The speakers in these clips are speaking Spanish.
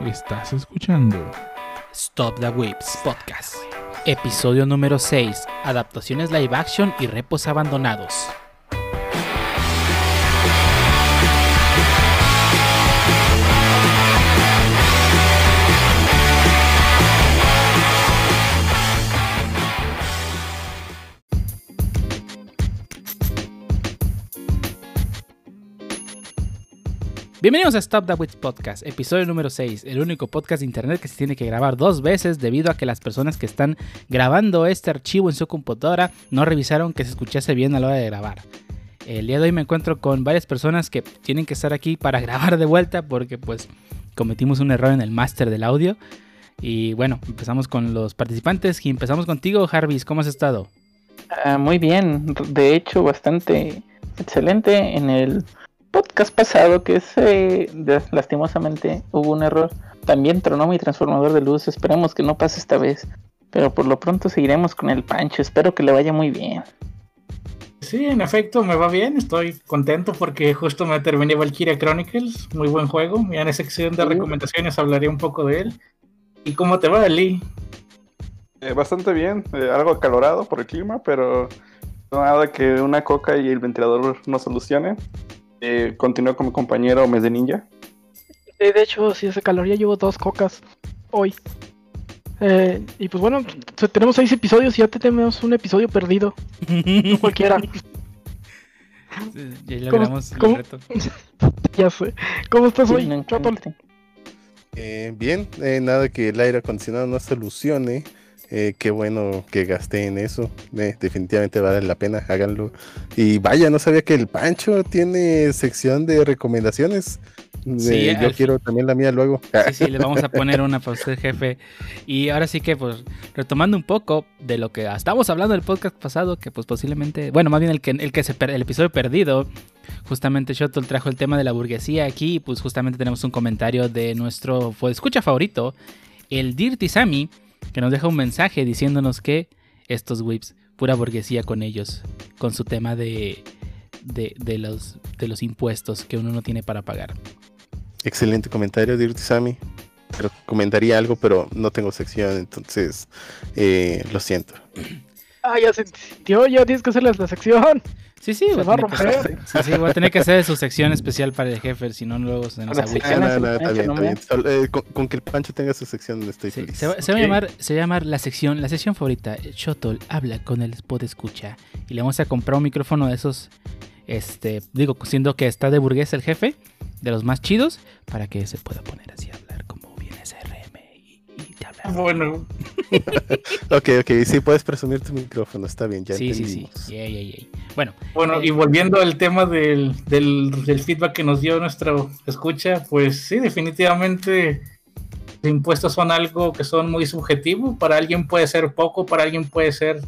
Estás escuchando Stop the Whips Podcast. Episodio número 6. Adaptaciones live action y repos abandonados. Bienvenidos a Stop the Witch Podcast, episodio número 6, el único podcast de internet que se tiene que grabar dos veces debido a que las personas que están grabando este archivo en su computadora no revisaron que se escuchase bien a la hora de grabar. El día de hoy me encuentro con varias personas que tienen que estar aquí para grabar de vuelta porque pues cometimos un error en el máster del audio. Y bueno, empezamos con los participantes y empezamos contigo, Jarvis, ¿cómo has estado? Ah, muy bien, de hecho bastante excelente en el podcast pasado que se lastimosamente hubo un error. También tronó mi transformador de luz. Esperemos que no pase esta vez. Pero por lo pronto seguiremos con el Pancho. Espero que le vaya muy bien. Sí, en efecto, me va bien. Estoy contento porque justo me terminé Valkyria Chronicles. Muy buen juego. Y en esa sección de recomendaciones hablaré un poco de él. ¿Y cómo te va, Lee? Eh, bastante bien. Eh, algo acalorado por el clima, pero nada que una coca y el ventilador no solucione eh, continúo con mi compañero Mes de Ninja. de hecho, si hace calor, ya llevo dos cocas hoy. Eh, y pues bueno, tenemos seis episodios y ya tenemos un episodio perdido. no cualquiera. ya logramos el reto. ya sé. ¿Cómo estás hoy, eh, bien, eh, nada que el aire acondicionado no solucione. Eh, qué bueno que gasté en eso. Eh, definitivamente vale la pena, háganlo. Y vaya, no sabía que el Pancho tiene sección de recomendaciones. Sí, yo quiero también la mía luego. Sí, sí, le vamos a poner una para usted, jefe. Y ahora sí que, pues, retomando un poco de lo que estábamos hablando del podcast pasado, que pues posiblemente, bueno, más bien el que, el que se el episodio perdido, justamente Shottle trajo el tema de la burguesía aquí, pues justamente tenemos un comentario de nuestro escucha favorito, el Dirty Sammy que nos deja un mensaje diciéndonos que estos whips, pura burguesía con ellos, con su tema de, de, los, de los impuestos que uno no tiene para pagar. Excelente comentario, Dirty Sammy. Pero comentaría algo, pero no tengo sección, entonces eh, lo siento. Ah, ya se sintió, ya tienes que hacerles la sección. Sí, sí, va a romper. Sí, sí, voy a tener que hacer su sección especial para el jefe, si no luego se nos agüita. No, no, está bien, está bien. Eh, con, que el Pancho tenga su sección estoy feliz. Se va, se va, a llamar, se va a llamar la sección, la sección favorita, Shotol habla con el spot escucha. Y le vamos a comprar un micrófono de esos, este, digo, siendo que está de burgués el jefe, de los más chidos, para que se pueda poner así a y, y te habla. Bueno. ok, ok, sí puedes presumir tu micrófono, está bien, ya sí, entendimos. Sí, sí, yeah, yeah, Bueno, bueno y volviendo al tema del, del, del, feedback que nos dio nuestra escucha, pues sí, definitivamente los impuestos son algo que son muy subjetivos, para alguien puede ser poco, para alguien puede ser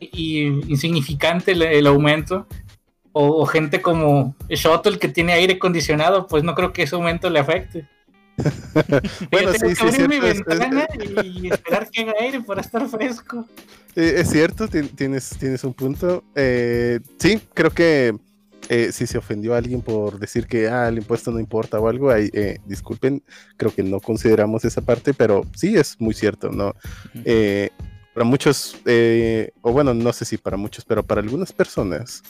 y, insignificante el, el aumento. O, o, gente como Shottle que tiene aire acondicionado, pues no creo que ese aumento le afecte. bueno, sí, sí, sí, mi ventana y esperar que haga aire para estar fresco. Eh, es cierto, tienes, tienes un punto. Eh, sí, creo que eh, si se ofendió a alguien por decir que ah, el impuesto no importa o algo, ahí, eh, disculpen, creo que no consideramos esa parte, pero sí es muy cierto, ¿no? Eh, para muchos, eh, o bueno, no sé si para muchos, pero para algunas personas,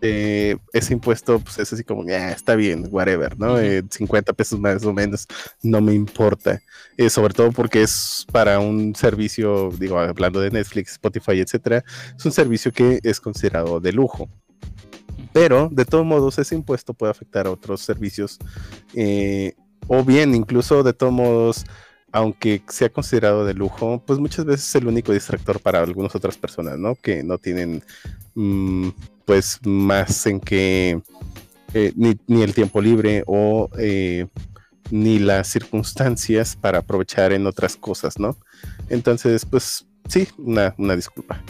eh, ese impuesto pues, es así como, ah, está bien, whatever, ¿no? Eh, 50 pesos más o menos, no me importa. Eh, sobre todo porque es para un servicio, digo, hablando de Netflix, Spotify, etcétera, es un servicio que es considerado de lujo. Pero, de todos modos, ese impuesto puede afectar a otros servicios. eh, o bien, incluso, de todos modos, aunque sea considerado de lujo, pues muchas veces es el único distractor para algunas otras personas, ¿no? Que no tienen, mmm, pues, más en que eh, ni, ni, el tiempo libre o eh, ni las circunstancias para aprovechar en otras cosas, ¿no? Entonces, pues, sí, una, una disculpa.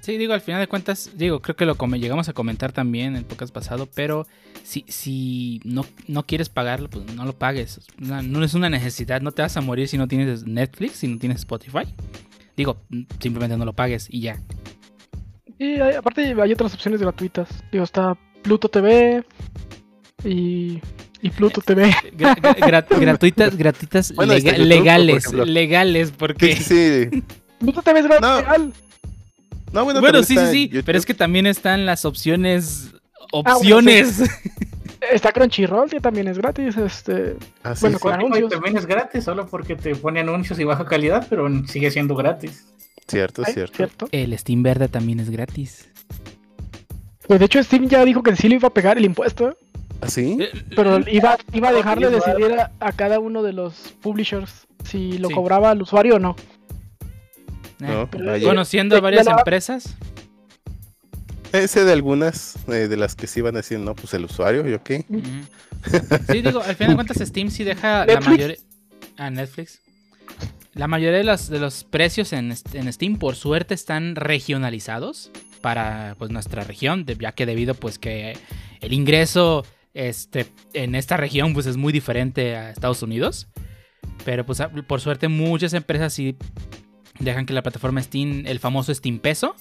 Sí, digo, al final de cuentas, digo, creo que lo llegamos a comentar también en podcast pasado, pero si, si no, no quieres pagarlo, pues no lo pagues. No, no, es una necesidad, no te vas a morir si no tienes Netflix, si no tienes Spotify. Digo, simplemente no lo pagues y ya. Y hay, aparte hay otras opciones gratuitas. Digo, está Pluto TV y y Pluto TV. Gra- gra- gra- gratuitas, gratuitas, Bueno, lega- está YouTube, legales, por legales, porque... sí, sí. Pluto TV es gratis. No. bueno, Bueno, sí, sí, sí, pero es que también están las opciones... bueno, Opciones. Está Crunchyroll, que también es gratis. Este, Ah, bueno, sí, con anuncios. también es gratis, solo porque te pone anuncios y baja calidad, pero sigue siendo gratis. Cierto, ay, cierto. ¿cierto? El Steam Verde también es gratis. Pues de hecho Steam ya dijo que sí le iba a pegar el impuesto, ¿Ah, sí? Eh, pero iba, iba a dejarle decidir a, a cada uno de los publishers si lo Sí. cobraba al usuario o no. eh, No. Conociendo a varias la- empresas, Eh, sé de algunas, eh, de las que sí van a decir, no, pues el usuario, ¿yo qué? Ujú. Sí, digo, al final de cuentas Steam sí deja la mayoría... Ah, Netflix. La mayoría de los, de los precios en, en Steam, por suerte, están regionalizados para pues, nuestra región, ya que debido pues que el ingreso este, en esta región pues es muy diferente a Estados Unidos. Pero pues a- por suerte muchas empresas sí dejan que la plataforma Steam, el famoso Steam Peso,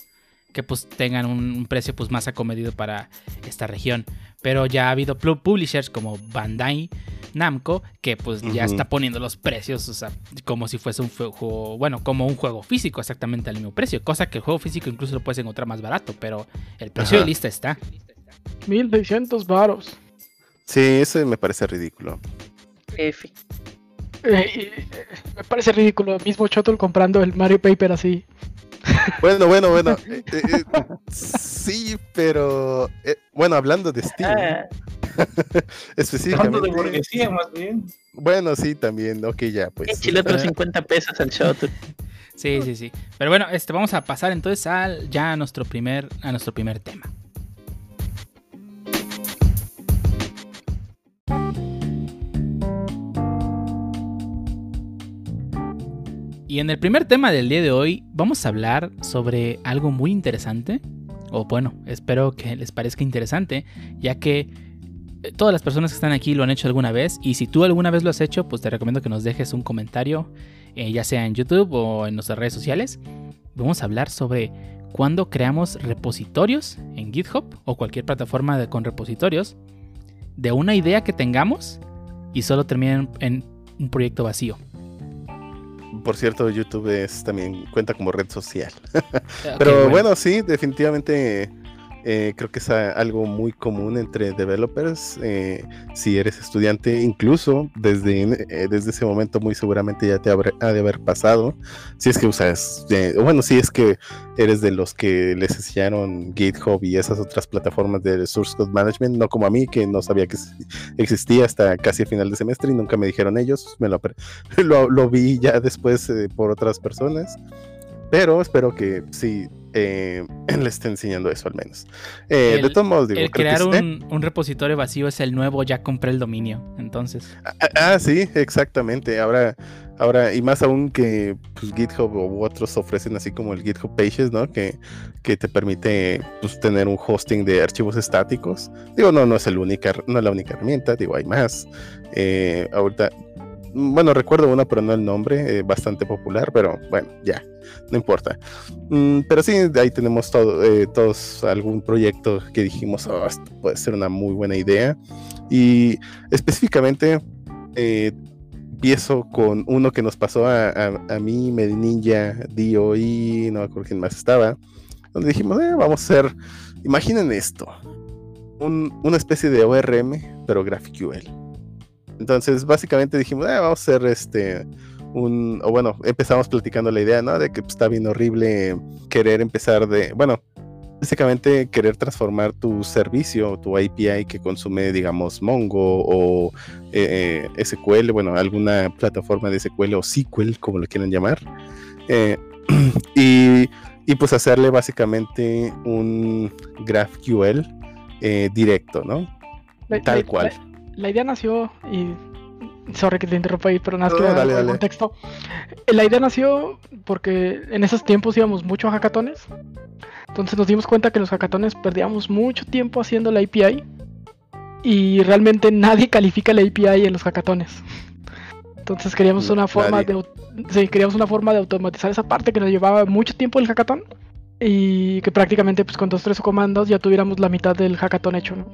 que pues tengan un, precio pues más acomedido para esta región. Pero ya ha habido publishers como Bandai Namco que pues ya está poniendo los precios, o sea, como si fuese un juego, bueno, como un juego físico exactamente al mismo precio, cosa que el juego físico incluso lo puedes encontrar más barato, pero el precio Ajá. de lista está. 1600 varos. Sí, eso me parece ridículo. F. Eh, y, eh, me parece ridículo. Mismo Shuttle comprando el Mario Paper así. Bueno, bueno, bueno. eh, eh, sí, pero eh, bueno, hablando de Steam, Ah, Hablando de específicamente. burguesía, más bien. Bueno, sí, también. Ok, ya, pues. échale otros eh. 50 pesos al shot. Sí, sí, sí. Pero bueno, este, vamos a pasar entonces al, ya a nuestro primer, a nuestro primer tema. Y en el primer tema del día de hoy vamos a hablar sobre algo muy interesante, o bueno, espero que les parezca interesante, ya que eh, todas las personas que están aquí lo han hecho alguna vez, y si tú alguna vez lo has hecho, pues te recomiendo que nos dejes un comentario eh, ya sea en YouTube o en nuestras redes sociales. Vamos a hablar sobre cuándo creamos repositorios en GitHub o cualquier plataforma con repositorios de una idea que tengamos y solo termina en un proyecto vacío. Por cierto, YouTube es, también cuenta como red social. Ok, Pero bueno, sí, definitivamente eh, creo que es algo muy común entre developers. eh, si eres estudiante, incluso desde, eh, desde ese momento muy seguramente ya te habrá- ha de haber pasado. Si es que usas, eh, bueno, si es que eres de los que les enseñaron GitHub y esas otras plataformas de Source Code Management, no como a mí, que no sabía que existía hasta casi a final de semestre y nunca me dijeron ellos. Me lo, lo, lo vi ya después eh, por otras personas. Pero espero que sí eh, le esté enseñando eso al menos. Eh, de El- todos modos, digo, El creo que crear ¿eh? un, repositorio vacío es el nuevo, ya compré el dominio. Entonces, Ah, ah, sí, exactamente. Ahora, ahora, y más aún que pues, GitHub u otros ofrecen así como el GitHub Pages, ¿no? Que, que te permite pues, tener un hosting de archivos estáticos. Digo, no, no es el única, no es la única herramienta, digo, hay más. Eh, ahorita, bueno, recuerdo una, pero no el nombre, eh, bastante popular, pero bueno, ya, no importa. Mm, pero sí, ahí tenemos todo, eh, todos algún proyecto que dijimos, "Oh, esto puede ser una muy buena idea. Y específicamente, eh, empiezo con uno que nos pasó a, a, a mí, Medinilla, Dio y no me acuerdo quién más estaba, donde dijimos, "Eh, vamos a hacer, imaginen esto, un- una especie de ORM, pero GraphQL. Entonces, básicamente dijimos, "Eh, vamos a hacer este, un, o bueno, empezamos platicando la idea, ¿no? De que pues, está bien horrible querer empezar de, bueno, básicamente querer transformar tu servicio, tu API que consume, digamos, Mongo o eh, eh, SQL, bueno, alguna plataforma de SQL o SQL, como lo quieran llamar, eh, y, y, pues hacerle básicamente un GraphQL eh, directo, ¿no? Tal cual. La, idea nació y. Sorry que te interrumpa ahí, pero nada más No, que dale, dar dale. contexto. Eh, La idea nació porque en esos tiempos íbamos mucho a hackatones. Entonces nos dimos cuenta que en los hackatones perdíamos mucho tiempo haciendo la API. Y realmente nadie califica la API en los hackatones. Entonces queríamos una forma Nadie. de sí, queríamos una forma de automatizar esa parte que nos llevaba mucho tiempo el hackathon. Y que prácticamente pues con dos tres comandos ya tuviéramos la mitad del hackathon hecho, ¿no?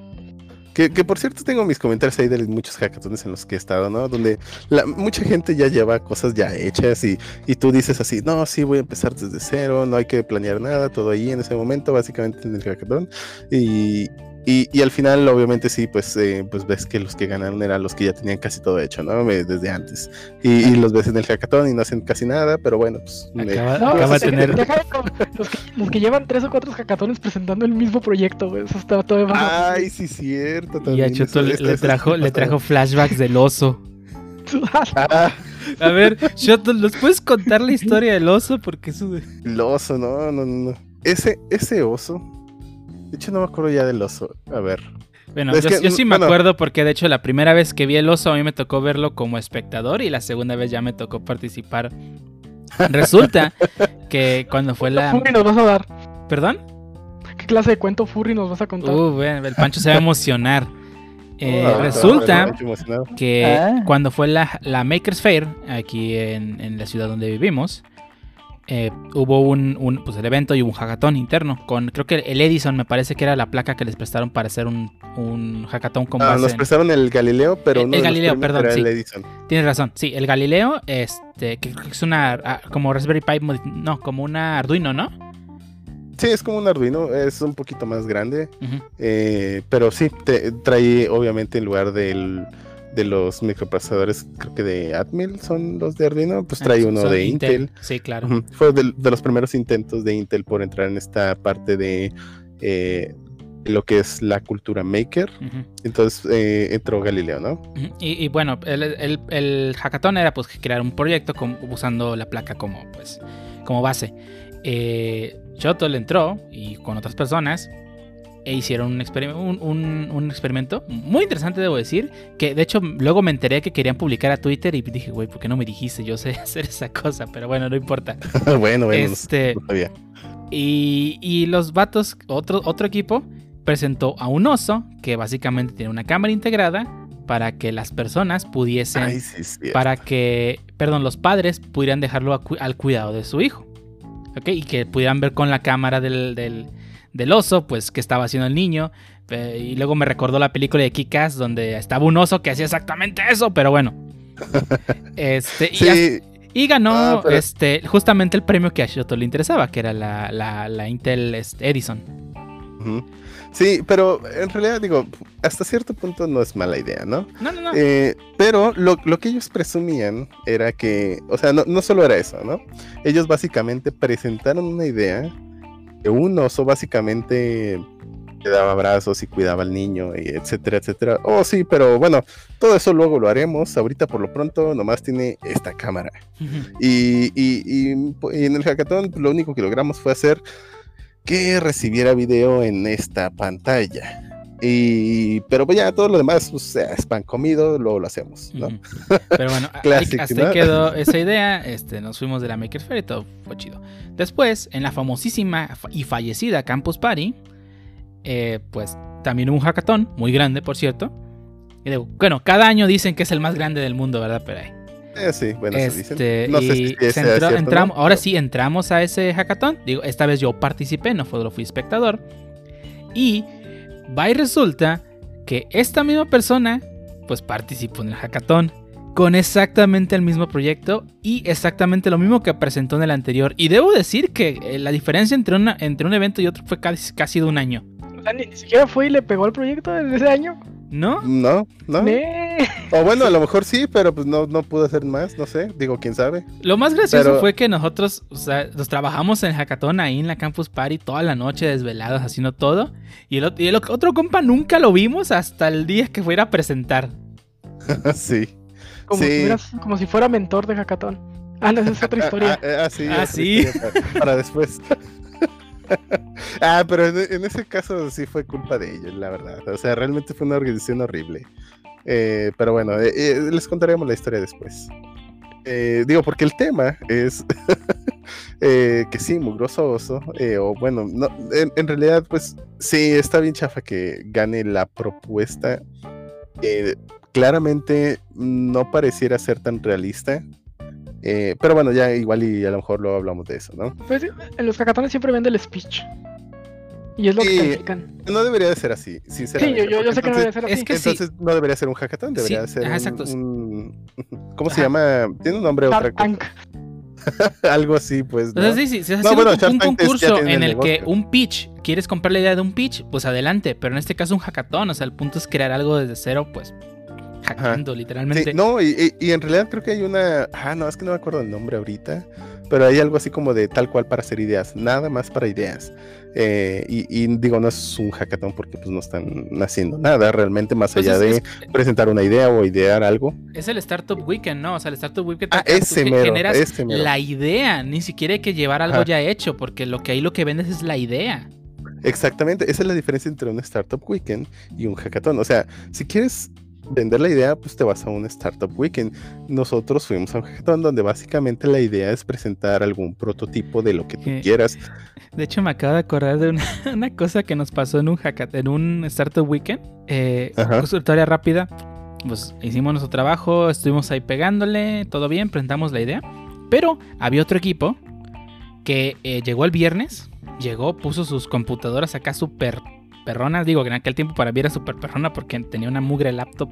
Que, por cierto tengo mis comentarios ahí de muchos hackatones en los que he estado, ¿no? Donde la, mucha gente ya lleva cosas ya hechas y, y, tú dices así, no, sí, voy a empezar desde cero, no hay que planear nada, todo ahí en ese momento, básicamente en el hackatón. Y, y, y, al final, obviamente, sí, pues, eh, pues ves que los que ganaron eran los que ya tenían casi todo hecho, ¿no? Desde antes. Y, y los ves en el hackathon y no hacen casi nada, pero bueno, pues. Acaba, No, acaba de sea, tener. deja de co- los, que, los que llevan tres o cuatro hackatones presentando el mismo proyecto, güey. Eso está todavía más. Ay, sí, cierto. Y a también, Choto eso- le, le trajo, le trajo flashbacks del oso. Ah, A ver, Shoto, ¿nos puedes contar la historia del oso? Porque eso. el oso, no, no, no. no. Ese, ese oso. De hecho, no me acuerdo ya del oso. A ver. Bueno, yo, que, yo sí me bueno. acuerdo porque de hecho la primera vez que vi el oso a mí me tocó verlo como espectador y la segunda vez ya me tocó participar. Resulta que cuando fue la... Furry nos vas a dar? ¿Perdón? ¿Qué clase de cuento Furry nos vas a contar? Uh, bueno, el Pancho se va a emocionar. Eh, Ah, resulta que Ah. cuando fue la, la Makers Fair aquí en, en la ciudad donde vivimos, eh, hubo un, un, pues el evento y un hackathon interno con, creo que el Edison me parece que era la placa que les prestaron para hacer un, un hackathon con Ah, base nos en- prestaron el Galileo, pero El- uno el Galileo, perdón, era sí. el Edison. Tienes razón, sí, el Galileo, este, que es una, ah, como Raspberry Pi, no, como una Arduino, ¿no? Sí, es como un Arduino, es un poquito más grande, eh, pero sí, te, trae obviamente en lugar del, de los microprocesadores, creo que de Atmel son los de Arduino, pues trae Ah, uno son de Intel. Sí, claro. Fue de, de los primeros intentos de Intel por entrar en esta parte de eh, lo que es la cultura maker. Entonces eh, entró Galileo, ¿no? Y, y bueno, el, el, el hackathon era pues crear un proyecto con- usando la placa como, pues, como base. Eh, Shoto le entró y con otras personas e hicieron un, experim- un, un- un experimento muy interesante, debo decir, que de hecho luego me enteré que querían publicar a Twitter y dije, güey, ¿por qué no me dijiste? Yo sé hacer esa cosa, pero bueno, no importa. bueno, bueno, no- Este, no sabía. y, y los vatos, otro, otro equipo, presentó a un oso que básicamente tiene una cámara integrada para que las personas pudiesen, Ay, sí, sí. para que, perdón, los padres pudieran dejarlo a al cuidado de su hijo. ¿Ok? Y que pudieran ver con la cámara del, del, del oso, pues, qué estaba haciendo el niño. Eh, y luego me recordó la película de Kikas donde estaba un oso que hacía exactamente eso, pero bueno. Este, y Sí, y ganó Ah, pero- este, justamente el premio que a Shoto le interesaba, que era la, la, la Intel este, Edison. sí, pero en realidad digo, hasta cierto punto no es mala idea, ¿no? No, no, no. Eh, pero lo, lo que ellos presumían era que, o sea, no, no solo era eso, ¿no? Ellos básicamente presentaron una idea que un oso básicamente le daba abrazos y cuidaba al niño, y etcétera, etcétera. Oh, sí, pero bueno, todo eso luego lo haremos. Ahorita por lo pronto nomás tiene esta cámara. Y, y- y, y en el hackathon lo único que logramos fue hacer que recibiera video en esta pantalla. Y, pero pues ya todo lo demás, pues, sea, es pan comido, luego lo hacemos. Pero bueno, Classic, hasta quedó esa idea. Este, nos fuimos de la Maker Fair y todo fue chido. Después, en la famosísima fa- y fallecida Campus Party, eh, pues también hubo un hackathon, muy grande, por cierto. Y digo, bueno, cada año dicen que es el más grande del mundo, ¿verdad? Pero ahí. Eh, sí, bueno. Este, No sé si entró- cierto, entramos, ¿no? ahora sí entramos a ese hackathon. Digo, esta vez yo participé, no fue, fui espectador. Y va y resulta que esta misma persona, pues participó en el hackathon con exactamente el mismo proyecto y exactamente lo mismo que presentó en el anterior. Y debo decir que eh, la diferencia entre, una, entre un evento y otro fue casi, casi de un año. O sea, ni, siquiera fue y le pegó al proyecto en ese año. ¿No? No, no. O bueno, a lo mejor sí, pero pues no, no pudo hacer más, no sé. Digo, quién sabe. Lo más gracioso Pero- fue que nosotros, o sea, nos trabajamos en el hackathon ahí en la Campus Party toda la noche desvelados haciendo todo. Y el, y el otro compa nunca lo vimos hasta el día que fuera a presentar. sí. Como, Sí. si fueras- como si fuera mentor de hackathon. Ah, no, esa es otra historia. Ah, ah, sí. Ah, sí. historia Para, para después. ah, pero en, en ese caso sí fue culpa de ellos, la verdad. O sea, realmente fue una organización horrible. Eh, pero bueno, eh, eh, les contaremos la historia después. Eh, digo, porque el tema es eh, que sí, mugroso oso, o bueno, no, en, en realidad, pues sí, está bien chafa que gane la propuesta. Claramente no pareciera ser tan realista. Eh, pero bueno, ya igual y a lo mejor luego hablamos de eso, ¿no? Pues, en los hackatones siempre vende el speech. Y es lo que Sí. califican. No debería de ser así, Sí, sinceramente. yo, yo, yo sé que no porque debe ser así. es que sí. Entonces no debería ser un hackathon, debería Sí, ser ajá, un, exacto. un- ¿Cómo se llama? Tiene un nombre otra cosa. Tank. Algo así, pues. O sea, ¿no? sí, sí, si es No, bueno, un, concurso en el el que un pitch, quieres comprar la idea de un pitch, pues adelante, pero en este caso un hackathon, o sea, el punto es crear algo desde cero, pues hackeando literalmente. Sí, no, y, y- y en realidad creo que hay una. Ah, no, es que no me acuerdo el nombre ahorita. Pero hay algo así como de tal cual para hacer ideas. Nada más para ideas. Eh, y, y digo, no es un hackathon porque pues no están haciendo nada realmente más Pues allá de es- presentar una idea o idear algo. es el Startup Weekend, ¿no? O sea, el Startup Weekend Ah, ese mero, generas ese mero. la idea, ni siquiera hay que llevar algo Ajá. ya hecho, porque lo que ahí lo que vendes es la idea. Exactamente, esa es la diferencia entre un Startup Weekend y un hackathon. O sea, si quieres vender la idea, pues te vas a un Startup Weekend. Nosotros fuimos a un hackathon donde básicamente la idea es presentar algún prototipo de lo que tú Eh, quieras. De hecho, me acabo de acordar de una, una cosa que nos pasó en un hackathon, en un Startup Weekend. Eh, historia rápida. Pues hicimos nuestro trabajo, estuvimos ahí pegándole, todo bien, presentamos la idea. Pero había otro equipo que eh, llegó el viernes, llegó, puso sus computadoras acá súper perronas. Digo que en aquel tiempo para mí era súper perrona porque tenía una mugre laptop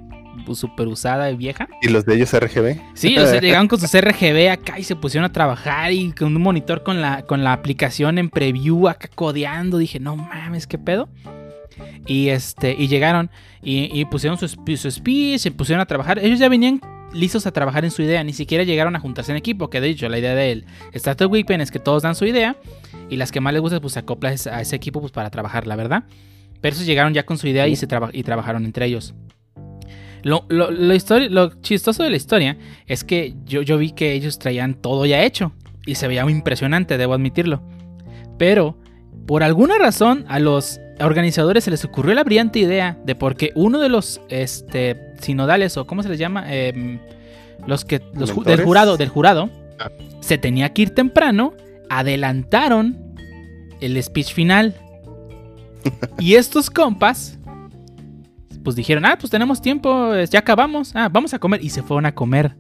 súper usada y vieja. Y los de ellos RGB. Sí, o sea, llegaron con sus RGB acá y se pusieron a trabajar y con un monitor con la, con la aplicación en preview acá codeando. Dije, no mames, qué pedo. Y este, y llegaron y, y pusieron su, su speech, se pusieron a trabajar. Ellos ya venían listos a trabajar en su idea, ni siquiera llegaron a juntarse en equipo. Que de hecho, la idea del Startup Weekend es que todos dan su idea y las que más les gusta, pues se acopla a ese- a ese equipo pues, para trabajar, la verdad. Pero esos llegaron ya con su idea y, se traba- y trabajaron entre ellos. Lo, lo, lo histori- lo chistoso de la historia es que yo, yo vi que ellos traían todo ya hecho y se veía muy impresionante, debo admitirlo. Pero por alguna razón a los organizadores se les ocurrió la brillante idea de porque uno de los este, sinodales o cómo se les llama Em, los que los ju- del jurado del jurado Ah. se tenía que ir temprano, adelantaron el speech final y estos compas pues dijeron, ah, pues tenemos tiempo, ya acabamos, ah, vamos a comer. Y se fueron a comer.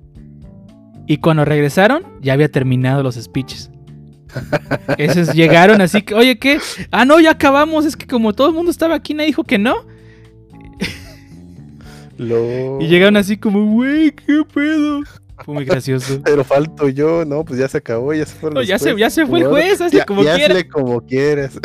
Y cuando regresaron, ya había terminado los speeches. Esos llegaron así que, oye, ¿qué? Ah, no, ya acabamos. Es que como todo el mundo estaba aquí, nadie dijo que no. Lo... Y llegaron así como, güey, ¿qué pedo? Fue muy gracioso. Pero falto yo, no, pues ya se acabó, ya se fueron. No, ya, se, ya se fue el juez, hazle ya- como y quiera. hazle como quieras.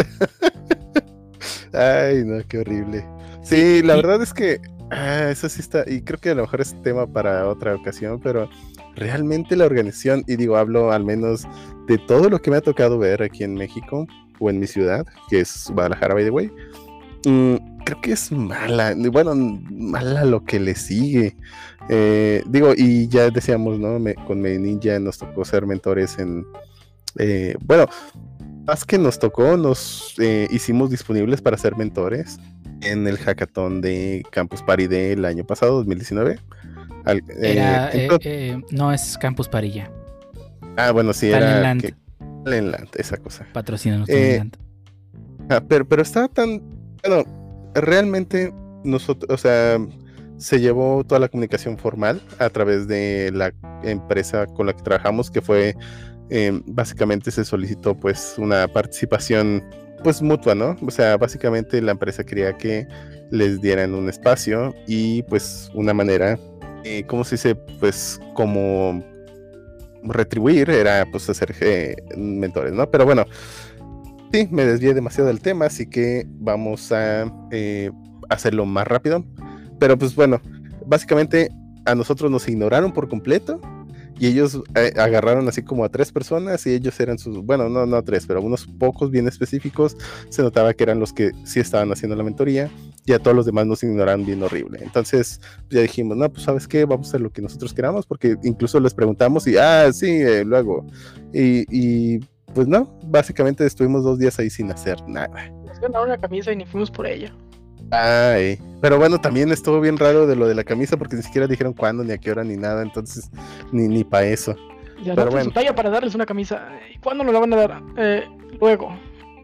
Ay, no, qué horrible. Sí, la verdad es que ah, eso sí está, y creo que a lo mejor es tema para otra ocasión, pero realmente la organización, y digo, hablo al menos de todo lo que me ha tocado ver aquí en México o en mi ciudad, que es Guadalajara, by the way, mm, creo que es mala, bueno, mala lo que le sigue. Eh, digo, y ya decíamos, ¿no? Me- con Made Ninja nos tocó ser mentores en, eh, bueno, más que nos tocó, nos eh, hicimos disponibles para ser mentores en el hackathon de Campus Party del año pasado, 2019. Al- eh, Era, eh, eh, no es Campus Parilla. ah, bueno, sí, era Talentland. que- Talentland, esa cosa. Patrocínanos. Ah, pero, pero estaba tan. Bueno, realmente nosotros, o sea, se llevó toda la comunicación formal a través de la empresa con la que trabajamos, que fue eh, básicamente se solicitó pues una participación pues mutua, ¿no? O sea, básicamente la empresa quería que les dieran un espacio y pues una manera, eh, ¿cómo se dice? Pues como retribuir era pues hacer eh, mentores, ¿no? Pero bueno, Sí, me desvié demasiado del tema, así que vamos a eh, hacerlo más rápido. Pero pues bueno, básicamente a nosotros nos ignoraron por completo y ellos eh, agarraron así como a tres personas y ellos eran sus, bueno, no, no tres, pero unos pocos bien específicos. Se notaba que eran los que sí estaban haciendo la mentoría y a todos los demás nos ignoraron bien horrible. Entonces ya dijimos, no, pues sabes qué, vamos a hacer lo que nosotros queramos porque incluso les preguntamos y, ah, sí, eh, luego. Y, y pues no, básicamente estuvimos dos días ahí sin hacer nada. Nos ganaron una camisa y ni fuimos por ella. Ay, pero bueno, también estuvo bien raro de lo de la camisa porque ni siquiera dijeron cuándo, ni a qué hora, ni nada, entonces ni, ni para eso. Ya Pero no bueno. su talla para darles una camisa. ¿Y cuándo nos la van a dar? Eh, luego.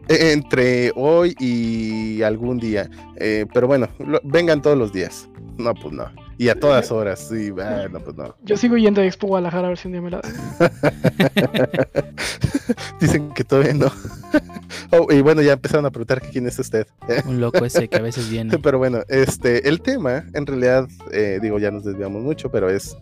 Eh, entre hoy y algún día. Eh, pero bueno, lo- vengan todos los días. No, pues no. Y a todas horas, sí, ah, no, pues no. Yo sigo yendo a Expo Guadalajara a ver si un día me la Dicen que todavía no. Oh, y bueno, ya empezaron a preguntar que quién es usted. Un loco ese que a veces viene. Pero bueno, este, el tema, en realidad, eh, digo, ya nos desviamos mucho, pero es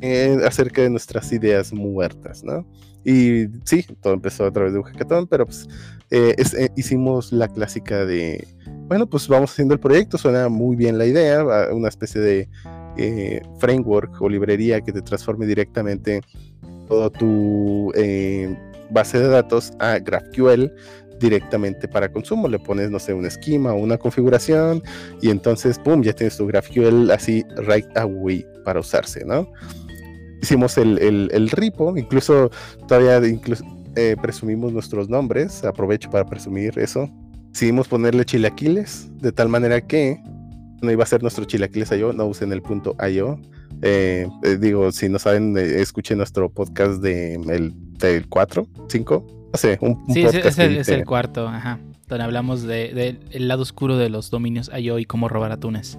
eh, acerca de nuestras ideas muertas, ¿no? Y sí, todo empezó a través de un hackathon, pero pues eh, es- eh, hicimos la clásica de, bueno, pues vamos haciendo el proyecto, suena muy bien la idea, una especie de eh, framework o librería que te transforme directamente toda tu eh, base de datos a GraphQL directamente para consumo. Le pones, no sé, un esquema o una configuración y entonces, ¡pum!, ya tienes tu GraphQL así right away para usarse, ¿no? Hicimos el, el, el repo, incluso todavía incluso, eh, presumimos nuestros nombres, aprovecho para presumir eso. Decidimos ponerle chilaquiles, de tal manera que no iba a ser nuestro chilaquiles IO, no usen el punto IO. Eh, eh, digo, si no saben, eh, escuchen nuestro podcast de el, del 4, 5, no sé, un, un Sí, que es el cuarto, ajá. Donde hablamos del de, el lado oscuro de los dominios IO y cómo robar atunes.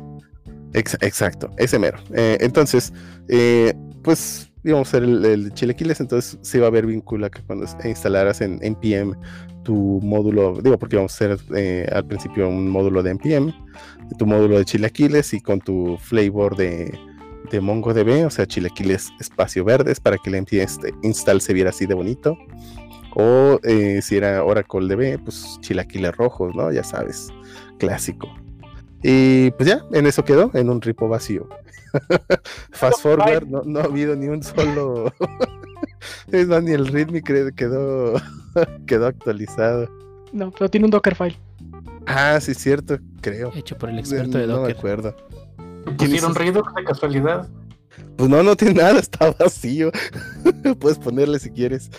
Ex- exacto, ese mero. Eh, entonces, pues íbamos a hacer el, el chilaquiles, entonces se iba a ver vínculo que cuando instalaras en npm tu módulo, digo porque íbamos a hacer eh, al principio un módulo de npm, tu módulo de chilaquiles y con tu flavor de, de MongoDB, o sea, chilaquiles espacio verdes para que el npm este- install se viera así de bonito. O eh, si era Oracle DB, pues chilaquiles rojos, ¿no? Ya sabes, clásico. Y pues ya, en eso quedó, en un ripo vacío. Fast forward, no, no ha habido ni un solo. es más, ni el readme quedó, quedó actualizado. No, pero tiene un Dockerfile. Ah, sí, cierto, creo. Hecho por el experto de no me Docker. acuerdo. Pusieron Redux de casualidad. Pues no, no tiene nada, está vacío. Puedes ponerle si quieres.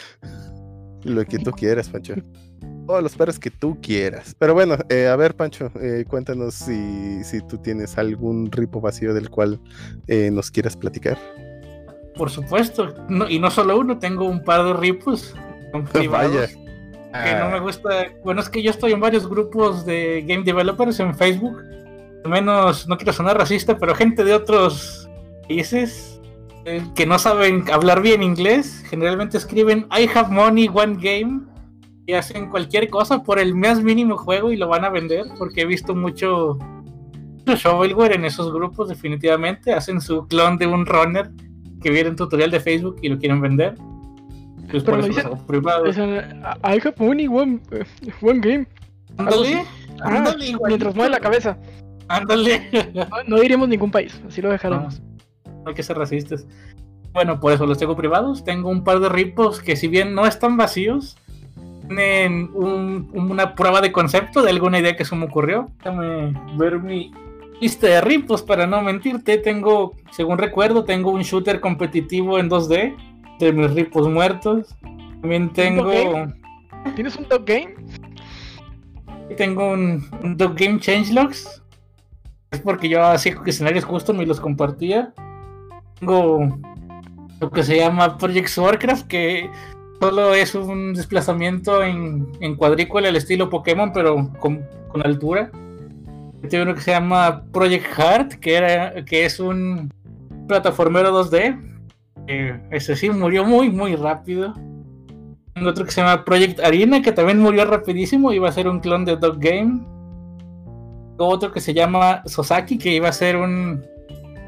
Lo que tú quieras, Pancho. O los perros que tú quieras. Pero bueno, eh, a ver, Pancho, eh, cuéntanos si, si tú tienes algún ripo vacío del cual eh, nos quieras platicar. Por supuesto. No- y no solo uno, tengo un par de ripos. son privados, Vaya. Que no me gusta. Bueno, es que yo estoy en varios grupos de game developers en Facebook. Al menos, no quiero sonar racista, pero gente de otros países eh, que no saben hablar bien inglés, generalmente escriben I have money, one game. Y hacen cualquier cosa por el más mínimo juego y lo van a vender. Porque he visto mucho, mucho shovelware en esos grupos, definitivamente. Hacen su clon de un runner que viene en tutorial de Facebook y lo quieren vender. Pues Pero por lo eso. Es el, I have only one, one game. Ándale, Ah, ándale, mientras mueve la cabeza. Ándale. No, no diríamos ningún país, así lo dejaremos. No hay que ser racistas. Bueno, por eso los tengo privados. Tengo un par de ripos que si bien no están vacíos, tienen un- una prueba de concepto de alguna idea que se me ocurrió. Déjame ver mi lista de ripos para no mentirte. Tengo, según recuerdo, tengo un shooter competitivo en 2D de mis ripos muertos. También tengo, game? ¿Tienes un dog game? tengo un, un Dog Game Changelogs. Es porque yo hacía escenarios custom y los compartía. Tengo lo que se llama Project Warcraft, que solo es un desplazamiento en, en cuadrícula al estilo Pokémon, pero con, con altura. Tengo uno que se llama Project Heart, que, era, que es un plataformero 2D. Eh, ese sí murió muy, muy rápido. Tengo otro que se llama Project Arena, que también murió rapidísimo. Iba a ser un clon de Dog Game. Otro que se llama Sosaki, que iba a ser un.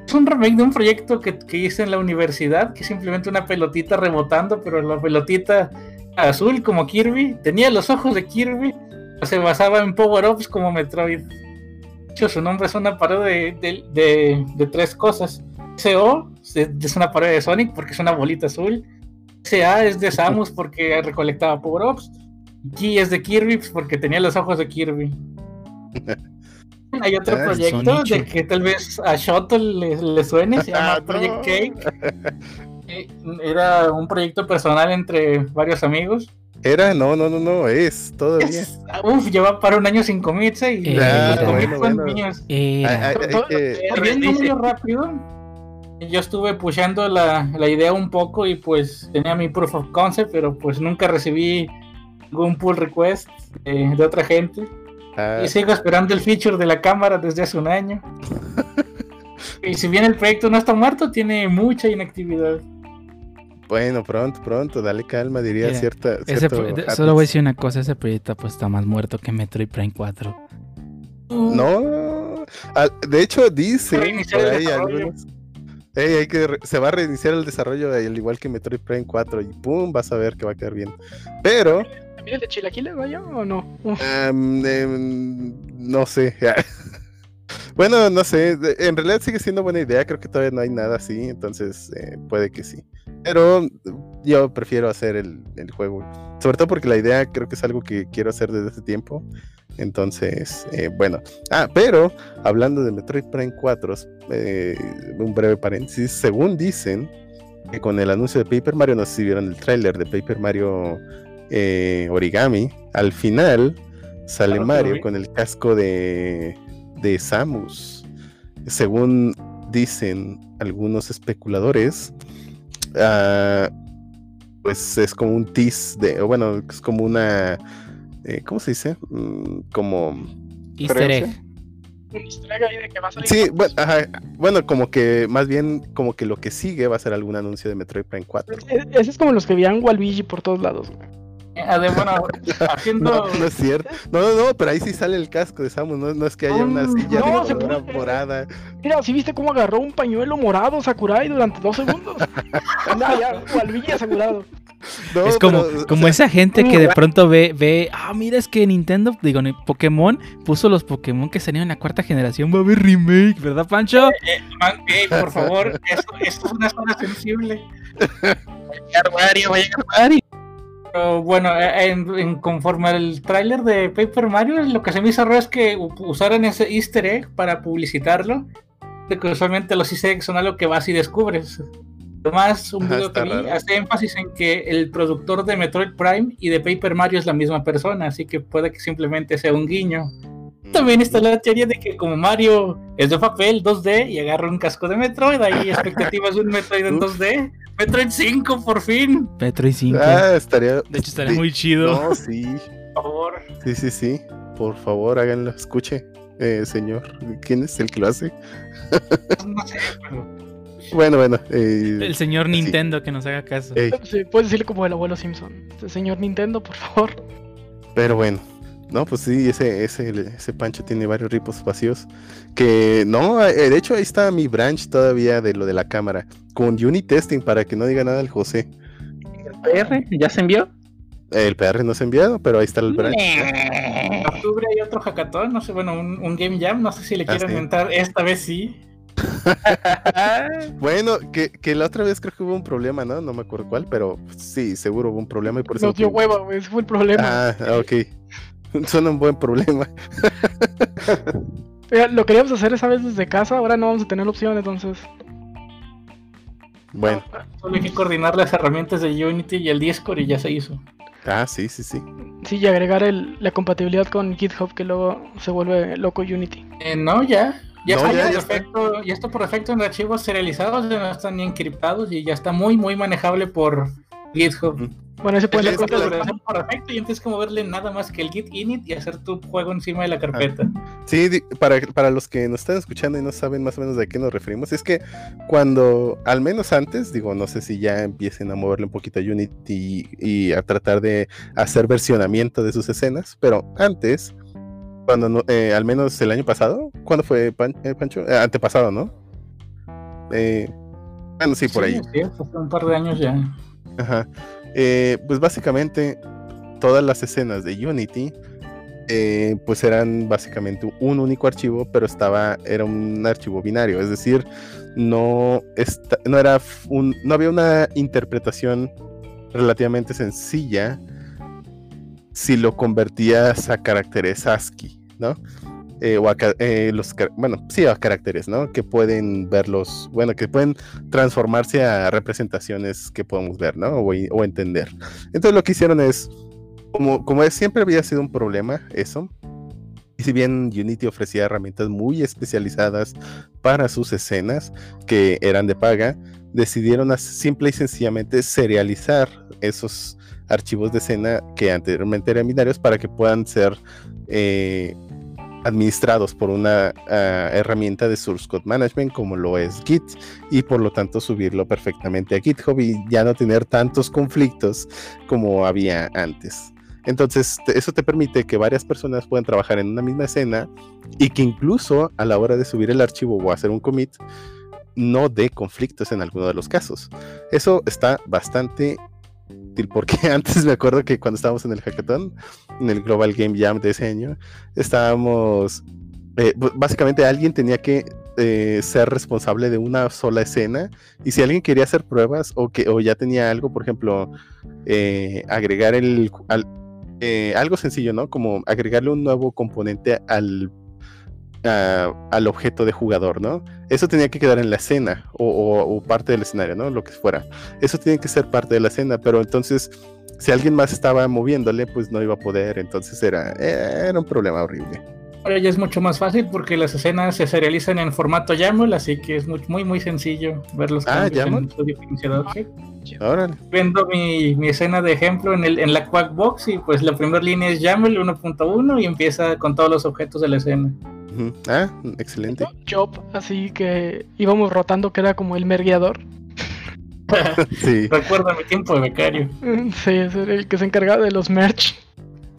Es un remake de un proyecto que, que hice en la universidad, que simplemente una pelotita rebotando, pero la pelotita azul como Kirby. Tenía los ojos de Kirby. Se basaba en power-ups como Metroid. De hecho, su nombre es una parodia de, de, de- de tres cosas. CO es una parodia de Sonic porque es una bolita azul. SA es de Samus porque recolectaba power-ups. Ki es de Kirby pues, porque tenía los ojos de Kirby. Hay otro Ah, proyecto de que tal vez a Shoto le, le suene, se llama Ah, no. Project Cake. Eh, Era un proyecto personal entre varios amigos. Era, no, no, no, no, es todavía. Es- uf, lleva para un año sin comerse y Ah, los comienzos bueno, son bueno. míos. Era. Ah, ah, todo- eh, eh, rápido. Yo estuve pushando la, la idea un poco y pues tenía mi proof of concept, pero pues nunca recibí ningún pull request de otra gente. ah, Y sigo esperando el feature de la cámara desde hace un año. Y si bien el proyecto no está muerto, tiene mucha inactividad. Bueno, pronto, pronto, dale calma, diría Mira, cierta. Ese solo voy a decir una cosa, ese proyecto pues está más muerto que Metroid Prime 4. No, al- de hecho dice por ahí algunos. Hay que se va a reiniciar el desarrollo al igual que Metroid Prime 4 y pum, vas a ver que va a quedar bien. Pero ¿También el de Chilaquiles, vaya, o no? Am, em, no sé. bueno, no sé. En realidad sigue siendo buena idea. Creo que todavía no hay nada así. Entonces eh, puede que sí. Pero yo prefiero hacer el, el juego. Sobre todo porque la idea creo que es algo que quiero hacer desde hace tiempo. Entonces, eh, bueno. Ah, pero hablando de Metroid Prime 4, eh, un breve paréntesis. Según dicen que con el anuncio de Paper Mario, no sé si vieron el tráiler de Paper Mario eh, Origami, al final sale Claro Mario con el casco de, de Samus. Según dicen algunos especuladores, ah, pues es como un tease de, bueno, es como una, eh, ¿cómo se dice? Mm, como... Easter egg. Un easter egg ahí de que va a salir. Sí, bueno, ajá, bueno, como que más bien como que lo que sigue va a ser algún anuncio de Metroid Prime 4. E- Ese es como los que veían Waluigi por todos lados. güey. Además, bueno, haciendo. No, no es cierto. No, no, no, pero ahí sí sale el casco de Samus. No, no es que haya una Ah, silla no, de se color puede- morada. Mira, ¿sí viste cómo agarró un pañuelo morado Sakurai durante dos segundos? Anda, ya, Waluigi asegurado. No, es como, pero, o como sea, esa gente que de pronto ve, ve, ah, mira, es que Nintendo, digo, Pokémon puso los Pokémon que salieron en la cuarta generación, va a haber remake, ¿verdad, Pancho? Man, ey, por favor, esto, esto es una zona sensible. Pero bueno, eh, en, en- conforme al tráiler de Paper Mario, lo que se me hizo raro es que usaran ese easter egg para publicitarlo. De que usualmente los easter eggs son algo que vas y descubres. Además, un video que vi hace énfasis en que el productor de Metroid Prime y de Paper Mario es la misma persona, así que puede que simplemente sea un guiño. También está la teoría de que como Mario es de papel 2D y agarra un casco de Metroid, hay expectativas de un Metroid en Uf. 2D. Metroid 5, por fin, Metroid 5. Ah, estaría. de hecho, estaría sí, muy chido. No, sí. por favor. Sí, sí, sí. Por favor, háganlo. Escuche, eh, señor. ¿Quién es el que lo hace? No sé, pero Bueno, bueno. eh, El señor sí. Nintendo que nos haga caso. ey, Sí, puedes decirle como el abuelo Simpson. Señor Nintendo, por favor. pero bueno. No, pues sí, ese, ese, ese Pancho tiene varios ripos vacíos. Que no, eh, de hecho ahí está mi branch todavía de lo de la cámara. Con unit testing para que no diga nada el José. PR, ¿ya se envió? El PR no se ha enviado, pero ahí está el branch. en octubre hay otro hackathon, no sé, bueno, un, un game jam, no sé si le Ah, quieren sí. entrar, esta vez sí. Bueno, que, que la otra vez creo que hubo un problema, ¿no? No me acuerdo cuál, pero sí, seguro hubo un problema y por eso. Nos dio fuimos. hueva, güey. Ese fue el problema. Ah, ok. Suena un buen problema. Lo queríamos hacer esa vez desde casa, ahora no vamos a tener la opción, entonces. Bueno, Solo hay que coordinar las herramientas de Unity y el Discord y ya se hizo. ah, sí, sí, sí. Sí, y agregar el, la compatibilidad con GitHub, que luego se vuelve loco Unity. Eh, no, ya. No, está, ya, por ya defecto en archivos serializados, ya no están ni encriptados y ya está muy, muy manejable por GitHub. Bueno, ahí se puede Está por defecto y antes que moverle nada más que el git init y hacer tu juego encima de la carpeta. Sí, para, para los que nos están escuchando y no saben más o menos de qué nos referimos, es que cuando, al menos antes, digo, no sé si ya empiecen a moverle un poquito a Unity y, y a tratar de hacer versionamiento de sus escenas, pero antes, cuando no, eh, al menos el año pasado, ¿cuándo fue Pan- eh, Pancho? Eh, antepasado, ¿no? Eh, bueno, sí, por ahí. es cierto, hace un par de años ya. Ajá. Eh, pues básicamente todas las escenas de Unity pues eran básicamente un único archivo, pero estaba era un archivo binario, es decir, no esta- no era un, no había una interpretación relativamente sencilla si lo convertías a caracteres ASCII, ¿no? Eh, o a, eh, los, bueno, sí, a caracteres, ¿no? Que pueden verlos, bueno, que pueden transformarse a representaciones que podemos ver, ¿no? O, entender. Entonces lo que hicieron es, como, como siempre había sido un problema eso, y si bien Unity ofrecía herramientas muy especializadas para sus escenas, que eran de paga, decidieron simple y sencillamente serializar esos archivos de escena que anteriormente eran binarios para que puedan ser eh, administrados por una ah, herramienta de source code management como lo es Git y por lo tanto subirlo perfectamente a GitHub y ya no tener tantos conflictos como había antes. Entonces, eso te permite que varias personas puedan trabajar en una misma escena y que incluso a la hora de subir el archivo o hacer un commit, no dé conflictos en alguno de los casos. Eso está bastante porque antes me acuerdo que cuando estábamos en el hackathon, en el Global Game Jam de ese año, estábamos, eh, básicamente alguien tenía que eh, ser responsable de una sola escena y si alguien quería hacer pruebas o que o ya tenía algo, por ejemplo, eh, agregar el eh, algo sencillo, ¿no? Como agregarle un nuevo componente al a- al objeto de jugador, ¿no? Eso tenía que quedar en la escena o, o- o parte del escenario, ¿no? Lo que fuera. Eso tiene que ser parte de la escena, pero entonces si alguien más estaba moviéndole, pues no iba a poder, entonces era, era un problema horrible. Ahora ya es mucho más fácil porque las escenas se serializan en formato YAML, así que es muy, muy, muy sencillo ver los Ah, cambios ¿YAML? en su diferenciador. Sí. Órale. Viendo mi, mi escena de ejemplo en, el, en la Quackbox y pues la primera línea es YAML 1.1 y empieza con todos los objetos de la escena. Ujú. Ah, excelente. Job, así que íbamos rotando que era como el mergueador. Sí. Recuerdo mi tiempo de becario. Sí, ese era el que se encargaba de los merch.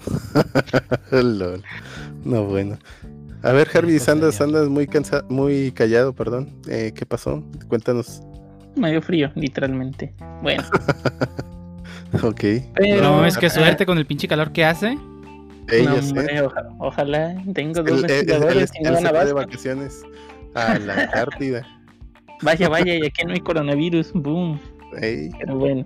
Lol. No, bueno. A ver, Harvey, andas, muy cansa muy callado, perdón. Eh, ¿Qué pasó? Cuéntanos. Medio frío, literalmente. Bueno, Ok. pero. No, es que suerte con el pinche calor que hace. No, hombre, oja- ojalá. Tengo dos y fue de vacaciones a la Antártida. Vaya, vaya, y aquí no hay coronavirus. Boom. Ey, Pero bueno,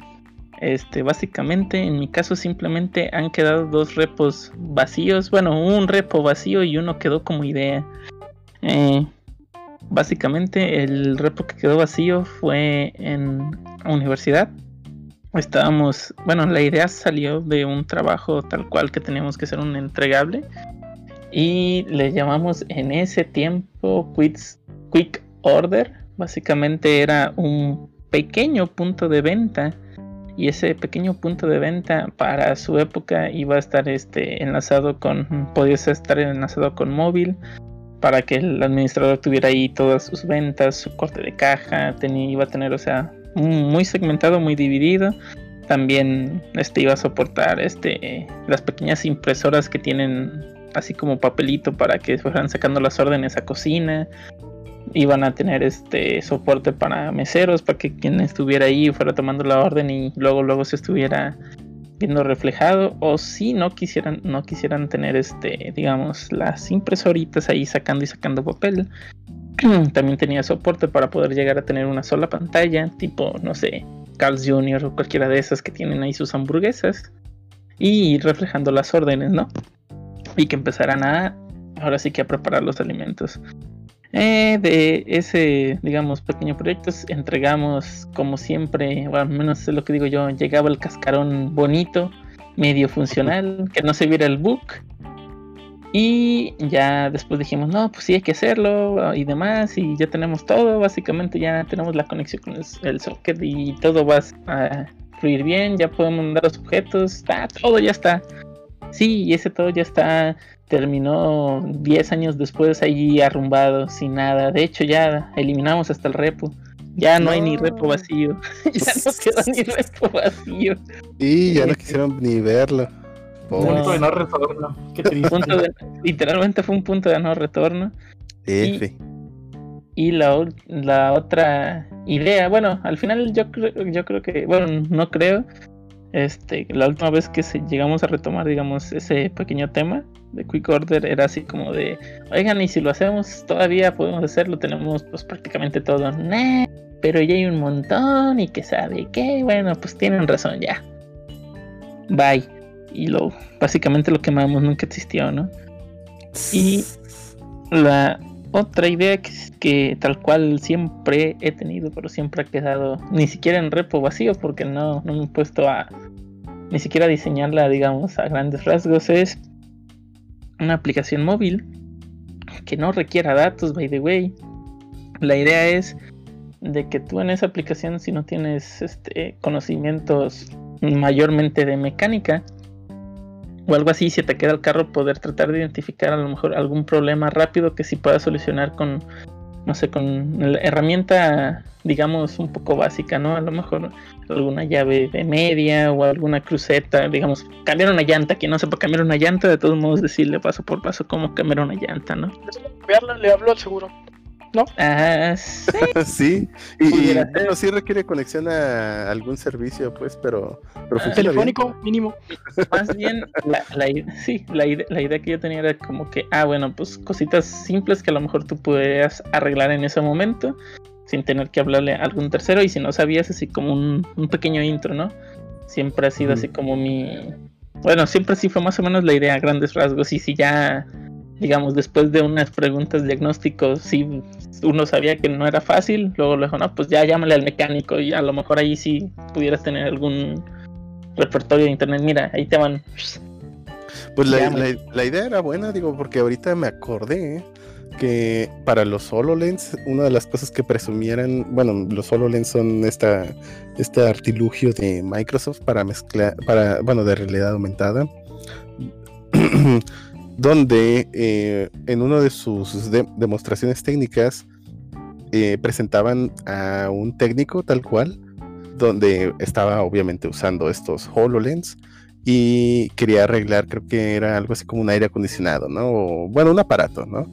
este, básicamente en mi caso simplemente han quedado dos repos vacíos. Bueno, un repo vacío y uno quedó como idea. Eh, básicamente el repo que quedó vacío fue en universidad. Estábamos, bueno, la idea salió de un trabajo tal cual que teníamos que hacer un entregable. Y le llamamos en ese tiempo Quicks- Quick Order. Básicamente era un pequeño punto de venta y ese pequeño punto de venta para su época iba a estar este enlazado con podía estar enlazado con móvil para que el administrador tuviera ahí todas sus ventas su corte de caja tenía iba a tener o sea muy segmentado muy dividido. También este iba a soportar este las pequeñas impresoras que tienen así como papelito para que fueran sacando las órdenes a cocina. Iban a tener este soporte para meseros para que quien estuviera ahí fuera tomando la orden y luego luego se estuviera viendo reflejado. O si no quisieran no quisieran tener este digamos las impresoritas ahí sacando y sacando papel también tenía soporte para poder llegar a tener una sola pantalla tipo no sé Carl's Jr. o cualquiera de esas que tienen ahí sus hamburguesas y reflejando las órdenes no y que empezaran a ahora sí que a preparar los alimentos eh, de ese, digamos, pequeño proyecto entregamos como siempre, o al menos es lo que digo yo, llegaba el cascarón bonito, medio funcional, que no se viera el book. Y ya después dijimos, no, pues sí hay que hacerlo y demás, y ya tenemos todo, básicamente ya tenemos la conexión con el, el socket y todo va a fluir bien, ya podemos mandar los objetos, está, todo ya está. Sí, y ese todo ya está terminó 10 años después ahí arrumbado, sin nada. De hecho, ya eliminamos hasta el repo. Ya no, hay ni repo vacío. ya no quedó ni repo vacío. Y ya no quisieron ni verlo. Pobres. Punto de no retorno. Qué triste. Punto de- literalmente fue un punto de no retorno. F. Y la, ul- la otra idea, bueno, al final yo creo, yo creo que, bueno, no creo. Este, la última vez que se, llegamos a retomar, digamos, ese pequeño tema de Quick Order era así como de, oigan, y si lo hacemos, todavía podemos hacerlo, tenemos pues prácticamente todo. Nah, pero ya hay un montón y que sabe que, bueno, pues tienen razón ya. Bye. Y lo, básicamente lo quemamos, nunca existió, ¿no? Y la otra idea que, que tal cual siempre he tenido, pero siempre ha quedado ni siquiera en repo vacío porque no, no me he puesto a ni siquiera diseñarla, digamos, a grandes rasgos, es una aplicación móvil que no requiera datos, by the way. La idea es de que tú en esa aplicación, si no tienes este, conocimientos mayormente de mecánica, o algo así, si te queda el carro, poder tratar de identificar a lo mejor algún problema rápido que sí puedas solucionar con, no sé, con la herramienta, digamos, un poco básica, ¿no? A lo mejor alguna llave de media o alguna cruceta, digamos, cambiar una llanta, que no sepa cambiar una llanta, de todos modos decirle paso por paso cómo cambiar una llanta, ¿no? Le hablo al seguro. Ah, sí. sí, y, bueno, sí requiere conexión a algún servicio, pues, pero, pero Ah, bien. Telefónico, mínimo. Más bien, la, la sí, la, la idea que yo tenía era como que, ah, bueno, pues cositas simples que a lo mejor tú pudieras arreglar en ese momento sin tener que hablarle a algún tercero y si no sabías, así como un, un pequeño intro, ¿no? Siempre ha sido así como mi... Bueno, siempre sí fue más o menos la idea a grandes rasgos y si ya, digamos, después de unas preguntas diagnósticos, si uno sabía que no era fácil, luego le dijo, no, pues ya llámale al mecánico y a lo mejor ahí sí pudieras tener algún repertorio de internet. Mira, ahí te van. Pues la, la idea era buena, digo, porque ahorita me acordé que para los HoloLens, una de las cosas que presumieran, bueno, los HoloLens son esta, este artilugio de Microsoft para mezclar, para, bueno, de realidad aumentada, donde eh, en una de sus de- demostraciones técnicas eh, presentaban a un técnico tal cual, donde estaba obviamente usando estos HoloLens y quería arreglar, creo que era algo así como un aire acondicionado, ¿no? Bueno, un aparato, ¿no?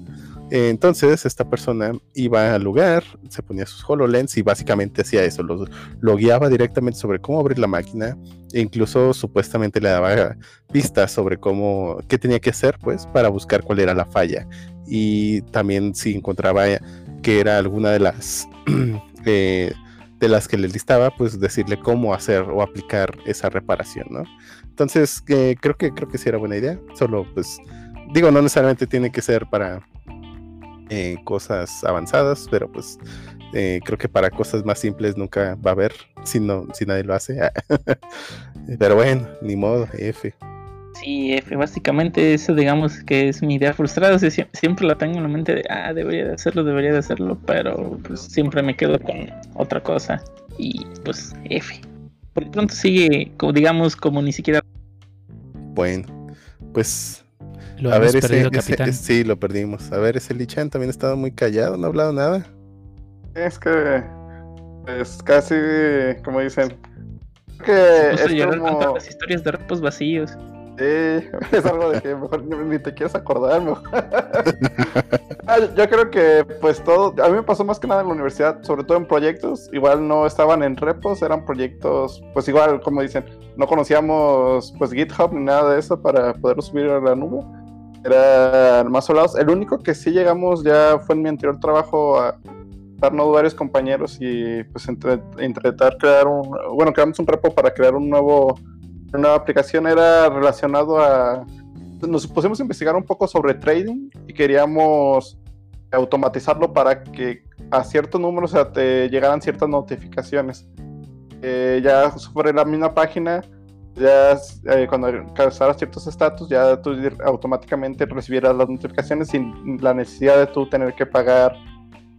Entonces, esta persona iba al lugar, se ponía sus HoloLens y básicamente hacía eso, lo, lo guiaba directamente sobre cómo abrir la máquina e incluso supuestamente le daba pistas sobre cómo, qué tenía que hacer, pues, para buscar cuál era la falla. Y también si encontraba que era alguna de las... eh, de las que le listaba, pues decirle cómo hacer o aplicar esa reparación, ¿no? Entonces, eh, creo que creo que sí era buena idea. Solo, pues, digo, no necesariamente tiene que ser para eh, cosas avanzadas, pero pues eh, creo que para cosas más simples nunca va a haber si no, si nadie lo hace. pero bueno, ni modo, F. Sí, F, básicamente eso digamos que es mi idea frustrada, o sea, sie- siempre la tengo en la mente de, ah, debería de hacerlo, debería de hacerlo, pero pues siempre me quedo con otra cosa y pues F. Por lo pronto sigue, como digamos, como ni siquiera... Bueno, pues Lo a ver, ese, perdido, ese- capitán. sí, lo perdimos. A ver, ese Lichan también ha estado muy callado, no ha hablado nada. Es que es casi, como dicen, se que es llorar como, las historias de repos vacíos. sí, es algo de que mejor ni, te quieres acordar, mejor. Ah, yo- yo creo que pues todo, a mí me pasó más que nada en la universidad, sobre todo en proyectos, igual no estaban en repos, eran proyectos, pues igual, como dicen, no conocíamos pues GitHub ni nada de eso para poderlo subir a la nube, eran más solados. El único que sí llegamos ya fue en mi anterior trabajo a darnos varios compañeros y pues intentar crear un, bueno, creamos un repo para crear un nuevo, una nueva aplicación, era relacionado a nos pusimos a investigar un poco sobre trading y queríamos automatizarlo para que a ciertos números o te llegaran ciertas notificaciones. Eh, ya sobre la misma página, ya eh, cuando alcanzaras ciertos estatus, ya tú automáticamente recibieras las notificaciones sin la necesidad de tú tener que pagar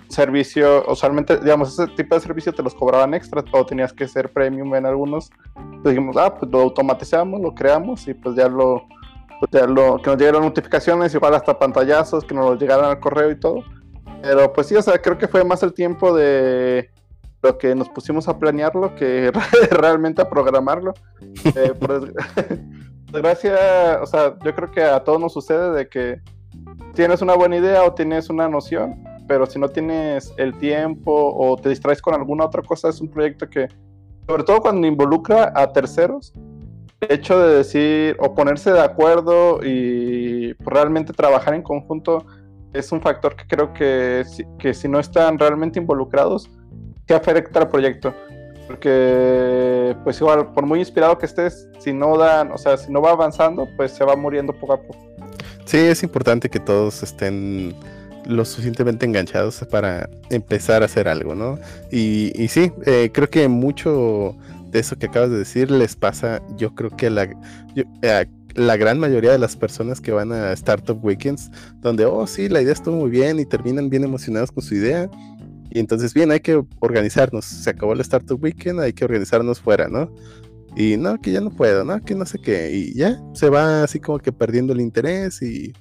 servicio. Usualmente, digamos, ese tipo de servicio te los cobraban extra o tenías que ser premium en algunos. Entonces dijimos, ah, pues lo automatizamos, lo creamos y pues ya lo, pues ya lo, que nos llegaran notificaciones, igual hasta pantallazos, que nos llegaran al correo y todo. Pero pues sí, o sea, creo que fue más el tiempo de lo que nos pusimos a planearlo que realmente a programarlo. Eh, por desgra- desgracia, o sea, yo creo que a todos nos sucede de que tienes una buena idea o tienes una noción, pero si no tienes el tiempo o te distraes con alguna otra cosa, es un proyecto que, sobre todo cuando involucra a terceros, el hecho de decir o ponerse de acuerdo y realmente trabajar en conjunto es un factor que creo que, que si no están realmente involucrados, que afecta al proyecto. Porque, pues igual, por muy inspirado que estés, si no dan, o sea, si no va avanzando, pues se va muriendo poco a poco. Sí, es importante que todos estén lo suficientemente enganchados para empezar a hacer algo, ¿no? Y, y sí, eh, creo que mucho de eso que acabas de decir les pasa, yo creo que la, la gran mayoría de las personas que van a Startup Weekends, donde, oh, sí, la idea estuvo muy bien y terminan bien emocionados con su idea. Y entonces, bien, hay que organizarnos. Se acabó el Startup Weekend, hay que organizarnos fuera, ¿no? Y no, que ya no puedo, no, que no sé qué. Y ya se va así como que perdiendo el interés y,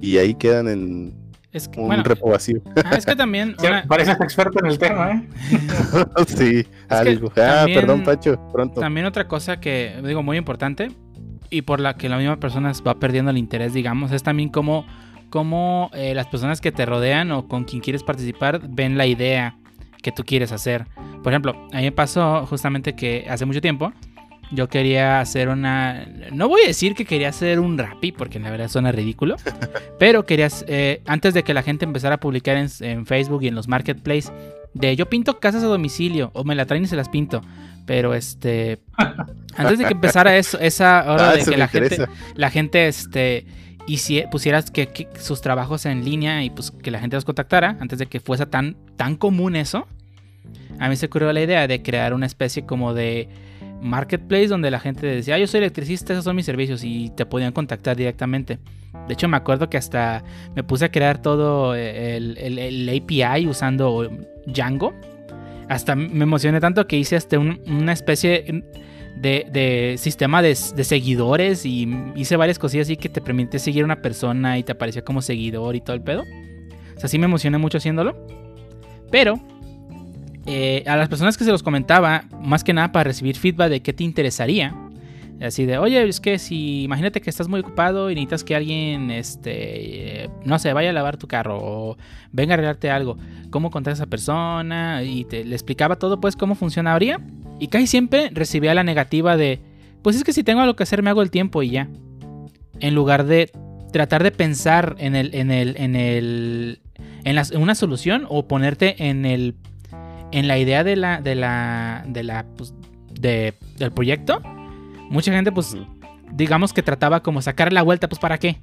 y ahí quedan en Es que, un bueno, repo vacío. ah, es que también. Una- Pareces experto en el tema, ¿eh? sí, algo. Ah, también- perdón, Pacho, pronto. También otra cosa que digo muy importante y por la que la misma persona va perdiendo el interés, digamos, es también cómo, cómo eh, las personas que te rodean o con quien quieres participar ven la idea que tú quieres hacer. Por ejemplo, a mí me pasó justamente que hace mucho tiempo yo quería hacer una... No voy a decir que quería hacer un rapi, porque la verdad suena ridículo, pero quería... eh, antes de que la gente empezara a publicar en, en Facebook y en los marketplaces, de yo pinto casas a domicilio, o me la traen y se las pinto. Pero este... Antes de que empezara eso, esa hora Ah, de que la gente, la gente este hicie- pusieras que, sus trabajos en línea y pues que la gente los contactara antes de que fuese tan tan común eso a mí se ocurrió la idea de crear una especie como de marketplace donde la gente decía ah, yo soy electricista esos son mis servicios y te podían contactar directamente. De hecho me acuerdo que hasta me puse a crear todo el, el- el API usando Django. Hasta me emocioné tanto que hice hasta un- una especie de, sistema de, de seguidores y hice varias cosillas así que te permite seguir a una persona y te aparecía como seguidor y todo el pedo. O sea, sí me emocioné mucho haciéndolo. Pero eh, a las personas que se los comentaba, más que nada para recibir feedback de qué te interesaría. Así de, oye, es que si imagínate que estás muy ocupado y necesitas que alguien, este, no sé, vaya a lavar tu carro o venga a arreglarte algo, cómo contar a esa persona y te, le explicaba todo, pues, cómo funcionaría. Y casi siempre recibía la negativa de, pues es que si tengo algo que hacer me hago el tiempo y ya. En lugar de tratar de pensar en el, en el, en el, en una solución o ponerte en el, en la idea de la, de la, de la, pues, de, del proyecto. Mucha gente, pues, digamos que trataba como sacar la vuelta, pues, ¿para qué?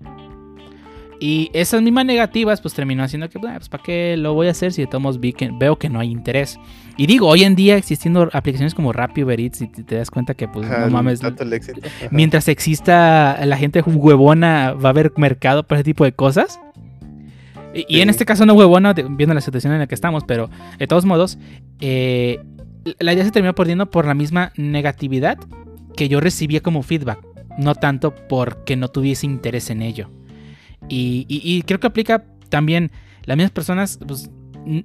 Y esas mismas negativas, pues terminó haciendo que, "Ah, pues, ¿para qué lo voy a hacer si de todos vi que, veo que no hay interés? Y digo, hoy en día existiendo aplicaciones como Rappi, Uber Eats, y te das cuenta que, pues, Ajá, no mames, mientras exista la gente huevona, va a haber mercado para ese tipo de cosas. Y, y en este caso no huevona, viendo la situación en la que estamos, pero de todos modos, eh, la idea se terminó perdiendo por la misma negatividad que yo recibía como feedback, no tanto porque no tuviese interés en ello. Y, creo que aplica también las mismas personas, pues,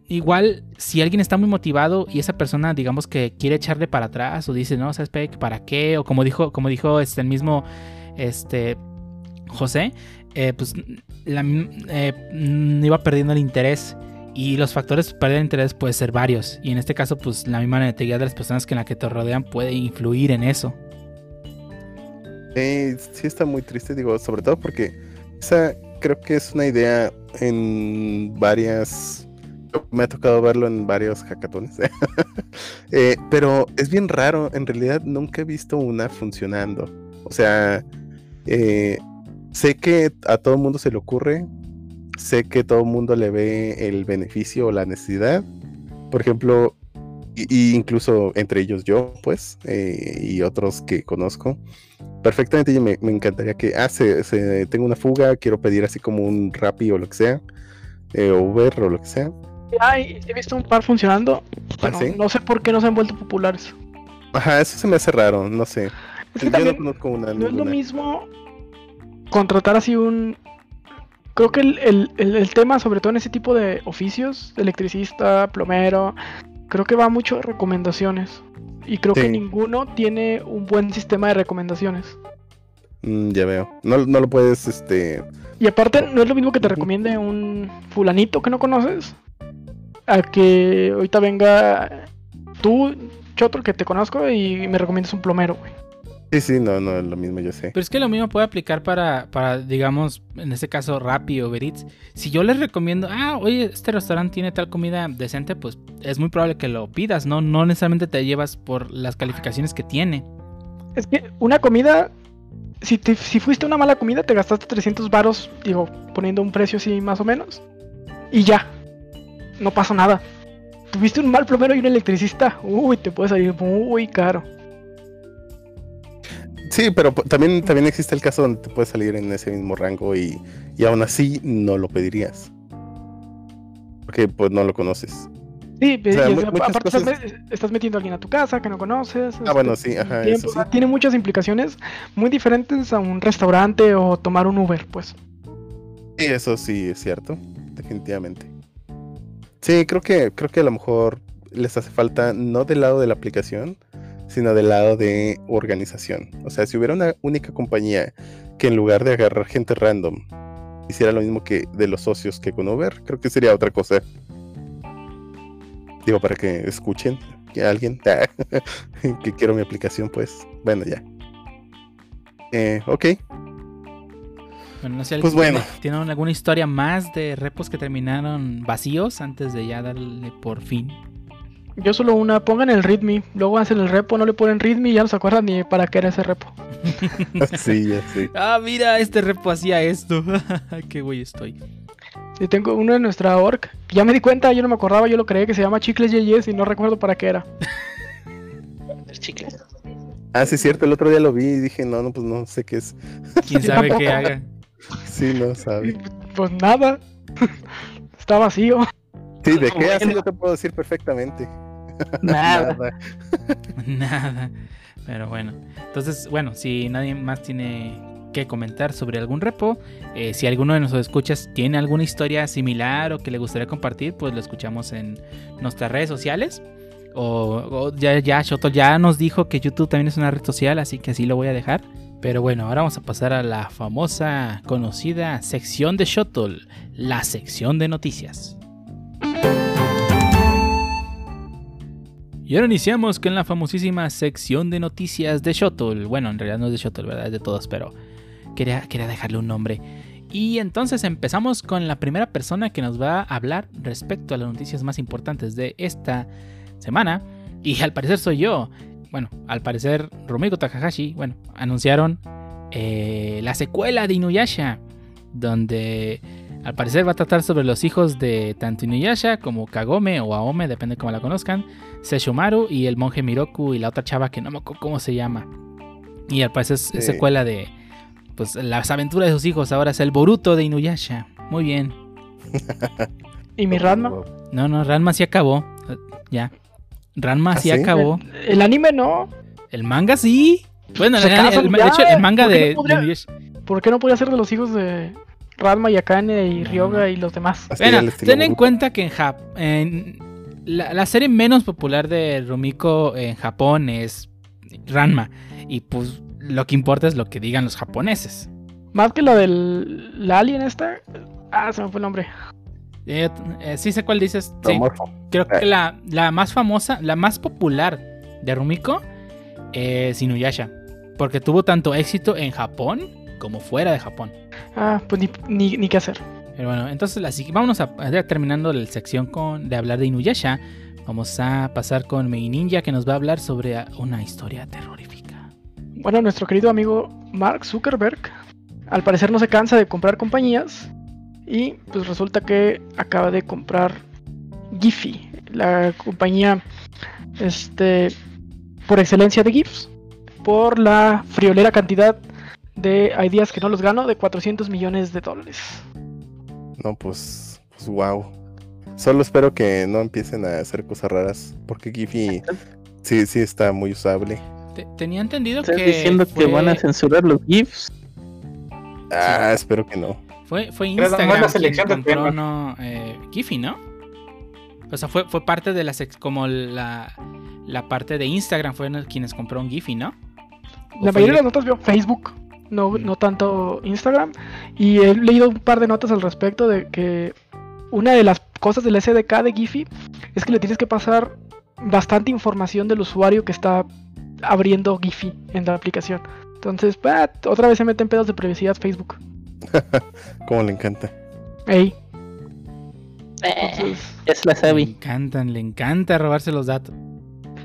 igual si alguien está muy motivado y esa persona digamos que quiere echarle para atrás o dice, no, ¿sabes para qué? O como dijo, como dijo este, el mismo este, José, eh, pues la- eh, iba perdiendo el interés. Y los factores para el interés pueden ser varios. Y en este caso, pues la misma negatividad de las personas que en la que te rodean puede influir en eso. Eh, sí está muy triste, digo, sobre todo porque esa creo que es una idea en varias... Me ha tocado verlo en varios hackatones. Eh, pero es bien raro, en realidad nunca he visto una funcionando. O sea, eh, sé que a todo mundo se le ocurre, sé que todo mundo le ve el beneficio o la necesidad. Por ejemplo, y incluso entre ellos yo, pues, eh, y otros que conozco, perfectamente me, me encantaría que, ah, se, se- tengo una fuga, quiero pedir así como un Rappi o lo que sea, eh, o Uber o lo que sea. Ay, he visto un par funcionando, pero ¿Ah, sí? no sé por qué no se han vuelto populares. Ajá, eso se me hace raro, no sé. Es Yo no conozco una. no es lo mismo contratar así un... Creo que el, el- el- el tema, sobre todo en ese tipo de oficios, electricista, plomero, creo que va mucho de recomendaciones. Y creo que ninguno tiene un buen sistema de recomendaciones. Mm, ya veo. No, no lo puedes, este. Y aparte, no es lo mismo que te recomiende un fulanito que no conoces, a que ahorita venga tú, Chotro, que te conozco, y me recomiendas un plomero, güey. Sí, sí, no, no es lo mismo, yo sé. Pero es que lo mismo puede aplicar para, para digamos, en este caso Rappi o Uber Eats. Si yo les recomiendo, ah, oye, este restaurante tiene tal comida decente, pues es muy probable que lo pidas, ¿no? No necesariamente te llevas por las calificaciones que tiene. Es que una comida, si, te- si fuiste una mala comida, te gastaste 300 varos, digo, poniendo un precio así más o menos, y ya, no pasó nada. Tuviste un mal plomero y un electricista, uy, te puede salir muy caro. Sí, pero también, también existe el caso donde te puedes salir en ese mismo rango y, y aún así no lo pedirías. Porque pues no lo conoces. Sí, O sea, aparte cosas- estás, me- estás metiendo a alguien a tu casa que no conoces. Ah, bueno, este, sí, ajá, tiempo, eso sí. Tiene muchas implicaciones muy diferentes a un restaurante o tomar un Uber, pues. Sí, eso sí es cierto, definitivamente. Sí, creo que, creo que a lo mejor les hace falta no del lado de la aplicación, sino del lado de organización. O sea, si hubiera una única compañía que en lugar de agarrar gente random hiciera lo mismo que de los socios que con Uber, creo que sería otra cosa. Digo, para que escuchen que alguien que quiero mi aplicación, pues, bueno, ya. Eh, ok, Bueno, no sé, Pues ¿alguien bueno. tiene- ¿Tienen alguna historia más de repos que terminaron vacíos antes de ya darle por fin? Yo solo una, pongan el readme, luego hacen el repo, no le ponen readme y ya no se acuerdan ni para qué era ese repo. sí, ya sé. Ah, mira, este repo hacía esto. Qué güey estoy. Yo tengo uno de nuestra org, ya me di cuenta, yo no me acordaba, yo lo creí que se llama Chicles Yeyes y no recuerdo para qué era. Chicles. Ah, sí, es cierto, el otro día lo vi y dije, no, no, pues no sé qué es. ¿Quién sabe qué haga? Sí, no sabe. Pues nada, está vacío. Sí, de qué así yo te puedo decir perfectamente. Nada. Nada. Pero bueno. Entonces, bueno, si nadie más tiene que comentar sobre algún repo, eh, si alguno de nuestros escuchas tiene alguna historia similar o que le gustaría compartir, pues lo escuchamos en nuestras redes sociales. O, o ya, ya, Shoto ya nos dijo que YouTube también es una red social, así que así lo voy a dejar. Pero bueno, ahora vamos a pasar a la famosa, conocida sección de Shuttle, la sección de noticias. Y ahora iniciamos con la famosísima sección de noticias de Shuttle. Bueno, en realidad no es de Shuttle, ¿verdad? Es de todos, pero quería, quería dejarle un nombre. Y entonces empezamos con la primera persona que nos va a hablar respecto a las noticias más importantes de esta semana. Y al parecer soy yo. Bueno, al parecer Rumiko Takahashi, bueno, anunciaron eh, la secuela de Inuyasha. Donde al parecer va a tratar sobre los hijos de tanto Inuyasha como Kagome o Aome, depende cómo la conozcan. Seshomaru y el monje Miroku y la otra chava que no me acuerdo cómo se llama. Y al parecer es, es secuela de pues las aventuras de sus hijos. Ahora es el Boruto de Inuyasha. Muy bien. ¿Y mi Ranma? No, no, Ranma sí acabó. Eh, Ya. Ranma ¿Ah, sí sí? acabó. El, el anime no. El manga sí. Bueno, el- de hecho, el manga ¿por qué de, no podría- de Inuyasha. ¿Por qué no podía ser de los hijos de Ranma y Akane y. Ryoga y los demás? Bueno, ten en cuenta que en Japón. la, la serie menos popular de Rumiko en Japón es Ranma. Y pues lo que importa es lo que digan los japoneses. Más que la del la alien esta. Ah, se me fue el nombre. Eh, eh, sí sé cuál dices. Sí, creo que la, la más famosa, la más popular de Rumiko es Inuyasha. Porque tuvo tanto éxito en Japón como fuera de Japón. Ah, pues ni, ni, ni qué hacer. Pero bueno, entonces la sigui- vámonos a, ya terminando la sección con, de hablar de Inuyasha. Vamos a pasar con Mei Ninja que nos va a hablar sobre una historia terrorífica. Bueno, nuestro querido amigo Mark Zuckerberg, al parecer no se cansa de comprar compañías y pues resulta que acaba de comprar Giphy, la compañía este por excelencia de GIFs, por la friolera cantidad de ideas que no los gano de 400 millones de dólares. No, pues, pues wow. Solo espero que no empiecen a hacer cosas raras, porque Giphy sí, sí está muy usable. Te- tenía entendido ¿Estás que diciendo fue, que van a censurar los GIFs? Ah, espero que no. fue, fue Instagram la quien compró no, eh, Giphy, ¿no? O sea, fue, fue parte de la sec- como la, la parte de Instagram fue quienes compró un Giphy, ¿no? ¿O La mayoría de las notas veo Facebook, no, no tanto Instagram. Y he leído un par de notas al respecto de que una de las cosas del SDK de Giphy es que le tienes que pasar bastante información del usuario que está abriendo Giphy en la aplicación. Entonces, bah, otra vez se meten pedos de privacidad Facebook. Como le encanta. Ey, Eh, entonces, es la Le Sabi. encantan, le encanta robarse los datos.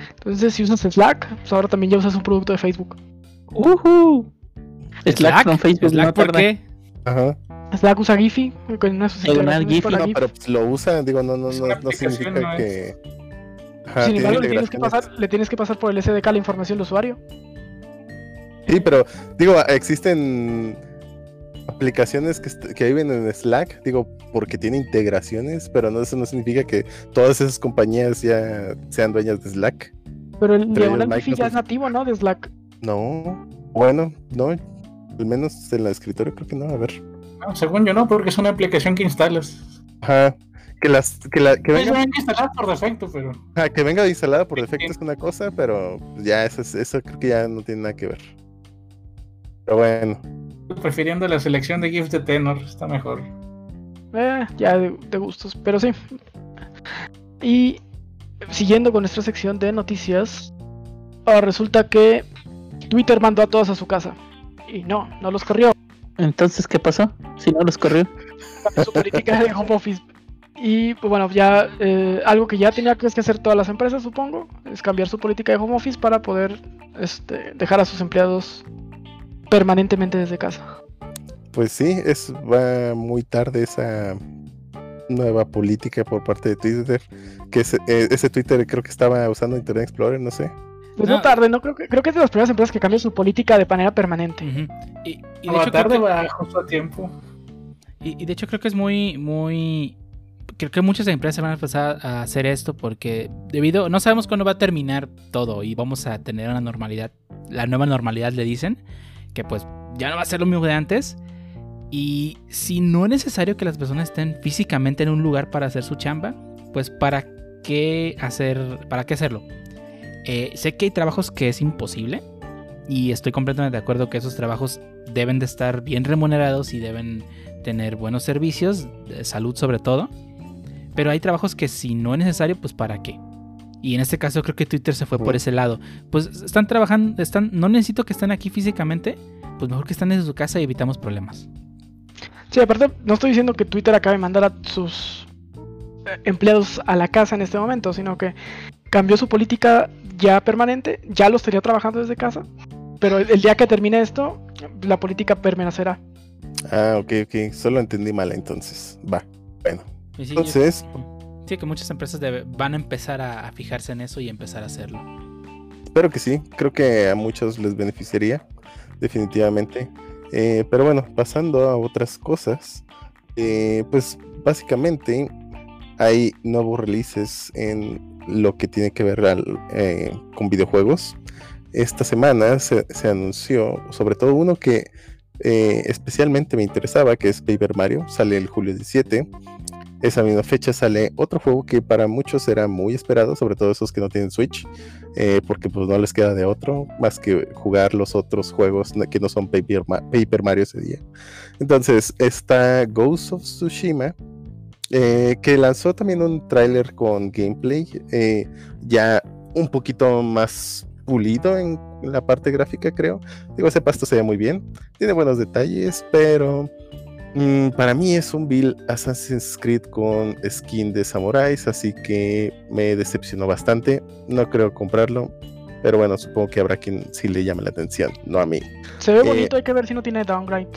entonces si usas Slack, pues ahora también ya usas un producto de Facebook. Ujú. Slack con Facebook Slack, no ¿por tarda. qué? Ajá. Slack usa Giphy con una Diagonal Giphy, No, pero pues, lo usa, digo, no, no, no, no significa ¿no que. Ajá, Sin tiene embargo, le tienes, que pasar, le tienes que pasar por el SDK la información del usuario. Sí, pero digo, existen aplicaciones que, que viven en Slack, digo, porque tiene integraciones, pero no, eso no significa que todas esas compañías ya sean dueñas de Slack. Pero el diagonal wifi ya es nativo, ¿no? De Slack. No, bueno, no, al menos en la escritorio creo que no, a ver. No, según yo no, porque es una aplicación que instalas. Ajá, que las, que la, que venga, que instalar por defecto, pero. ajá, que venga instalada por defecto sí. es una cosa, pero ya eso, es- eso creo que ya no tiene nada que ver. Pero bueno, Prefiriendo la selección de GIFs de Tenor, está mejor. Eh, ya de, de gustos, pero sí. Y siguiendo con nuestra sección de noticias, ahora resulta que Twitter mandó a todos a su casa. Y no, no los corrió. Entonces, ¿qué pasó? Si no los corrió. cambió su política de home office. Y pues bueno, ya eh, algo que ya tenía que hacer todas las empresas, supongo, es cambiar su política de home office para poder este, dejar a sus empleados permanentemente desde casa. pues sí, es va muy tarde esa nueva política por parte de Twitter, que ese, eh, ese Twitter creo que estaba usando Internet Explorer, no sé. Pues no, No. tarde, no creo que creo que es de las primeras empresas que cambian su política de manera permanente. Y, y de Va hecho, que- justo a tiempo. Y, y de hecho creo que es muy, muy... Creo que muchas empresas van a empezar a hacer esto porque debido... No sabemos cuándo va a terminar todo y vamos a tener una normalidad. La nueva normalidad le dicen. Que pues ya no va a ser lo mismo de antes. Y si no es necesario que las personas estén físicamente en un lugar para hacer su chamba, pues para qué hacer... ¿Para qué hacerlo? Eh, sé que hay trabajos que es imposible. Y estoy completamente de acuerdo que esos trabajos deben de estar bien remunerados y deben tener buenos servicios, de salud sobre todo. Pero hay trabajos que si no es necesario, pues para qué. Y en este caso creo que Twitter se fue por ese lado. Pues están trabajando, están, no necesito que estén aquí físicamente, pues mejor que estén desde su casa y evitamos problemas. Sí, aparte, no estoy diciendo que Twitter acabe de mandar a sus eh, empleados a la casa en este momento, sino que cambió su política ya permanente, ya los tenía trabajando desde casa, pero el, el día que termine esto, la política permanecerá. Ah, ok, ok, solo entendí mal entonces. Va, bueno. Yo- Entonces, sí, que muchas empresas van a empezar a, a fijarse en eso y empezar a hacerlo. espero que sí, creo que a muchos les beneficiaría, definitivamente. Eh, pero bueno, pasando a otras cosas, eh, pues básicamente hay nuevos releases en lo que tiene que ver eh, con videojuegos. Esta semana se, anunció, sobre todo uno que eh, especialmente me interesaba, que es Paper Mario, sale el julio 17. Esa misma fecha sale otro juego que para muchos era muy esperado, sobre todo esos que no tienen Switch, eh, porque pues no les queda de otro más que jugar los otros juegos que no son Paper Mario ese día. Entonces está Ghost of Tsushima, eh, que lanzó también un tráiler con gameplay, eh, ya un poquito más pulido en la parte gráfica, creo. Digo, ese pasto se ve muy bien, tiene buenos detalles, pero mm, para mí es un build Assassin's Creed con skin de samuráis, así que me decepcionó bastante. No creo comprarlo, pero bueno, supongo que habrá quien sí le llame la atención, no a mí. Se ve Eh, bonito, hay que ver si no tiene downgrade,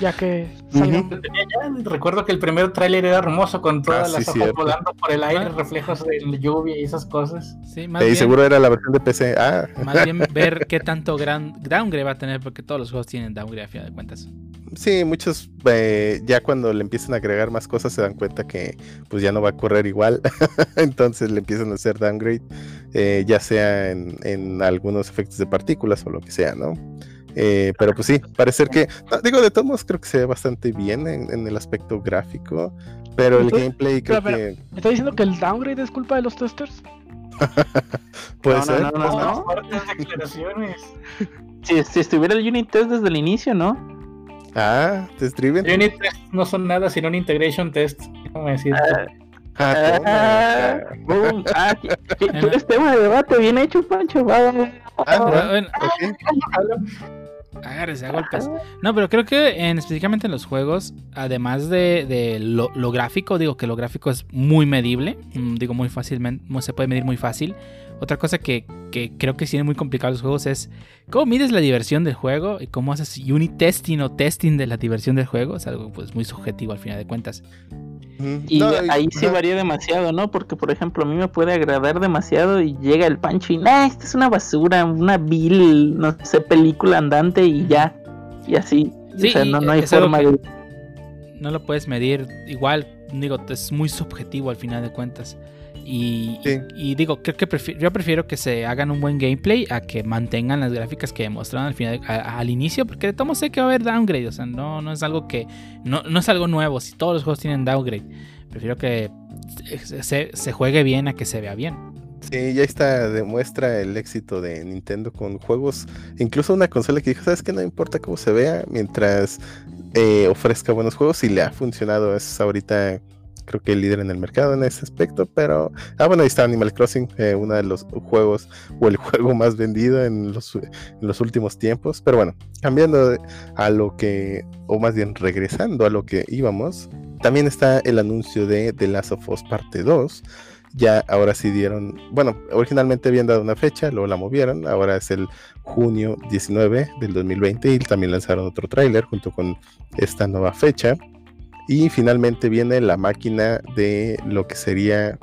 ya que salga. Ya Recuerdo que el primer tráiler era hermoso con todas Ah, sí, las hojas cierto. volando por el aire, Ah. reflejos de la lluvia y esas cosas. Sí, más Eh, bien, seguro era la versión de PC. Ah, más bien ver qué tanto gran downgrade va a tener, porque todos los juegos tienen downgrade a fin de cuentas. sí, muchos eh, ya cuando le empiezan a agregar más cosas se dan cuenta que pues ya no va a correr igual. Entonces le empiezan a hacer downgrade, eh, ya sea en, en algunos efectos de partículas o lo que sea, ¿no? Eh, pero pues sí, parecer que, no, digo, de todos modos creo que se ve bastante bien en, en el aspecto gráfico, pero el gameplay creo pero, que ¿Me está diciendo que el downgrade es culpa de los testers? puede No, no, ser. no, no, no. Declaraciones. Si, si estuviera el unit test desde el inicio, ¿no? Ah, test driven. Unit test no son nada sino un integration test. déjame decirte. Ah, toma, Ah, ah, boom. Ah, qué, qué es tema de debate, bien hecho, Pancho. Va, va, va. ah, Pero, bueno, ok. agárrese a golpes. No, pero creo que en, específicamente en los juegos, además de, de lo, lo gráfico, digo que lo gráfico es muy medible, mm, digo muy fácilmente, se puede medir muy fácil. Otra cosa que, que creo que tiene muy complicado los juegos es cómo mides la diversión del juego y cómo haces unit testing o testing de la diversión del juego. Es algo pues muy subjetivo al final de cuentas. Y No, ahí sí varía demasiado, ¿no? Porque, por ejemplo, a mí me puede agradar demasiado y llega el Pancho y, nah, esta es una basura, una vil, no sé, película andante y ya. Y así. Sí, o sea, no, no hay forma de... no lo puedes medir igual digo es muy subjetivo al final de cuentas y, Sí. y- y digo creo que prefi- yo prefiero que se hagan un buen gameplay a que mantengan las gráficas que mostraron al final a- al inicio porque de todo sé que va a haber downgrade o sea no, no es algo que no, no es algo nuevo si todos los juegos tienen downgrade prefiero que se juegue bien a que se vea bien Sí, ya está, demuestra el éxito de Nintendo con juegos, incluso una consola que dijo, sabes que no importa cómo se vea, mientras eh, ofrezca buenos juegos y le ha funcionado, es ahorita creo que el líder en el mercado en ese aspecto, pero, ah bueno, ahí está Animal Crossing, eh, uno de los juegos o el juego más vendido en los, en los últimos tiempos, pero bueno, cambiando a lo que, o más bien regresando a lo que íbamos, también está el anuncio de The Last of Us Parte 2, ya ahora sí dieron, bueno, originalmente habían dado una fecha, luego la movieron, ahora es el junio 19 del 2020 y también lanzaron otro tráiler junto con esta nueva fecha. Y finalmente viene la máquina de lo que sería,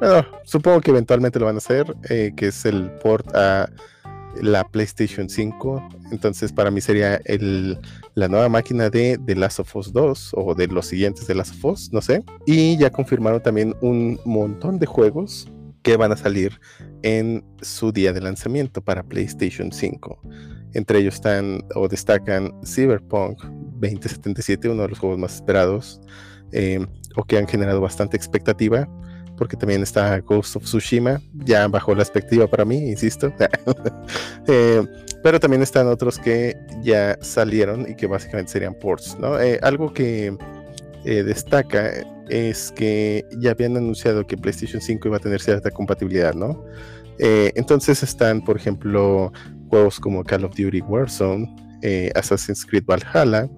bueno, supongo que eventualmente lo van a hacer, eh, que es el port a la PlayStation 5. Entonces para mí sería el, la nueva máquina de The Last of Us 2 o de los siguientes de Last of Us, no sé. Y ya confirmaron también un montón de juegos que van a salir en su día de lanzamiento para PlayStation 5. Entre ellos están o destacan Cyberpunk 2077, uno de los juegos más esperados eh, o que han generado bastante expectativa, porque también está Ghost of Tsushima, ya bajó la expectativa para mí, insisto. Eh, pero también están otros que ya salieron y que básicamente serían ports, ¿no? Eh, algo que eh, destaca es que ya habían anunciado que PlayStation 5 iba a tener cierta compatibilidad, ¿no? Eh, entonces están, por ejemplo, juegos como Call of Duty Warzone, eh, Assassin's Creed Valhalla,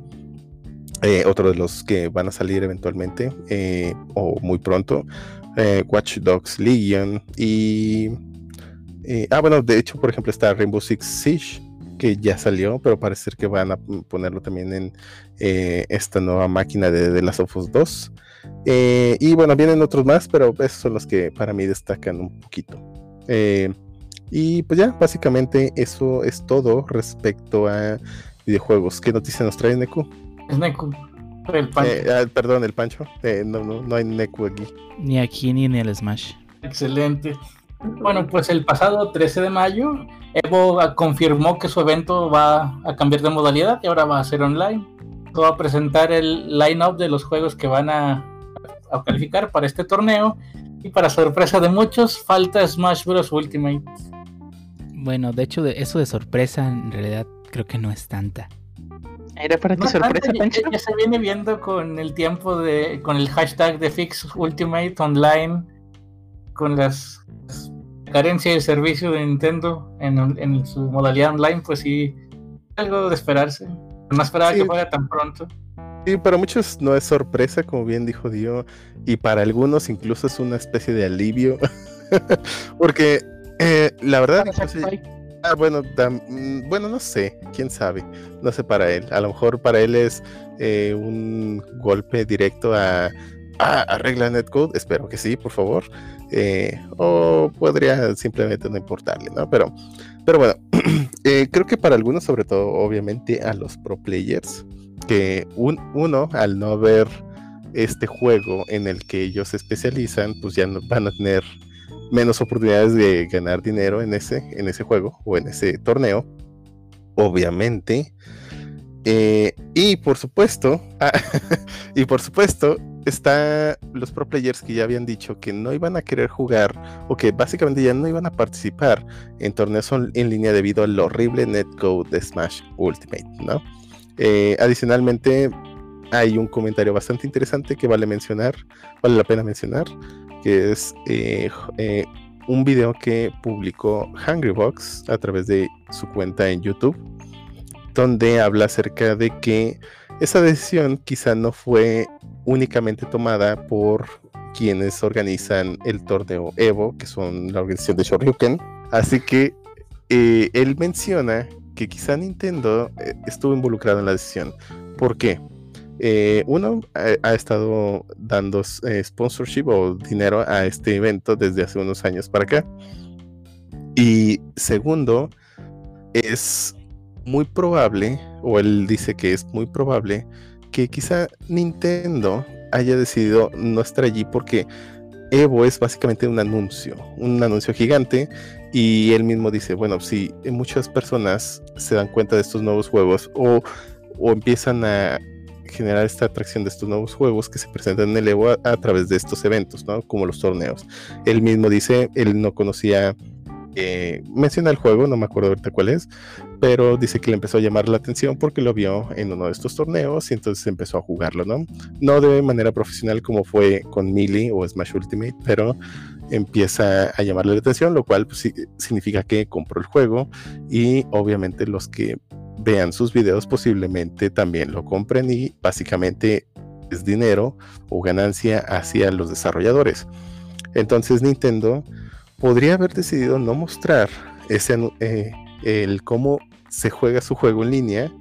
eh, otro de los que van a salir eventualmente o muy pronto, Watch Dogs Legion y... ah, bueno, de hecho, por ejemplo, está Rainbow Six Siege, que ya salió, pero parece que van a ponerlo también en esta nueva máquina de, de Last of Us 2. Eh, y bueno, vienen otros más, pero esos son los que para mí destacan un poquito. Eh, y pues ya, básicamente eso es todo respecto a videojuegos. ¿Qué noticia nos trae Neku? Es Neku. El pan. Eh, ah, perdón, el Pancho. Eh, no, no, no hay Neku aquí. ni aquí ni en el Smash Excelente. Bueno, pues el pasado 13 de mayo, Evo confirmó que su evento va a cambiar de modalidad y ahora va a ser online. Va a presentar el line-up de los juegos que van a, a calificar para este torneo. Y para sorpresa de muchos, falta Smash Bros. Ultimate. bueno de hecho eso de sorpresa en realidad creo que no es tanta Era para ti No sorpresa, Pancho. ya, ya se viene viendo con el tiempo de, con el hashtag de Fix Ultimate Online, con las, las carencias de servicio de Nintendo en, en su modalidad online, pues sí, algo de esperarse. No esperaba Sí. que fuera tan pronto. Sí, para muchos no es sorpresa, como bien dijo Dio, y para algunos incluso es una especie de alivio, porque eh, la verdad, ah, bueno, mm, bueno, no sé, quién sabe, no sé para él, a lo mejor para él es eh, un golpe directo a, a arregla netcode, espero que sí, por favor, eh, o podría simplemente no importarle, ¿no? Pero, pero bueno, eh, creo que para algunos, sobre todo, obviamente, a los pro players, que un, uno, al no ver este juego en el que ellos se especializan, pues ya no, van a tener menos oportunidades de ganar dinero en ese, en ese juego o en ese torneo, obviamente. Eh, y por supuesto, ah, y por supuesto, está los pro players que ya habían dicho que no iban a querer jugar o que básicamente ya no iban a participar en torneos en línea debido al horrible netcode de Smash Ultimate, ¿no? Eh, adicionalmente, hay un comentario bastante interesante que vale mencionar, vale la pena mencionar, que es eh, eh, un video que publicó Hungrybox a través de su cuenta en YouTube, donde habla acerca de que esa decisión quizá no fue únicamente tomada por quienes organizan el torneo Evo, que son la organización de Shoryuken. Así que él menciona que quizá Nintendo eh, estuvo involucrado en la decisión. ¿Por qué? Eh, uno ha, ha estado dando eh, sponsorship o dinero a este evento desde hace unos años para acá. Y segundo, es muy probable, o él dice que es muy probable, que quizá Nintendo haya decidido no estar allí porque Evo es básicamente un anuncio, un anuncio gigante y él mismo dice, bueno, si muchas personas se dan cuenta de estos nuevos juegos o, o empiezan a generar esta atracción de estos nuevos juegos que se presentan en el Evo a, través de estos eventos, ¿no? Como los torneos. Él mismo dice, él no conocía, eh, menciona el juego, no me acuerdo ahorita cuál es, pero dice que le empezó a llamar la atención porque lo vio en uno de estos torneos y entonces empezó a jugarlo, ¿no? No de manera profesional como fue con Melee o Smash Ultimate, pero empieza a llamarle la atención, lo cual pues, significa que compró el juego y obviamente los que vean sus videos posiblemente también lo compren y básicamente es dinero o ganancia hacia los desarrolladores. Entonces Nintendo podría haber decidido no mostrar ese, eh, el cómo se juega su juego en línea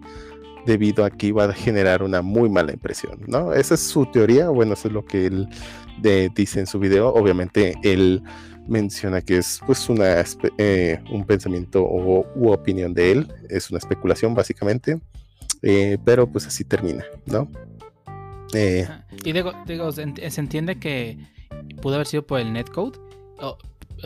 debido a que iba a generar una muy mala impresión, ¿no? Esa es su teoría, bueno, eso es lo que él dice en su video. Obviamente él menciona que es pues una eh, un pensamiento o, u opinión de él, es una especulación básicamente, eh, pero pues así termina, ¿no? Eh, y digo, digo, se entiende que pudo haber sido por el netcode, o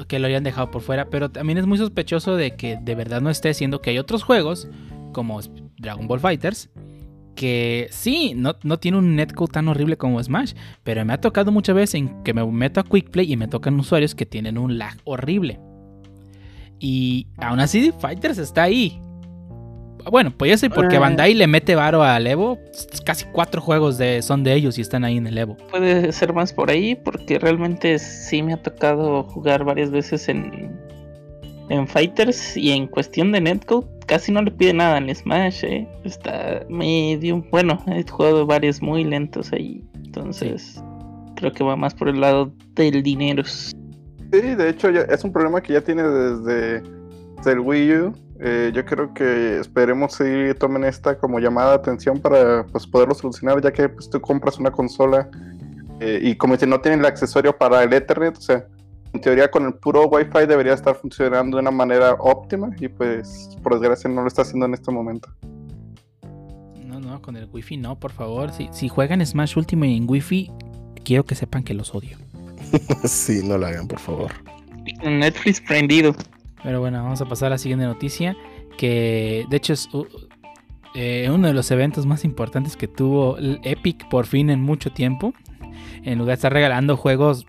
que lo hayan dejado por fuera, pero también es muy sospechoso de que de verdad no esté, siendo que hay otros juegos, como Dragon Ball Fighters, que sí, no, no, tiene un netcode tan horrible como Smash, pero me ha tocado muchas veces en que me meto a Quick Play y me tocan usuarios que tienen un lag horrible. Y aún así, Fighters está ahí. Bueno, pues ya sé porque eh. Bandai le mete varo al Evo. Casi cuatro juegos de, son de ellos y están ahí en el Evo. Puede ser más por ahí, porque realmente sí me ha tocado jugar varias veces en, en Fighters y en cuestión de netcode casi no le pide nada en Smash, ¿eh? Está medio... Bueno, he jugado varios muy lentos ahí. Entonces, creo que va más por el lado del dinero. Sí, de hecho ya es un problema que ya tiene desde, el Wii U. Eh, yo creo que esperemos si tomen esta como llamada de atención para pues, poderlo solucionar, ya que pues, tú compras una consola eh, y como si no tienen el accesorio para el Ethernet, o sea, en teoría con el puro Wi-Fi debería estar funcionando de una manera óptima y pues por desgracia no lo está haciendo en este momento. No, no, con el Wi-Fi no, por favor. Si, si juegan Smash Ultimate en Wi-Fi, quiero que sepan que los odio. sí, no lo hagan, por favor. Netflix prendido. Pero bueno, vamos a pasar a la siguiente noticia, que de hecho es eh, uno de los eventos más importantes que tuvo Epic por fin en mucho tiempo. En lugar de estar regalando juegos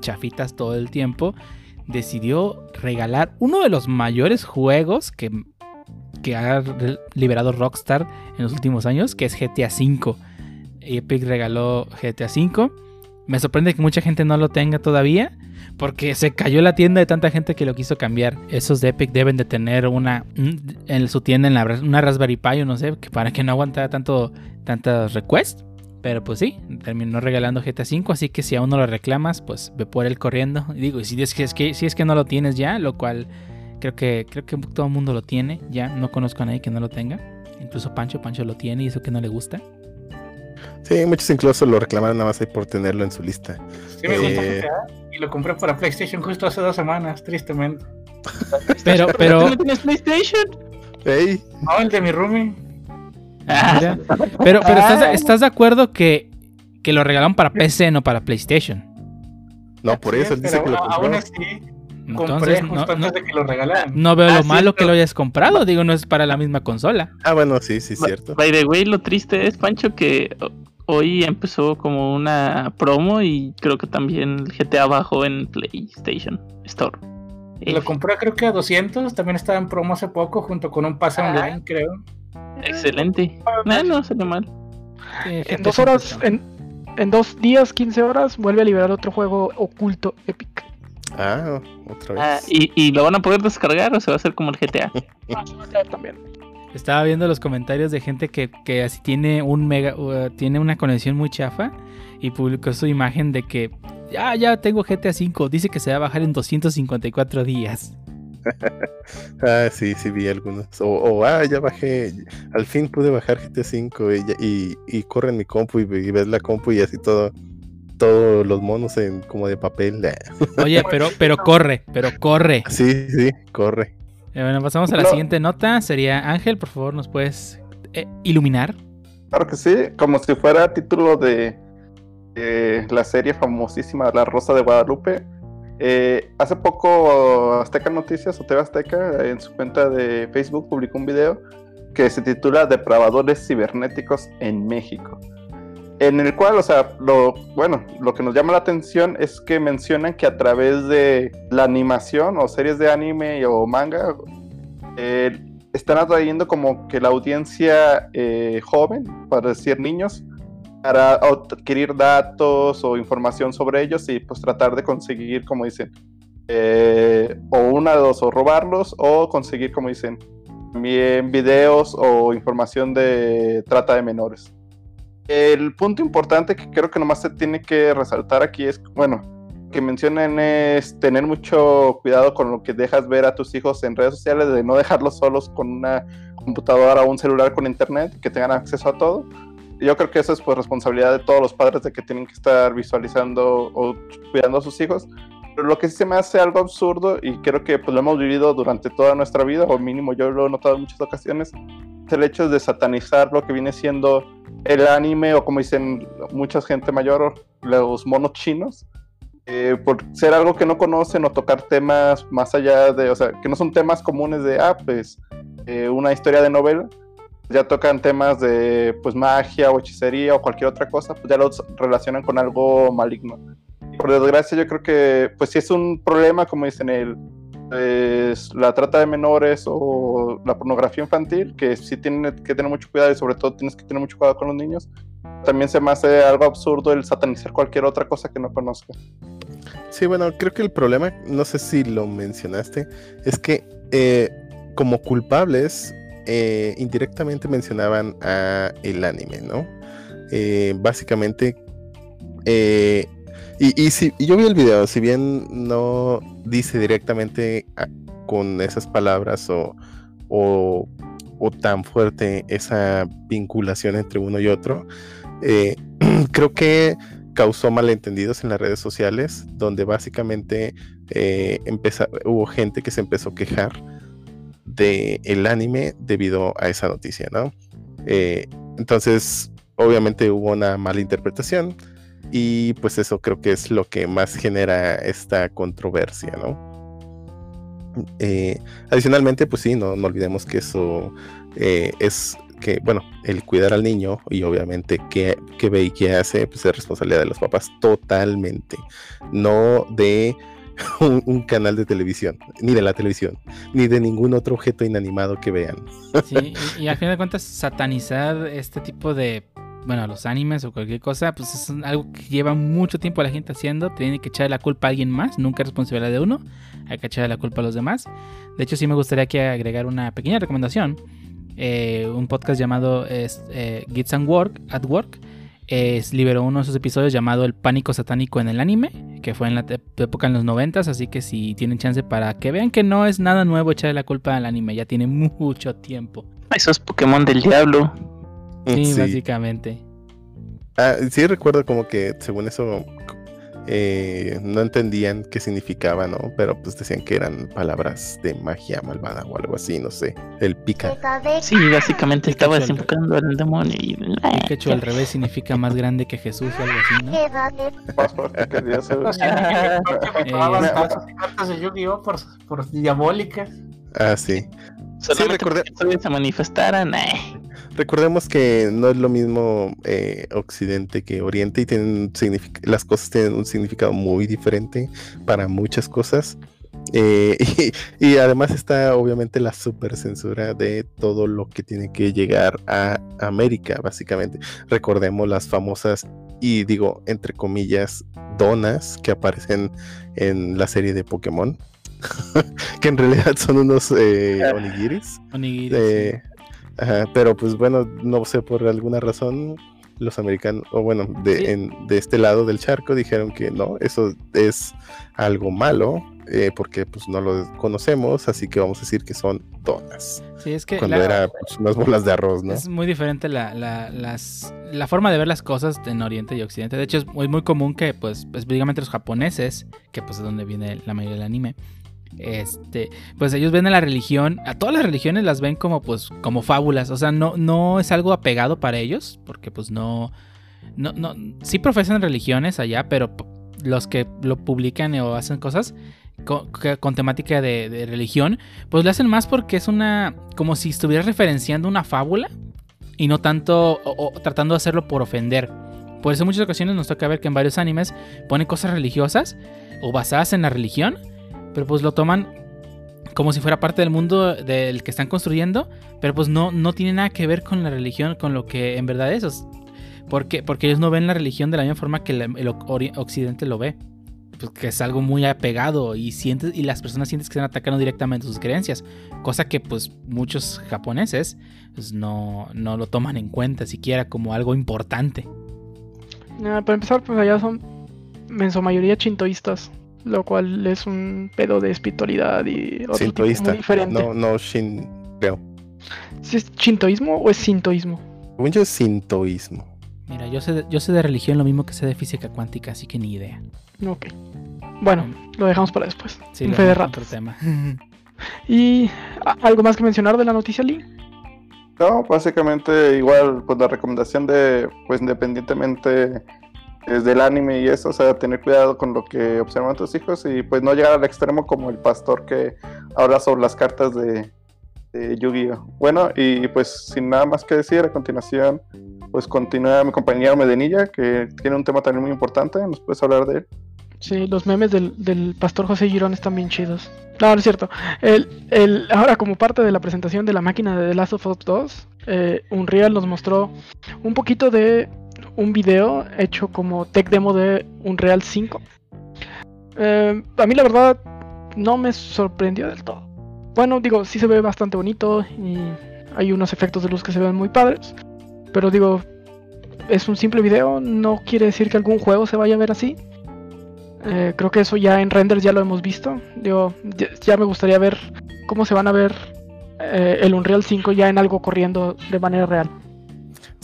chafitas todo el tiempo, decidió regalar uno de los mayores juegos que, que ha liberado Rockstar en los últimos años, que es GTA V. Epic regaló GTA V. Me sorprende que mucha gente no lo tenga todavía. Porque se cayó la tienda de tanta gente que lo quiso cambiar. Esos de Epic deben de tener una en su tienda en la, una Raspberry Pi o no sé, para que no aguantara tanto tantas requests. Pero pues sí, terminó regalando GTA V, así que si aún no lo reclamas, pues ve por él corriendo. Y digo, si es que, es que, si es que no lo tienes ya, lo cual creo que, creo que todo el mundo lo tiene ya, no conozco a nadie que no lo tenga. Incluso Pancho, Pancho lo tiene y eso que no le gusta. Sí, muchos incluso lo reclamaron nada más ahí por tenerlo en su lista. Sí, me gusta eh, y lo compré para PlayStation justo hace dos semanas, tristemente. pero, pero... ¿No tienes PlayStation? Hey. No, el de mi roomie. Pero, pero ¿estás, de acuerdo que, que lo regalaron para PC, no para PlayStation? No, por eso él dice que lo compró. Aún así, Entonces, no, no, de que lo regalaran. No veo lo ah, malo que lo hayas comprado, digo, no es para la misma consola. Ah, bueno, sí, sí, cierto. By the way, lo triste es, Pancho, que hoy empezó como una promo y creo que también el GTA bajó en PlayStation Store. Lo compré creo que a 200, también estaba en promo hace poco junto con un pase ah. online, creo. Excelente. No, no salió mal. en dos horas, en, en, dos días, 15 horas, vuelve a liberar otro juego oculto Epic. Ah, otra ah, vez. ¿y, ¿y, lo van a poder descargar o se va a hacer como el GTA? ah, también. Estaba viendo los comentarios de gente que, que así tiene un mega uh, tiene una conexión muy chafa y publicó su imagen de que ya ya tengo GTA 5, dice que se va a bajar en 254 días. ah, sí, sí vi algunos. O, ah, ya bajé, al fin pude bajar GTA 5 y, y, corre en mi compu y, ves la compu y así todo, todos los monos en como de papel. Oye, pero, pero corre, pero corre. Sí, sí, corre. Eh, bueno, pasamos a la No. siguiente nota. Sería Ángel, por favor, ¿nos puedes eh, iluminar? Claro que sí, como si fuera título de la serie famosísima La Rosa de Guadalupe. Eh, hace poco Azteca Noticias o TV Azteca en su cuenta de Facebook publicó un video que se titula Depravadores cibernéticos en México. En el cual, o sea, lo bueno, lo que nos llama la atención es que mencionan que a través de la animación o series de anime o manga eh, están atrayendo como que la audiencia eh, joven, para decir niños, para adquirir datos o información sobre ellos y pues tratar de conseguir, como dicen, eh, o una de dos, o robarlos o conseguir, como dicen, también videos o información de trata de menores. El punto importante que creo que nomás se tiene que resaltar aquí es, bueno, que mencionen es tener mucho cuidado con lo que dejas ver a tus hijos en redes sociales, de no dejarlos solos con una computadora o un celular con internet, que tengan acceso a todo. Yo creo que eso es pues responsabilidad de todos los padres de que tienen que estar visualizando o cuidando a sus hijos. Lo que sí se me hace algo absurdo y creo que pues lo hemos vivido durante toda nuestra vida, o mínimo yo lo he notado en muchas ocasiones, es el hecho de satanizar lo que viene siendo el anime o como dicen mucha gente mayor, los monos chinos, eh, por ser algo que no conocen o tocar temas más allá de, o sea, que no son temas comunes de, ah, pues, eh, una historia de novela, ya tocan temas de, pues, magia o hechicería o cualquier otra cosa, pues ya los relacionan con algo maligno. Por desgracia yo creo que, pues, si es un problema, como dicen, el, pues, la trata de menores o la pornografía infantil, que sí tiene que tener mucho cuidado y sobre todo tienes que tener mucho cuidado con los niños, también se hace algo absurdo el satanizar cualquier otra cosa que no conozca. Sí, bueno, creo que el problema, no sé si lo mencionaste, es que eh, como culpables eh, indirectamente mencionaban a el anime, ¿no? Eh, básicamente, eh, y, si yo vi el video, si bien no dice directamente a- con esas palabras o, tan fuerte esa vinculación entre uno y otro, eh, creo que causó malentendidos en las redes sociales, donde básicamente eh, hubo gente que se empezó a quejar de el anime debido a esa noticia, ¿no? Eh, entonces, obviamente hubo una mala interpretación y pues eso creo que es lo que más genera esta controversia, ¿no? Eh, adicionalmente, pues sí, no, olvidemos que eso eh, es que, bueno, el cuidar al niño y obviamente qué, qué ve y qué hace, pues es responsabilidad de los papás totalmente, no de un, un canal de televisión, ni de la televisión, ni de ningún otro objeto inanimado que vean. Sí, y, y al final de cuentas, satanizar este tipo de, bueno, los animes o cualquier cosa, pues es algo que lleva mucho tiempo la gente haciendo. Tiene que echarle la culpa a alguien más, nunca es responsabilidad de uno. Hay que echarle la culpa a los demás. De hecho, sí me gustaría que agregar una pequeña recomendación. Eh, un podcast llamado eh, Gits and Work at Work. Es, liberó uno de esos episodios llamado El pánico satánico en el anime, que fue en la época en los noventas, así que si tienen chance para que vean que no es nada nuevo echarle la culpa al anime, ya tiene mucho tiempo. Eso es Pokémon del diablo. Sí, Sí. básicamente. Ah, sí recuerdo como que según eso eh, no entendían qué significaba, ¿no? Pero pues decían que eran palabras de magia malvada o algo así, no sé. El pica. Sí, básicamente estaba Pikachu al- demonio y... Pikachu al revés significa más grande que Jesús o algo así, ¿no? Más fuerte que Dios. eh. Eh, cartas de Yu-Gi-Oh! por, por diabólicas. Ah, sí. Solamente recordé- porque todavía se manifestaran. eh. Recordemos que no es lo mismo eh, Occidente que Oriente y tienen las cosas tienen un significado muy diferente para muchas cosas. Eh, y, y además está obviamente la super censura de todo lo que tiene que llegar a América, básicamente. Recordemos las famosas, y digo entre comillas, donas que aparecen en la serie de Pokémon, que en realidad son unos eh, onigiris. Onigiri, Eh, ajá, pero pues bueno, no sé por alguna razón los americanos, o bueno, de, Sí. en- de este lado del charco dijeron que no, eso es algo malo, eh, porque pues no lo conocemos, así que vamos a decir que son donas, sí. Es que cuando la- era pues, unas bolas de arroz, ¿no? es muy diferente la, la, las, la forma de ver las cosas en Oriente y Occidente. De hecho, es muy, muy común que, pues, específicamente los japoneses, que pues es donde viene la mayoría del anime, este, pues ellos ven a la religión, a todas las religiones las ven como pues como fábulas, o sea, no no es algo apegado para ellos, porque pues no no no sí profesan religiones allá, pero los que lo publican o hacen cosas con, temática de, de religión, pues lo hacen más porque es una como si estuvieras referenciando una fábula y no tanto o- o tratando de hacerlo por ofender. Por eso en muchas ocasiones nos toca ver que en varios animes ponen cosas religiosas o basadas en la religión, pero pues lo toman como si fuera parte del mundo del que están construyendo, pero pues no, no tiene nada que ver con la religión, con lo que en verdad es. Porque, porque ellos no ven la religión de la misma forma que el occidente lo ve. Pues que es algo muy apegado y sientes, y las personas sientes que están atacando directamente sus creencias. Cosa que pues muchos japoneses pues, no, no lo toman en cuenta siquiera como algo importante. Ah, para empezar, pues allá son en su mayoría chintoístas, lo cual es un pedo de espiritualidad y otro tipo Sintoísta. muy diferente. No, no Shin, creo. ¿Si es chintoísmo o es sintoísmo? Según yo es sintoísmo. Mira, yo sé, de, yo sé de religión lo mismo que sé de física cuántica, así que ni idea. Ok. Bueno, lo dejamos para después. Sí, Un fe de tema. ¿Y algo más que mencionar de la noticia, Lee? No, básicamente igual, pues la recomendación de, pues independientemente es del anime y eso, o sea, tener cuidado con lo que observan tus hijos y pues no llegar al extremo como el pastor que habla sobre las cartas de, de Yu-Gi-Oh! Bueno, y pues sin nada más que decir, a continuación, pues continúa mi compañero Medenilla, que tiene un tema también muy importante, ¿nos puedes hablar de él? Sí, los memes del, del pastor José Girón están bien chidos. No, no es cierto. El, el, ahora, como parte de la presentación de la máquina de The Last of Us 2, eh, Unreal nos mostró un poquito de un video hecho como tech demo de Unreal 5. Eh, a mí la verdad no me sorprendió del todo. Bueno, digo, sí se ve bastante bonito y hay unos efectos de luz que se ven muy padres. Pero digo, es un simple video, no quiere decir que algún juego se vaya a ver así. Eh, creo que eso ya en renders ya lo hemos visto. Digo, ya, ya me gustaría ver cómo se van a ver eh, el Unreal 5 ya en algo corriendo de manera real.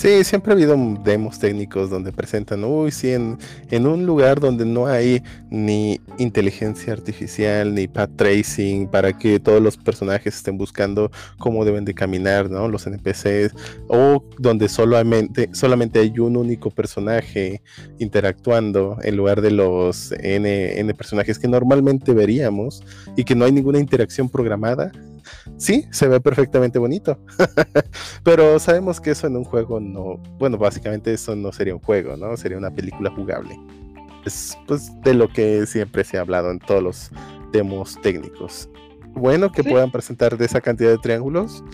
Sí, siempre ha habido demos técnicos donde presentan, uy, sí, en, en un lugar donde no hay ni inteligencia artificial, ni path tracing, para que todos los personajes estén buscando cómo deben de caminar, ¿no? Los NPCs, o donde solamente, solamente hay un único personaje interactuando en lugar de los N, N personajes que normalmente veríamos y que no hay ninguna interacción programada. Sí, se ve perfectamente bonito. Pero sabemos que eso en un juego no, bueno, básicamente eso no sería un juego, ¿no? Sería una película jugable. Es pues de lo que siempre se ha hablado en todos los demos técnicos. Bueno que Sí. puedan presentar de esa cantidad de triángulos,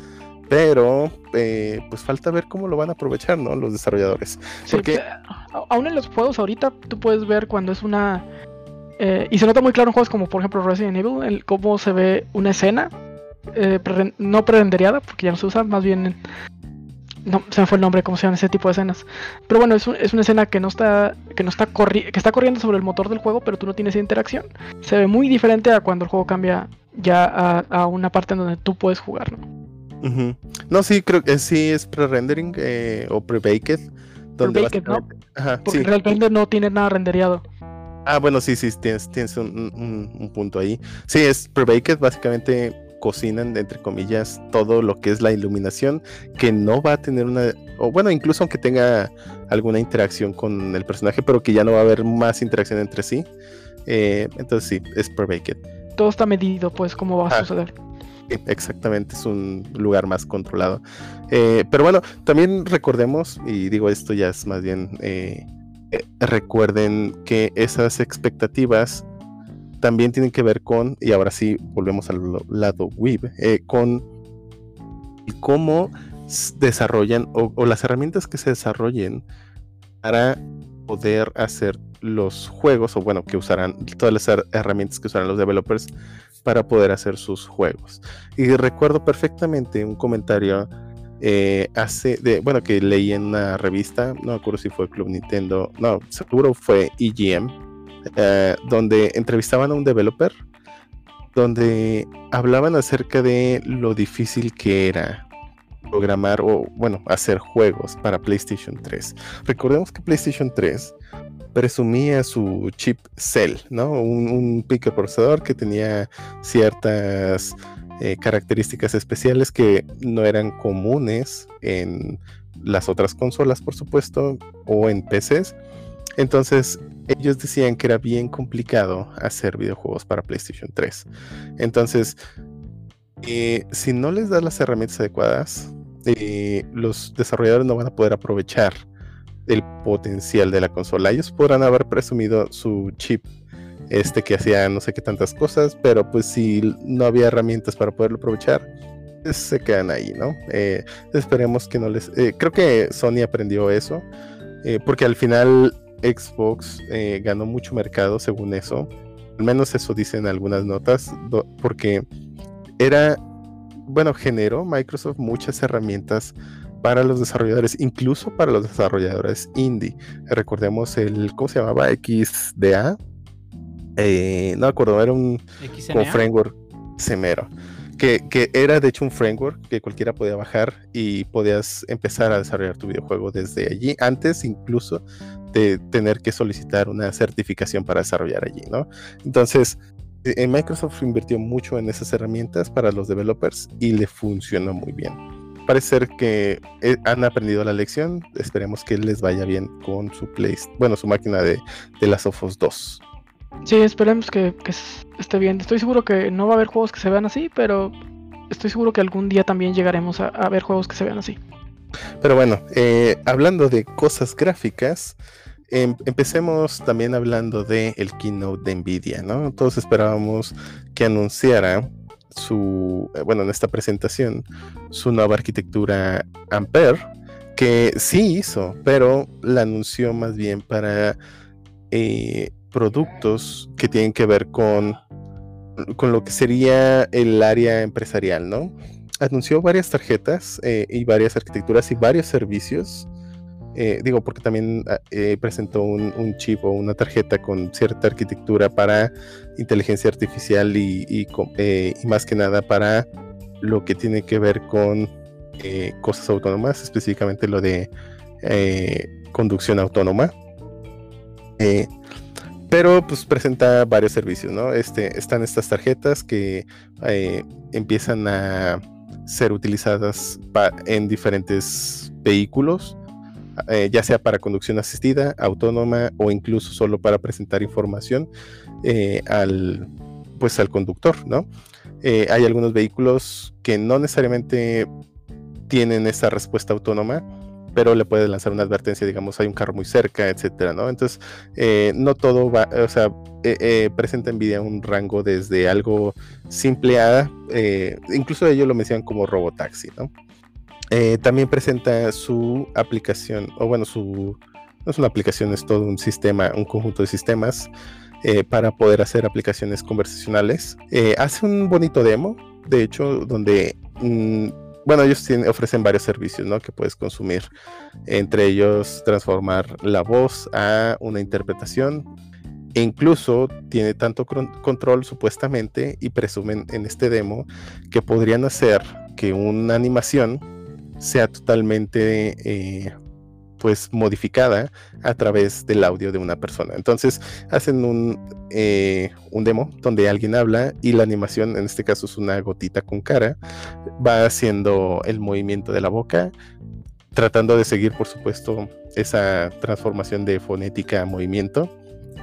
pero eh, pues falta ver cómo lo van a aprovechar, ¿no? Los desarrolladores. Sí, Porque- aún en los juegos ahorita tú puedes ver cuando es una... eh, y se nota muy claro en juegos como por ejemplo Resident Evil, el, cómo se ve una escena, eh, pre- no prerendereada, porque ya no se usa, más bien... No, se me fue el nombre, cómo se llaman ese tipo de escenas. Pero bueno, es, un- es una escena que no está que no está corri- que está corriendo sobre el motor del juego, pero tú no tienes esa interacción. Se ve muy diferente a cuando el juego cambia ya a, a una parte en donde tú puedes jugar, ¿no? No, sí, creo que sí es pre-rendering eh, o pre-baked. donde Pre-baked, ¿no? Ajá, Porque sí. realmente no tiene nada rendereado. Ah, bueno, sí, sí, tienes, tienes un, un- un punto ahí. Sí, es pre-baked, básicamente cocinan, entre comillas, todo lo que es la iluminación, que no va a tener una, o bueno, incluso aunque tenga alguna interacción con el personaje, pero que ya no va a haber más interacción entre sí. Eh, entonces sí, es pre-baked. Todo está medido, pues, cómo va a Ah. suceder. Exactamente, es un lugar más controlado. Eh, pero bueno, también recordemos, y digo esto ya es más bien, eh, recuerden que esas expectativas también tienen que ver con, y ahora sí volvemos al lado web, eh, con cómo desarrollan o, las herramientas que se desarrollen para poder hacer los juegos, o bueno, que usarán todas las her- herramientas que usarán los developers para poder hacer sus juegos. Y recuerdo perfectamente un comentario eh, hace de, bueno, que leí en una revista, no me acuerdo si fue Club Nintendo, no, seguro fue EGM, eh, donde entrevistaban a un developer, donde hablaban acerca de lo difícil que era programar o, bueno, hacer juegos para PlayStation 3. Recordemos que PlayStation 3 presumía su chip Cell, ¿no? Un, un pico procesador que tenía ciertas eh, características especiales que no eran comunes en las otras consolas, por supuesto, o en PCs. Entonces, ellos decían que era bien complicado hacer videojuegos para PlayStation 3. Entonces, eh, si no les das las herramientas adecuadas, eh, los desarrolladores no van a poder aprovechar el potencial de la consola. Ellos podrán haber presumido su chip este que hacía no sé qué tantas cosas, pero pues si no había herramientas para poderlo aprovechar, pues, se quedan ahí, ¿no? Eh, esperemos que no les... Creo que Sony aprendió eso, porque al final Xbox ganó mucho mercado según eso, al menos eso dicen algunas notas, porque era, bueno, generó Microsoft muchas herramientas para los desarrolladores, incluso para los desarrolladores indie. Recordemos el, ¿cómo se llamaba? XDA. Eh, no me acuerdo, era un framework semero. Que, que, era de hecho un framework que cualquiera podía bajar y podías empezar a desarrollar tu videojuego desde allí, antes incluso de tener que solicitar una certificación para desarrollar allí, ¿no? Entonces, eh, Microsoft invirtió mucho en esas herramientas para los developers y le funcionó muy bien parece ser que eh, han aprendido la lección. Esperemos que les vaya bien con su Play, bueno, su máquina de, de las Ofos 2. Sí, esperemos que, esté bien. Estoy seguro que no va a haber juegos que se vean así, pero estoy seguro que algún día también llegaremos a, ver juegos que se vean así. Pero bueno, eh, hablando de cosas gráficas, empecemos también hablando del el keynote de Nvidia, ¿no? Todos esperábamos que anunciara su, eh, bueno, en esta presentación, su nueva arquitectura Ampere, que sí hizo, pero la anunció más bien para eh, productos que tienen que ver con, con lo que sería el área empresarial, ¿no? Anunció varias tarjetas eh, y varias arquitecturas y varios servicios eh, digo, porque también ah, eh, presentó un, chip o una tarjeta con cierta arquitectura para inteligencia artificial y, eh, y, más que nada para lo que tiene que ver con cosas autónomas, específicamente lo de conducción autónoma. pero pues presenta varios servicios, ¿no? Este, están estas tarjetas que empiezan a ser utilizadas en diferentes vehículos eh, ya sea para conducción asistida, autónoma o incluso solo para presentar información eh, al, pues, al conductor, ¿no? Eh, hay algunos vehículos que no necesariamente tienen esa respuesta autónoma, pero le puede lanzar una advertencia, digamos, hay un carro muy cerca, etcétera, ¿no? Entonces, no todo va, o sea, presenta Nvidia un rango desde algo simple a, incluso ellos lo mencionan como robotaxi, ¿no? Eh, también presenta su aplicación, o bueno, su no es una aplicación, es todo un sistema, un conjunto de sistemas eh, para poder hacer aplicaciones conversacionales. Eh, hace un bonito demo, de hecho, donde, mm, bueno, ellos ofrecen varios servicios, ¿no? Que puedes consumir. Entre ellos, transformar la voz a una interpretación. E incluso tiene tanto control supuestamente y presumen en este demo que podrían hacer que una animación sea totalmente eh, pues modificada a través del audio de una persona. Entonces hacen un, eh, un demo donde alguien habla y la animación, en este caso es una gotita con cara, va haciendo el movimiento de la boca, tratando de seguir por supuesto esa transformación de fonética a movimiento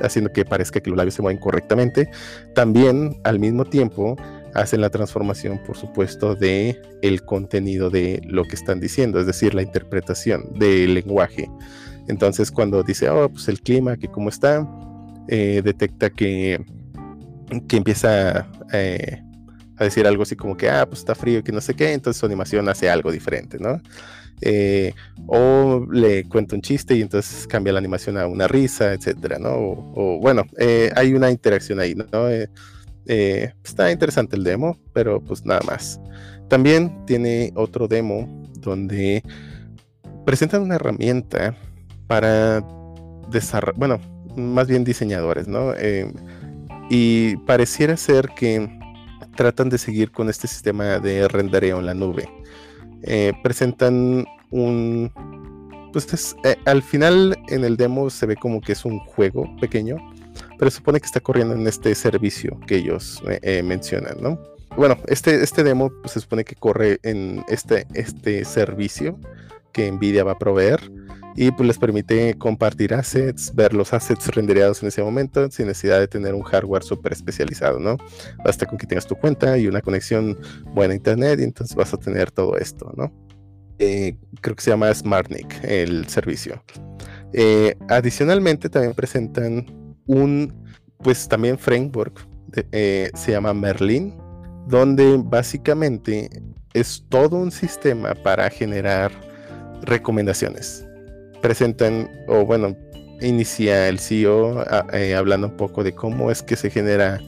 haciendo que parezca que los labios se mueven correctamente. También al mismo tiempo hacen la transformación, por supuesto, de el contenido de lo que están diciendo, es decir, la interpretación del lenguaje. Entonces, cuando dice, oh, pues el clima, que cómo está, eh, detecta que, que empieza eh, a decir algo así como que, ah, pues está frío, que no sé qué, entonces su animación hace algo diferente, ¿no? Eh, o le cuenta un chiste y entonces cambia la animación a una risa, etcétera, ¿no? O, bueno, hay una interacción ahí, ¿no? Eh, está interesante el demo, pero pues nada más. También tiene otro demo donde presentan una herramienta para desarrollar, bueno, más bien diseñadores, ¿no? Eh, y pareciera ser que tratan de seguir con este sistema de rendereo en la nube. Eh, presentan un, pues es, eh, al final en el demo se ve como que es un juego pequeño, pero se supone que está corriendo en este servicio que ellos eh, eh, mencionan, ¿no? Bueno, este, este demo pues, se supone que corre en este, este servicio que Nvidia va a proveer y pues les permite compartir assets, ver los assets rendereados en ese momento sin necesidad de tener un hardware súper especializado, ¿no? Basta con que tengas tu cuenta y una conexión buena a internet y entonces vas a tener todo esto, ¿no? Eh, creo que se llama SmartNIC el servicio. Adicionalmente también presentan un, pues también framework, eh, se llama Merlin, donde básicamente es todo un sistema para generar recomendaciones. Presentan, o bueno, inicia el CEO hablando un poco de cómo es que se genera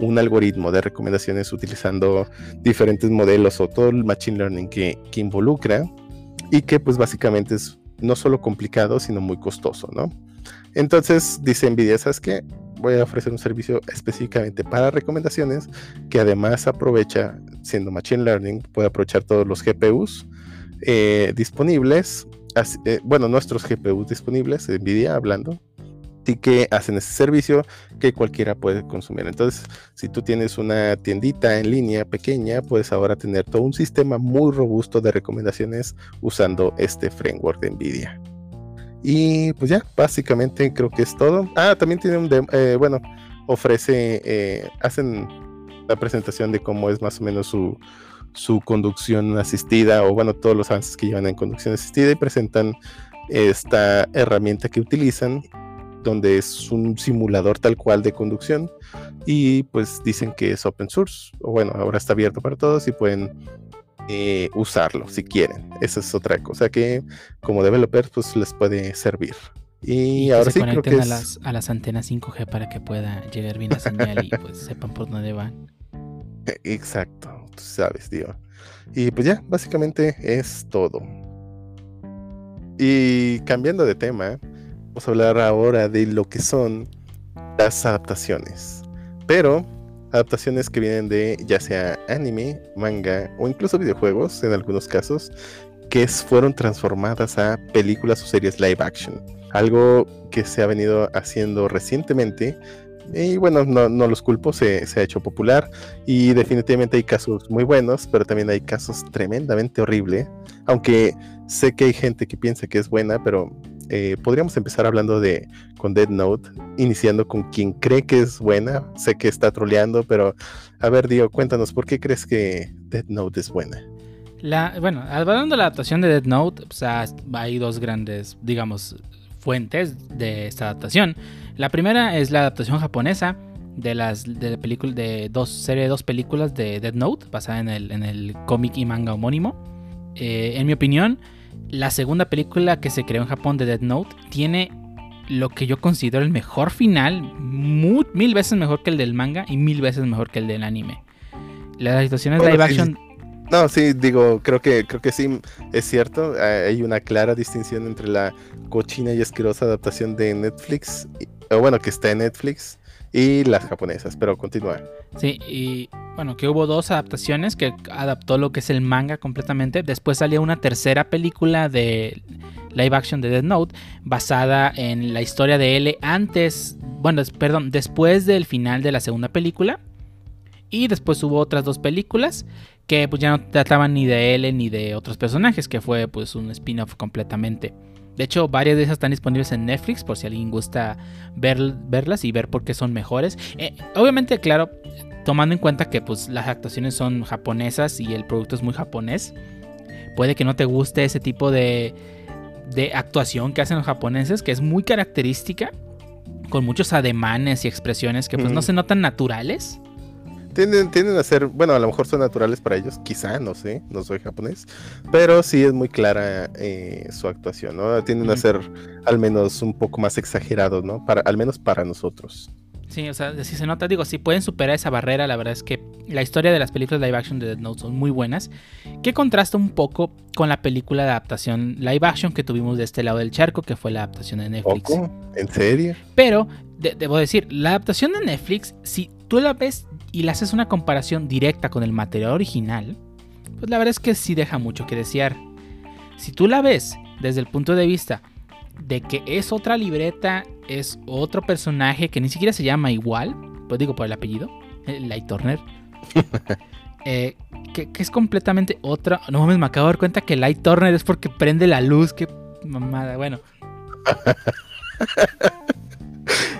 un algoritmo de recomendaciones utilizando diferentes modelos o todo el machine learning que, que involucra y que pues básicamente es no solo complicado, sino muy costoso, ¿no? Entonces dice Nvidia, ¿sabes qué? Voy a ofrecer un servicio específicamente para recomendaciones que además aprovecha, siendo Machine Learning, puede aprovechar todos los GPUs eh, disponibles, eh, bueno, nuestros GPUs disponibles, Nvidia hablando, y que hacen ese servicio que cualquiera puede consumir. Entonces, si tú tienes una tiendita en línea pequeña, puedes ahora tener todo un sistema muy robusto de recomendaciones usando este framework de NVIDIA. Y pues ya, básicamente creo que es todo. Ah, también tiene un demo, eh, bueno, ofrece, eh, hacen la presentación de cómo es más o menos su, su conducción asistida o bueno, todos los avances que llevan en conducción asistida y presentan esta herramienta que utilizan donde es un simulador tal cual de conducción y pues dicen que es open source o bueno ahora está abierto para todos y pueden eh, usarlo si quieren. Esa es otra cosa que como developers pues les puede servir. Y, ahora se sí creo que a, las, a las antenas 5G para que pueda llegar bien la señal y pues sepan por dónde van. Exacto tú sabes tío y pues ya básicamente es todo. Y cambiando de tema Vamos a hablar ahora de lo que son las adaptaciones. Pero adaptaciones que vienen de ya sea anime, manga o incluso videojuegos en algunos casos, que fueron transformadas a películas o series live action. Algo que se ha venido haciendo recientemente. Y bueno, no, los culpo, se, ha hecho popular y definitivamente hay casos muy buenos, pero también hay casos tremendamente horribles. Aunque sé que hay gente que piensa que es buena, pero eh, podríamos empezar hablando de con Dead Note, iniciando con quien cree que es buena. Sé que está troleando, pero a ver, Dio, cuéntanos, ¿por qué crees que Dead Note es buena? La, bueno, hablando de la adaptación de Dead Note, hay dos grandes, digamos, fuentes de esta adaptación. La primera es la adaptación japonesa de las de de dos serie de dos películas de Dead Note basada en el, en el cómic y manga homónimo. Eh, en mi opinión, la segunda película que se creó en Japón de Dead Note tiene lo que yo considero el mejor final, mil veces mejor que el del manga y mil veces mejor que el del anime. Las situaciones de live action. No, sí, digo, creo que, creo que sí, es cierto. Hay una clara distinción entre la cochina y asquerosa adaptación de Netflix, o bueno, que está en Netflix, y las japonesas, pero continúa. Sí, y bueno, que hubo dos adaptaciones que adaptó lo que es el manga completamente. Después salió una tercera película de live action de Dead Note basada en la historia de L antes, bueno, perdón, después del final de la segunda película. Y después hubo otras dos películas que pues ya no trataban ni de L ni de otros personajes, que fue pues un spin-off completamente. De hecho, varias de esas están disponibles en Netflix por si alguien gusta ver, verlas y ver por qué son mejores. Eh, obviamente, claro, tomando en cuenta que pues, las actuaciones son japonesas y el producto es muy japonés, puede que no te guste ese tipo de, de actuación que hacen los japoneses, que es muy característica, con muchos ademanes y expresiones que pues no se notan naturales. Tienden, tienden a ser, bueno, a lo mejor son naturales para ellos, quizá, no sé, no soy japonés, pero sí es muy clara eh, su actuación, ¿no? Tienden a ser al menos un poco más exagerados, ¿no? Para, al menos para nosotros. Sí, o sea, si se nota, digo, si pueden superar esa barrera, la verdad es que la historia de las películas live action de Dead Note son muy buenas, que contrasta un poco con la película de adaptación live action que tuvimos de este lado del charco, que fue la adaptación de Netflix. ¿En serio? Pero, debo decir, la adaptación de Netflix, si tú la ves y le haces una comparación directa con el material original, pues la verdad es que sí deja mucho que desear. Si tú la ves desde el punto de vista de que es otra libreta, es otro personaje que ni siquiera se llama igual, pues digo por el apellido, el Light Turner. Eh, que, que es completamente otra. No mames, me acabo de dar cuenta que Light Turner es porque prende la luz. Qué mamada. Bueno,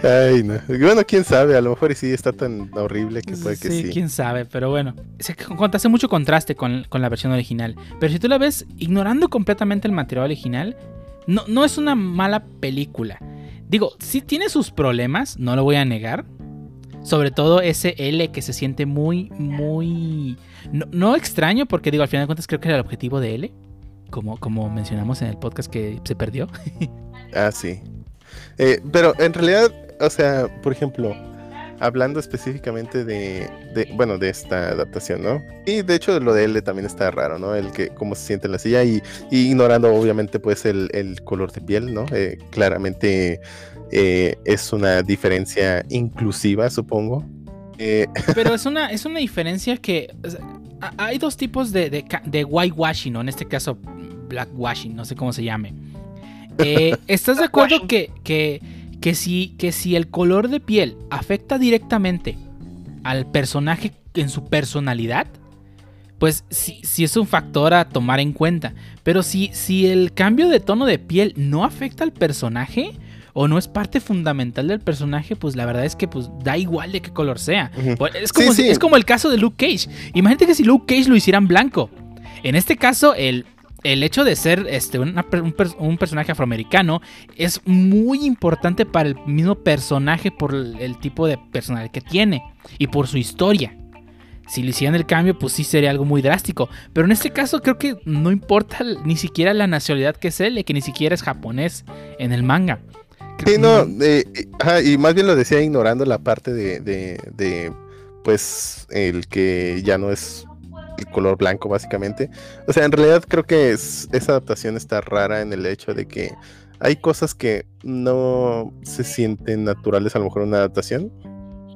Ay, no. Bueno, quién sabe, a lo mejor sí está tan horrible que puede que sí. quién sabe, pero bueno. Se hace mucho contraste con, con la versión original. Pero si tú la ves ignorando completamente el material original, no, no es una mala película. Digo, sí tiene sus problemas, no lo voy a negar. Sobre todo ese L que se siente muy, muy... No, no extraño, porque digo, al final de cuentas creo que era el objetivo de L. Como, como mencionamos en el podcast que se perdió. Ah, sí. Eh, pero en realidad, o sea, por ejemplo, hablando específicamente de, de, bueno, de esta adaptación, ¿no? Y de hecho lo de él también está raro, ¿no? El que cómo se siente en la silla y, y ignorando obviamente pues el, el, color de piel, ¿no? Eh, claramente eh, es una diferencia inclusiva, supongo. Eh, Pero es una, es una diferencia que o sea, hay dos tipos de, de, de whitewashing, ¿no? En este caso, blackwashing, no sé cómo se llame. Eh, ¿Estás de acuerdo que, que, que, si, que si el color de piel afecta directamente al personaje en su personalidad? Pues sí, sí, es un factor a tomar en cuenta. Pero si, si el cambio de tono de piel no afecta al personaje o no es parte fundamental del personaje, pues la verdad es que pues da igual de qué color sea. Es como, Sí, si- sí. es como el caso de Luke Cage. Imagínate que si Luke Cage lo hicieran blanco. En este caso, el, el hecho de ser este, una un, per- un personaje afroamericano es muy importante para el mismo personaje por el, el tipo de personalidad que tiene y por su historia. Si le hicieran el cambio, pues sí sería algo muy drástico. Pero en este caso creo que no importa ni siquiera la nacionalidad que es él, que ni siquiera es japonés en el manga. Sí, no, eh, eh, ajá, y más bien lo decía ignorando la parte de, de, de, pues, el que ya no es el color blanco, básicamente. O sea, en realidad creo que es- esa adaptación está rara en el hecho de que hay cosas que no se sienten naturales, a lo mejor en una adaptación,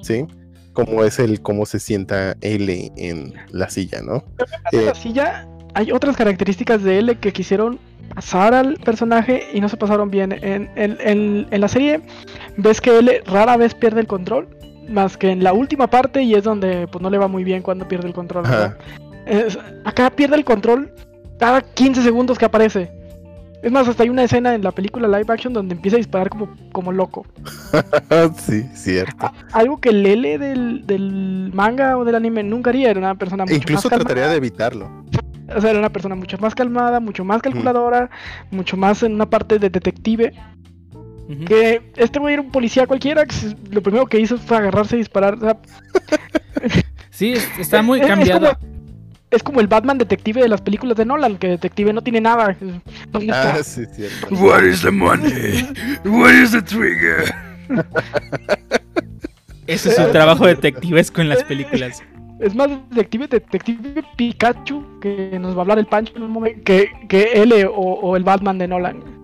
¿sí? Como es el cómo se sienta L en la silla, ¿no? En Eh, la silla hay otras características de L que quisieron pasar al personaje y no se pasaron bien. En, en- en- en la serie ves que L rara vez pierde el control, más que en la última parte y es donde pues no le va muy bien cuando pierde el control. ¿verdad? Es- acá pierde el control cada 15 segundos que aparece. Es más, hasta hay una escena en la película live action donde empieza a disparar como, como loco. sí, cierto. A- algo que el L del, del manga o del anime nunca haría. Era una persona mucho Incluso más calmada. trataría de evitarlo. O sea, era una persona mucho más calmada, mucho más calculadora, mucho más en una parte de detective. Que este güey era un policía cualquiera, que lo primero que hizo fue agarrarse y disparar. O sea, Sí, es- está muy es- es cambiado. como- Es como el Batman detective de las películas de Nolan, que detective no tiene nada. ¿Dónde está? Ah, sí, cierto. What is the money? What is the trigger? Ese es su trabajo detectivesco en las películas. Es más detective, detective Pikachu, que nos va a hablar el Pancho en un momento, que, que L o, o el Batman de Nolan.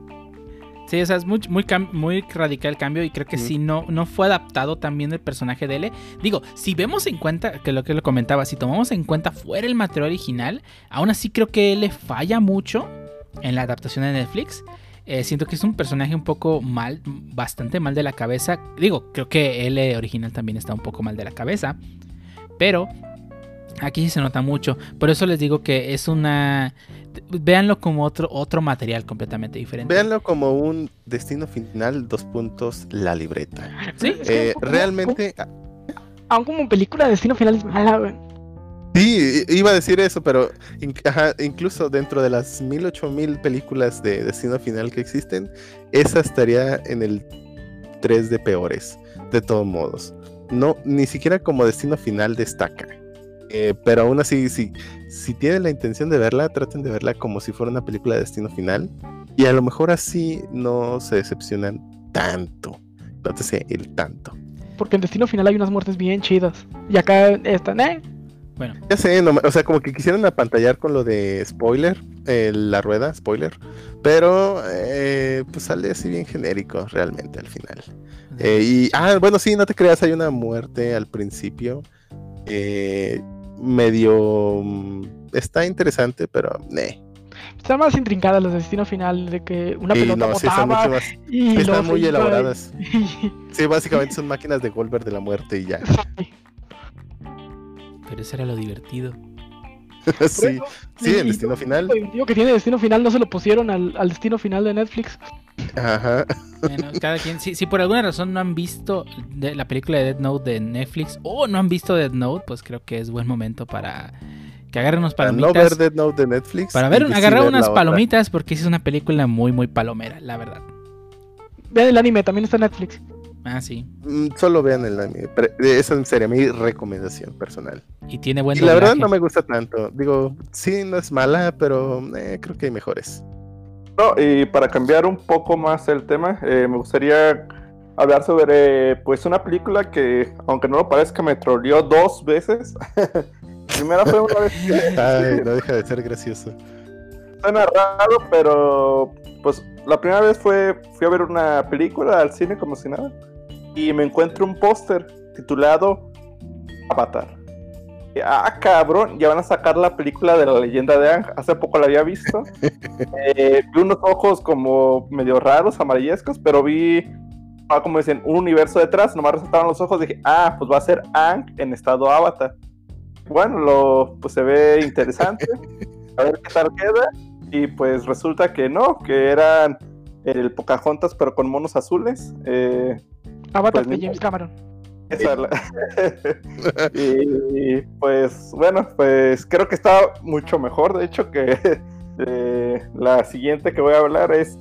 Sí, o sea, es muy, muy, cam- muy radical el cambio y creo que Ujú. sí no, no fue adaptado también el personaje de L. Digo, si vemos en cuenta, que lo que lo comentaba, si tomamos en cuenta fuera el material original, aún así creo que L falla mucho en la adaptación de Netflix. Eh, siento que es un personaje un poco mal, bastante mal de la cabeza. Digo, creo que L original también está un poco mal de la cabeza. Pero aquí sí se nota mucho. Por eso les digo que es una... Véanlo como otro, otro material completamente diferente. Véanlo como un destino final, dos puntos, la libreta. Sí, Es que Eh, realmente, Aún como película de Destino Final es mala, güey. sí, i- iba a decir eso, pero in- ajá, incluso dentro de las mil, ocho mil películas de destino final que existen, esa estaría en el 3 de peores, de todos modos. No, ni siquiera como destino final destaca. Eh, pero aún así, si, si tienen la intención de verla, traten de verla como si fuera una película de destino final. Y a lo mejor así no se decepcionan tanto. Nótese el tanto. Porque en Destino Final hay unas muertes bien chidas. Y acá están, eh. Bueno, Ya sé, no o sea, como que quisieron apantallar con lo de spoiler, eh, la rueda, spoiler. Pero eh, pues sale así bien genérico realmente al final. Eh, y, ah, bueno, sí, no te creas, hay una muerte al principio. Medio... mm, Está interesante, pero... eh. Están más intrincadas las de destino final, de que una Y pelota no, sí, están botaba mucho más- y sí, están muy elaboradas. y- Sí, básicamente son máquinas de Goldberg de la muerte y ya. Pero eso era lo divertido. sí, sí, y- el destino final. divertido que tiene destino final no se lo pusieron al, al destino final de Netflix. Ajá. Bueno, cada quien, si, si por alguna razón no han visto de- la película de Dead Note de Netflix o no han visto Dead Note, pues creo que es buen momento para que agarren unas Para no palomitas. ver Dead Note de Netflix. para ver, sí agarrar unas otra. palomitas porque es una película muy, muy palomera, la verdad. Vean el anime, también está en Netflix. Ah, sí. Mm, Solo vean el anime. pero Esa sería mi recomendación personal. Y tiene buen Y la verdad no me gusta tanto. Digo, sí, no es mala, pero eh, creo que hay mejores. No, y para cambiar un poco más el tema, eh, me gustaría hablar sobre pues una película que, aunque no lo parezca, me troleó dos veces. Primera fue una vez que Ay, no deja de ser gracioso. suena raro, pero pues la primera vez fue fui a ver una película al cine como si nada y me encuentro un póster titulado Avatar. Y, ah, cabrón, ya van a sacar la película de la leyenda de Ang. Hace poco la había visto. Eh, vi unos ojos como medio raros, amarillescos, pero vi, ah, como dicen, un universo detrás. Nomás resaltaron los ojos. Dije, ah, pues va a ser Ang en estado Avatar. Bueno, lo, pues se ve interesante. A ver qué tal queda. Y pues resulta que no, que eran el Pocahontas, pero con monos azules. Eh, Avatar Pues de James Cameron. esa es la- y, y, pues bueno, pues creo que está mucho mejor, de hecho, que eh, la siguiente que voy a hablar es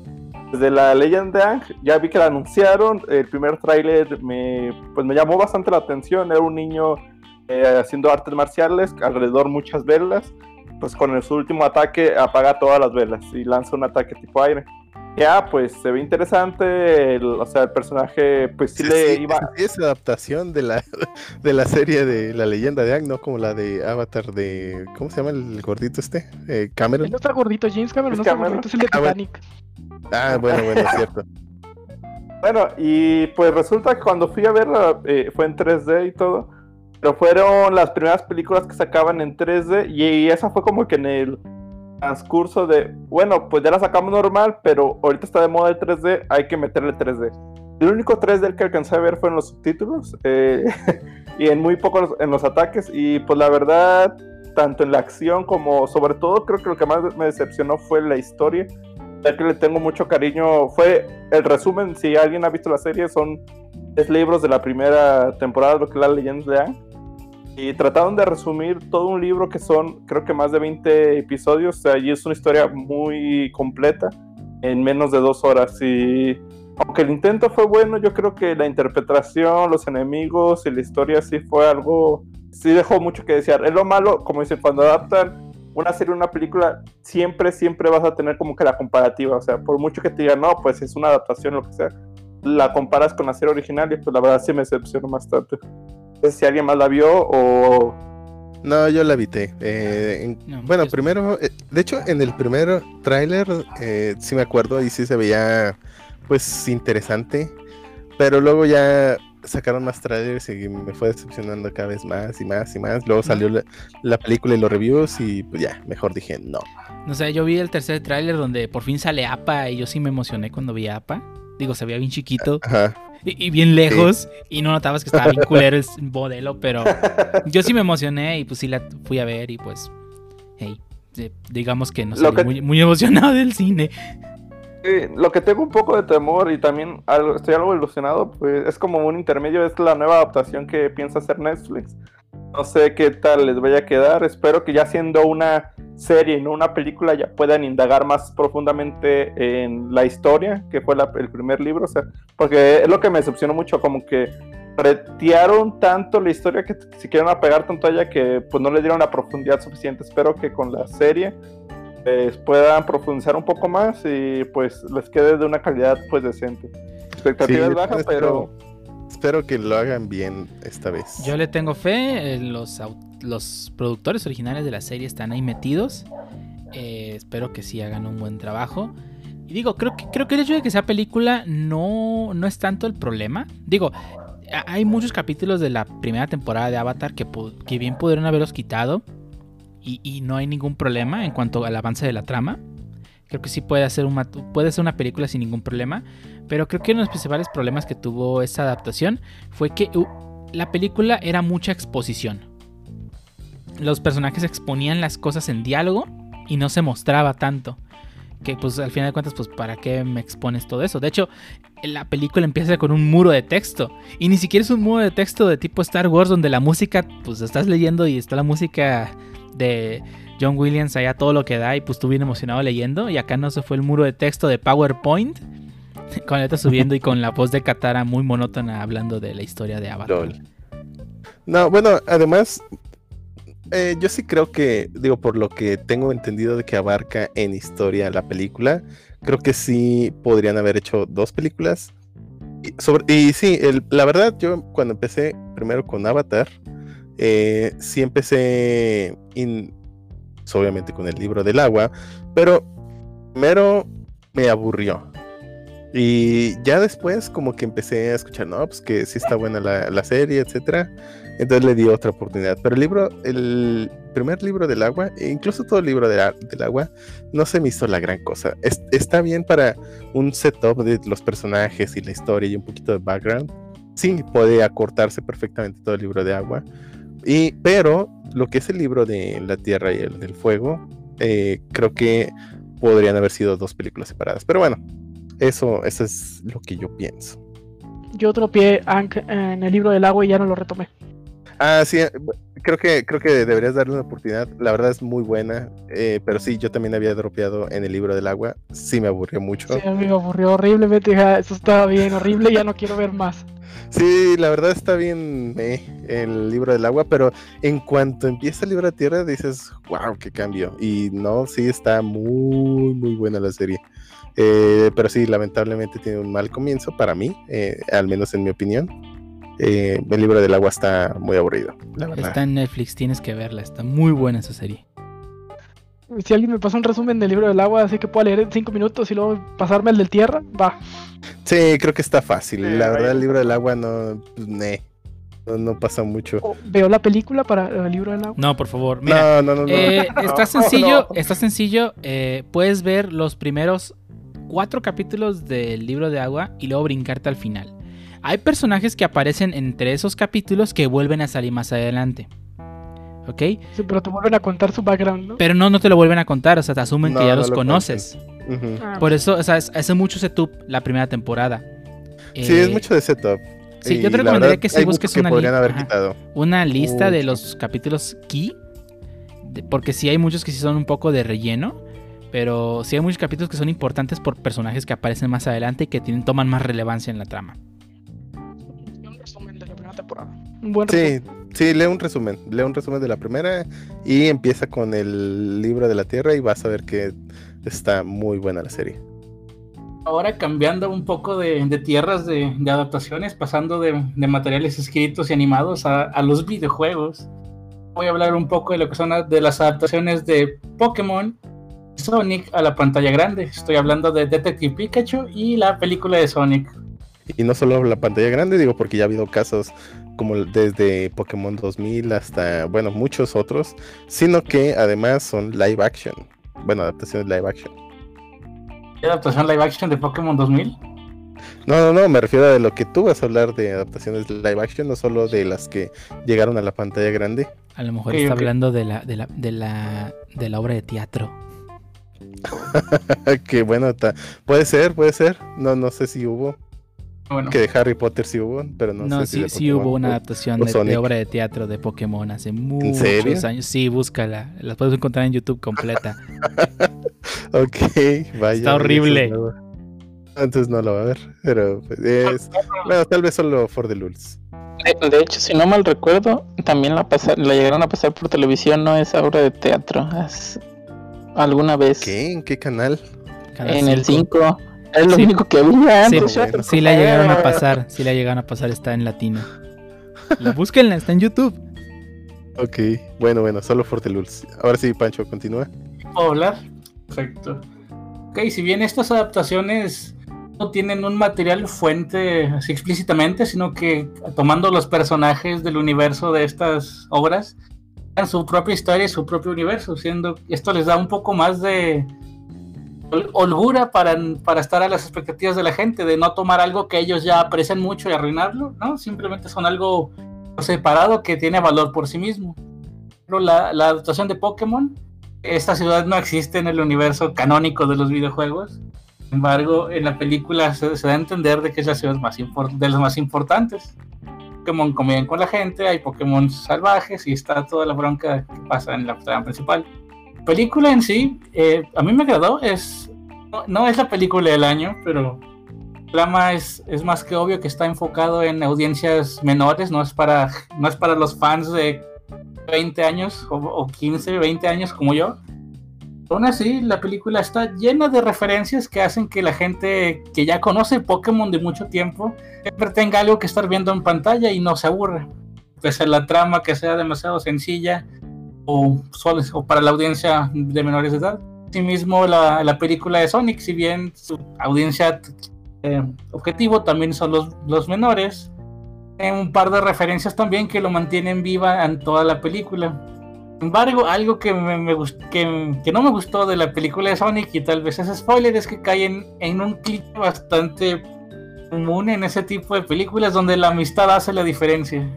de la Legend de Aang. Ya vi que la anunciaron, el primer tráiler me, pues me llamó bastante la atención, era un niño eh, haciendo artes marciales, alrededor muchas velas, pues con el- su último ataque apaga todas las velas y lanza un ataque tipo aire. Ya, pues se ve interesante, el- o sea, el personaje pues sí, Sí, le sí, iba... sí, es adaptación de la, de la serie de la leyenda de Ang, no como la de Avatar de. ¿Cómo se llama el gordito este? Eh, Él Cameron. no está gordito, James Cameron ¿Es no está Cameron? gordito, es el de Ah. Titanic. Ah, bueno, bueno, es cierto. Bueno, y pues resulta que cuando fui a verla eh, fue en 3D y todo, pero fueron las primeras películas que sacaban en 3D y esa fue como que en el transcurso de, bueno, pues ya la sacamos normal, pero ahorita está de moda el 3D, hay que meterle 3D. El único 3D que alcancé a ver fue en los subtítulos eh, y en muy pocos en los ataques y pues la verdad, tanto en la acción como sobre todo creo que lo que más me decepcionó fue la historia ya que le tengo mucho cariño. Fue el resumen, si alguien ha visto la serie, son tres libros de la primera temporada, lo que es la leyenda de Aang. Y trataron de resumir todo un libro que son, creo que más de 20 episodios. O sea, y es una historia muy completa en menos de dos horas. Y aunque el intento fue bueno, yo creo que la interpretación, los enemigos y la historia sí fue algo. Sí dejó mucho que desear. Es lo malo, como dicen, cuando adaptan una serie, una película, siempre, siempre vas a tener como que la comparativa. O sea, por mucho que te digan, no, pues es una adaptación, lo que sea, la comparas con la serie original y pues la verdad sí me decepcionó bastante. Sé si alguien más la vio o... No, yo la evité. Eh, en- No, bueno, es- primero, eh, de hecho, en el primer tráiler eh, sí me acuerdo y sí se veía, pues, interesante. Pero luego ya sacaron más trailers y me fue decepcionando cada vez más y más y más. Luego salió la, la película y los reviews y pues ya, mejor dije no. No sé, yo vi el tercer tráiler donde por fin sale APA y yo sí me emocioné cuando vi a APA. Digo, se veía bien chiquito Ajá. Y, y bien lejos y no notabas que estaba bien culero el modelo, pero yo sí me emocioné y pues sí la fui a ver y pues, hey, digamos que no salí que- muy, muy emocionado del cine. Sí, lo que tengo un poco de temor y también algo- estoy algo ilusionado, pues es como un intermedio, es la nueva adaptación que piensa hacer Netflix. No sé qué tal les vaya a quedar, espero que ya siendo una serie y no una película ya puedan indagar más profundamente en la historia, que fue la- el primer libro, o sea, porque es lo que me decepcionó mucho, como que retearon tanto la historia que se quieren apegar tanto a ella que pues no le dieron la profundidad suficiente, espero que con la serie pues, puedan profundizar un poco más y pues les quede de una calidad pues decente. Expectativas Sí, bajas, pero Espero que lo hagan bien esta vez. Yo le tengo fe, eh, los, los productores originales de la serie están ahí metidos. Eh, espero que sí hagan un buen trabajo. Y digo, creo que, creo que el hecho de que sea película no, no es tanto el problema. Digo, hay muchos capítulos de la primera temporada de Avatar que, que bien pudieron haberlos quitado. Y, y no hay ningún problema en cuanto al avance de la trama. Creo que sí puede hacer una, puede ser una película sin ningún problema. Pero creo que uno de los principales problemas que tuvo esta adaptación fue que uh, la película era mucha exposición. Los personajes exponían las cosas en diálogo y no se mostraba tanto. Que pues al final de cuentas, pues ¿para qué me expones todo eso? De hecho, la película empieza con un muro de texto. Y ni siquiera es un muro de texto de tipo Star Wars donde la música, pues estás leyendo y está la música de John Williams allá todo lo que da y pues tú bien emocionado leyendo. Y acá no se fue el muro de texto de PowerPoint. Con la letra subiendo y con la voz de Katara muy monótona hablando de la historia de Avatar. No, bueno, además, eh, yo sí creo que, digo, por lo que tengo entendido de que abarca en historia la película, creo que sí podrían haber hecho dos películas. Y, sobre, y sí, la verdad, yo cuando empecé primero con Avatar, eh, sí empecé, in- obviamente con el libro del agua, pero primero me aburrió. Y ya después como que empecé a escuchar, no, pues que sí está buena la, la serie, etcétera. Entonces le di otra oportunidad. Pero el libro, el primer libro del agua, e incluso todo el libro del, a- del agua, no se me hizo la gran cosa. Es- está bien para un setup de los personajes y la historia y un poquito de background. Sí, puede acortarse perfectamente todo el libro de agua. Y, pero lo que es el libro de la tierra y el del fuego, eh, creo que podrían haber sido dos películas separadas. Pero bueno, eso, eso es lo que yo pienso. Yo tropié Ankh en el libro del agua y ya no lo retomé. Ah, sí, creo que, creo que deberías darle una oportunidad. La verdad es muy buena, eh, pero sí, yo también había dropeado en el libro del agua. Sí, me aburrió mucho. Sí, me aburrió horriblemente. "Ah, eso estaba bien horrible, ya no quiero ver más. Sí, la verdad está bien eh, el libro del agua, pero en cuanto empieza el libro de tierra dices, wow, qué cambio. Y no, sí está muy, muy buena la serie. Eh, pero sí, lamentablemente tiene un mal comienzo para mí, eh, al menos en mi opinión. Eh, el libro del agua está muy aburrido, la verdad. Está en Netflix, tienes que verla. Está muy buena esa serie. Si alguien me pasa un resumen del libro del agua, así que puedo leer en 5 minutos y luego pasarme el del tierra, va. Sí, creo que está fácil. La verdad, vaya. el libro del agua no, pues, ne, no, no pasa mucho. Veo la película para el libro del agua. No, por favor. Mira, no, no, no, no. Eh, está sencillo, no. está sencillo. eh, puedes ver los primeros cuatro capítulos del libro de agua y luego brincarte al final. Hay personajes que aparecen entre esos capítulos que vuelven a salir más adelante. ¿Ok? Sí, pero te vuelven a contar su background, ¿no? Pero no, no te lo vuelven a contar, o sea, te asumen No, que ya no los lo conoces. Ah, Por eso, o sea, es- hace mucho setup la primera temporada. Sí, Eh, es mucho de setup. sí, Y yo te recomendaría verdad, que si hay busques una li- ajá. una lista de los capítulos key. de- porque sí hay muchos que sí son un poco de relleno. Pero sí hay muchos capítulos que son importantes por personajes que aparecen más adelante y que tienen, toman más relevancia en la trama. Temporada. Un buen resumen. Sí, sí, lee un resumen. Lee un resumen de la primera y empieza con el libro de la tierra y vas a ver que está muy buena la serie. Ahora cambiando un poco de, de tierras de, de adaptaciones, pasando de, de materiales escritos y animados a, a los videojuegos, voy a hablar un poco de lo que son las- de las adaptaciones de Pokémon Sonic a la pantalla grande. Estoy hablando de Detective Pikachu y la película de Sonic. Y no solo la pantalla grande, digo, porque ya ha habido casos como desde Pokémon 2000 hasta, bueno, muchos otros, sino que además son live action. Bueno, adaptaciones live action. ¿Qué adaptación live action de Pokémon 2000? No, no, no, me refiero a lo que tú vas a hablar de adaptaciones live action, no solo de las que llegaron a la pantalla grande. A lo mejor está hablando de la, de, la, de, la, de la obra de teatro. que bueno, ta- puede ser, puede ser. No, no sé si hubo. Bueno, Que de Harry Potter sí hubo, pero no, No, sé si sí, de sí hubo una adaptación o de, obra de teatro de Pokémon hace muchos serio? años. Sí, búscala. La puedes encontrar en YouTube completa. Ok, vaya. Está horrible. Entonces no lo va a ver, pero pues, es... Bueno, tal vez solo for the lulz. De, de hecho, si no mal recuerdo, también la, pasa- la llegaron a pasar por televisión, no es obra de teatro. es- alguna vez ¿Qué? ¿En qué canal? Canal en el 5. 5. Es lo Sí. único que había Sí, antes. bueno. Shutter, Sí la llegaron a pasar, sí la llegaron a pasar, está en latino. La búsquenla, está en YouTube. Ok, bueno, bueno, solo for the lulz. Ahora sí, Pancho, continúa. ¿puedo hablar? Perfecto. Ok, si bien estas adaptaciones no tienen un material fuente así explícitamente, sino que tomando los personajes del universo de estas obras, dan su propia historia y su propio universo, siendo esto les da un poco más de holgura para, para estar a las expectativas de la gente, de no tomar algo que ellos ya aprecian mucho y arruinarlo, ¿no? Simplemente son algo separado que tiene valor por sí mismo. Pero la, la adaptación de Pokémon, esta ciudad no existe en el universo canónico de los videojuegos. Sin embargo, en la película se, se da a entender de que es la ciudad más de las más importantes. Pokémon conviven con la gente, hay Pokémon salvajes y está toda la bronca que pasa en la trama principal. Película en sí, eh, a mí me agradó, es, no, es la película del año, pero el trama es, es más que obvio que está enfocado en audiencias menores, no es para, no es para los fans de 20 años o, o 15, 20 años como yo. Aún así, la película está llena de referencias que hacen que la gente que ya conoce Pokémon de mucho tiempo siempre tenga algo que estar viendo en pantalla y no se aburre. Pese a la trama que sea demasiado sencilla o, o para la audiencia de menores de edad. Asimismo, la, la película de Sonic, si bien su audiencia eh, objetivo también son los, los menores, tiene un par de referencias también que lo mantienen viva en toda la película. Sin embargo, algo que, me, me que, que no me gustó de la película de Sonic, y tal vez es spoiler, es que caen en un cliché bastante común en ese tipo de películas donde la amistad hace la diferencia.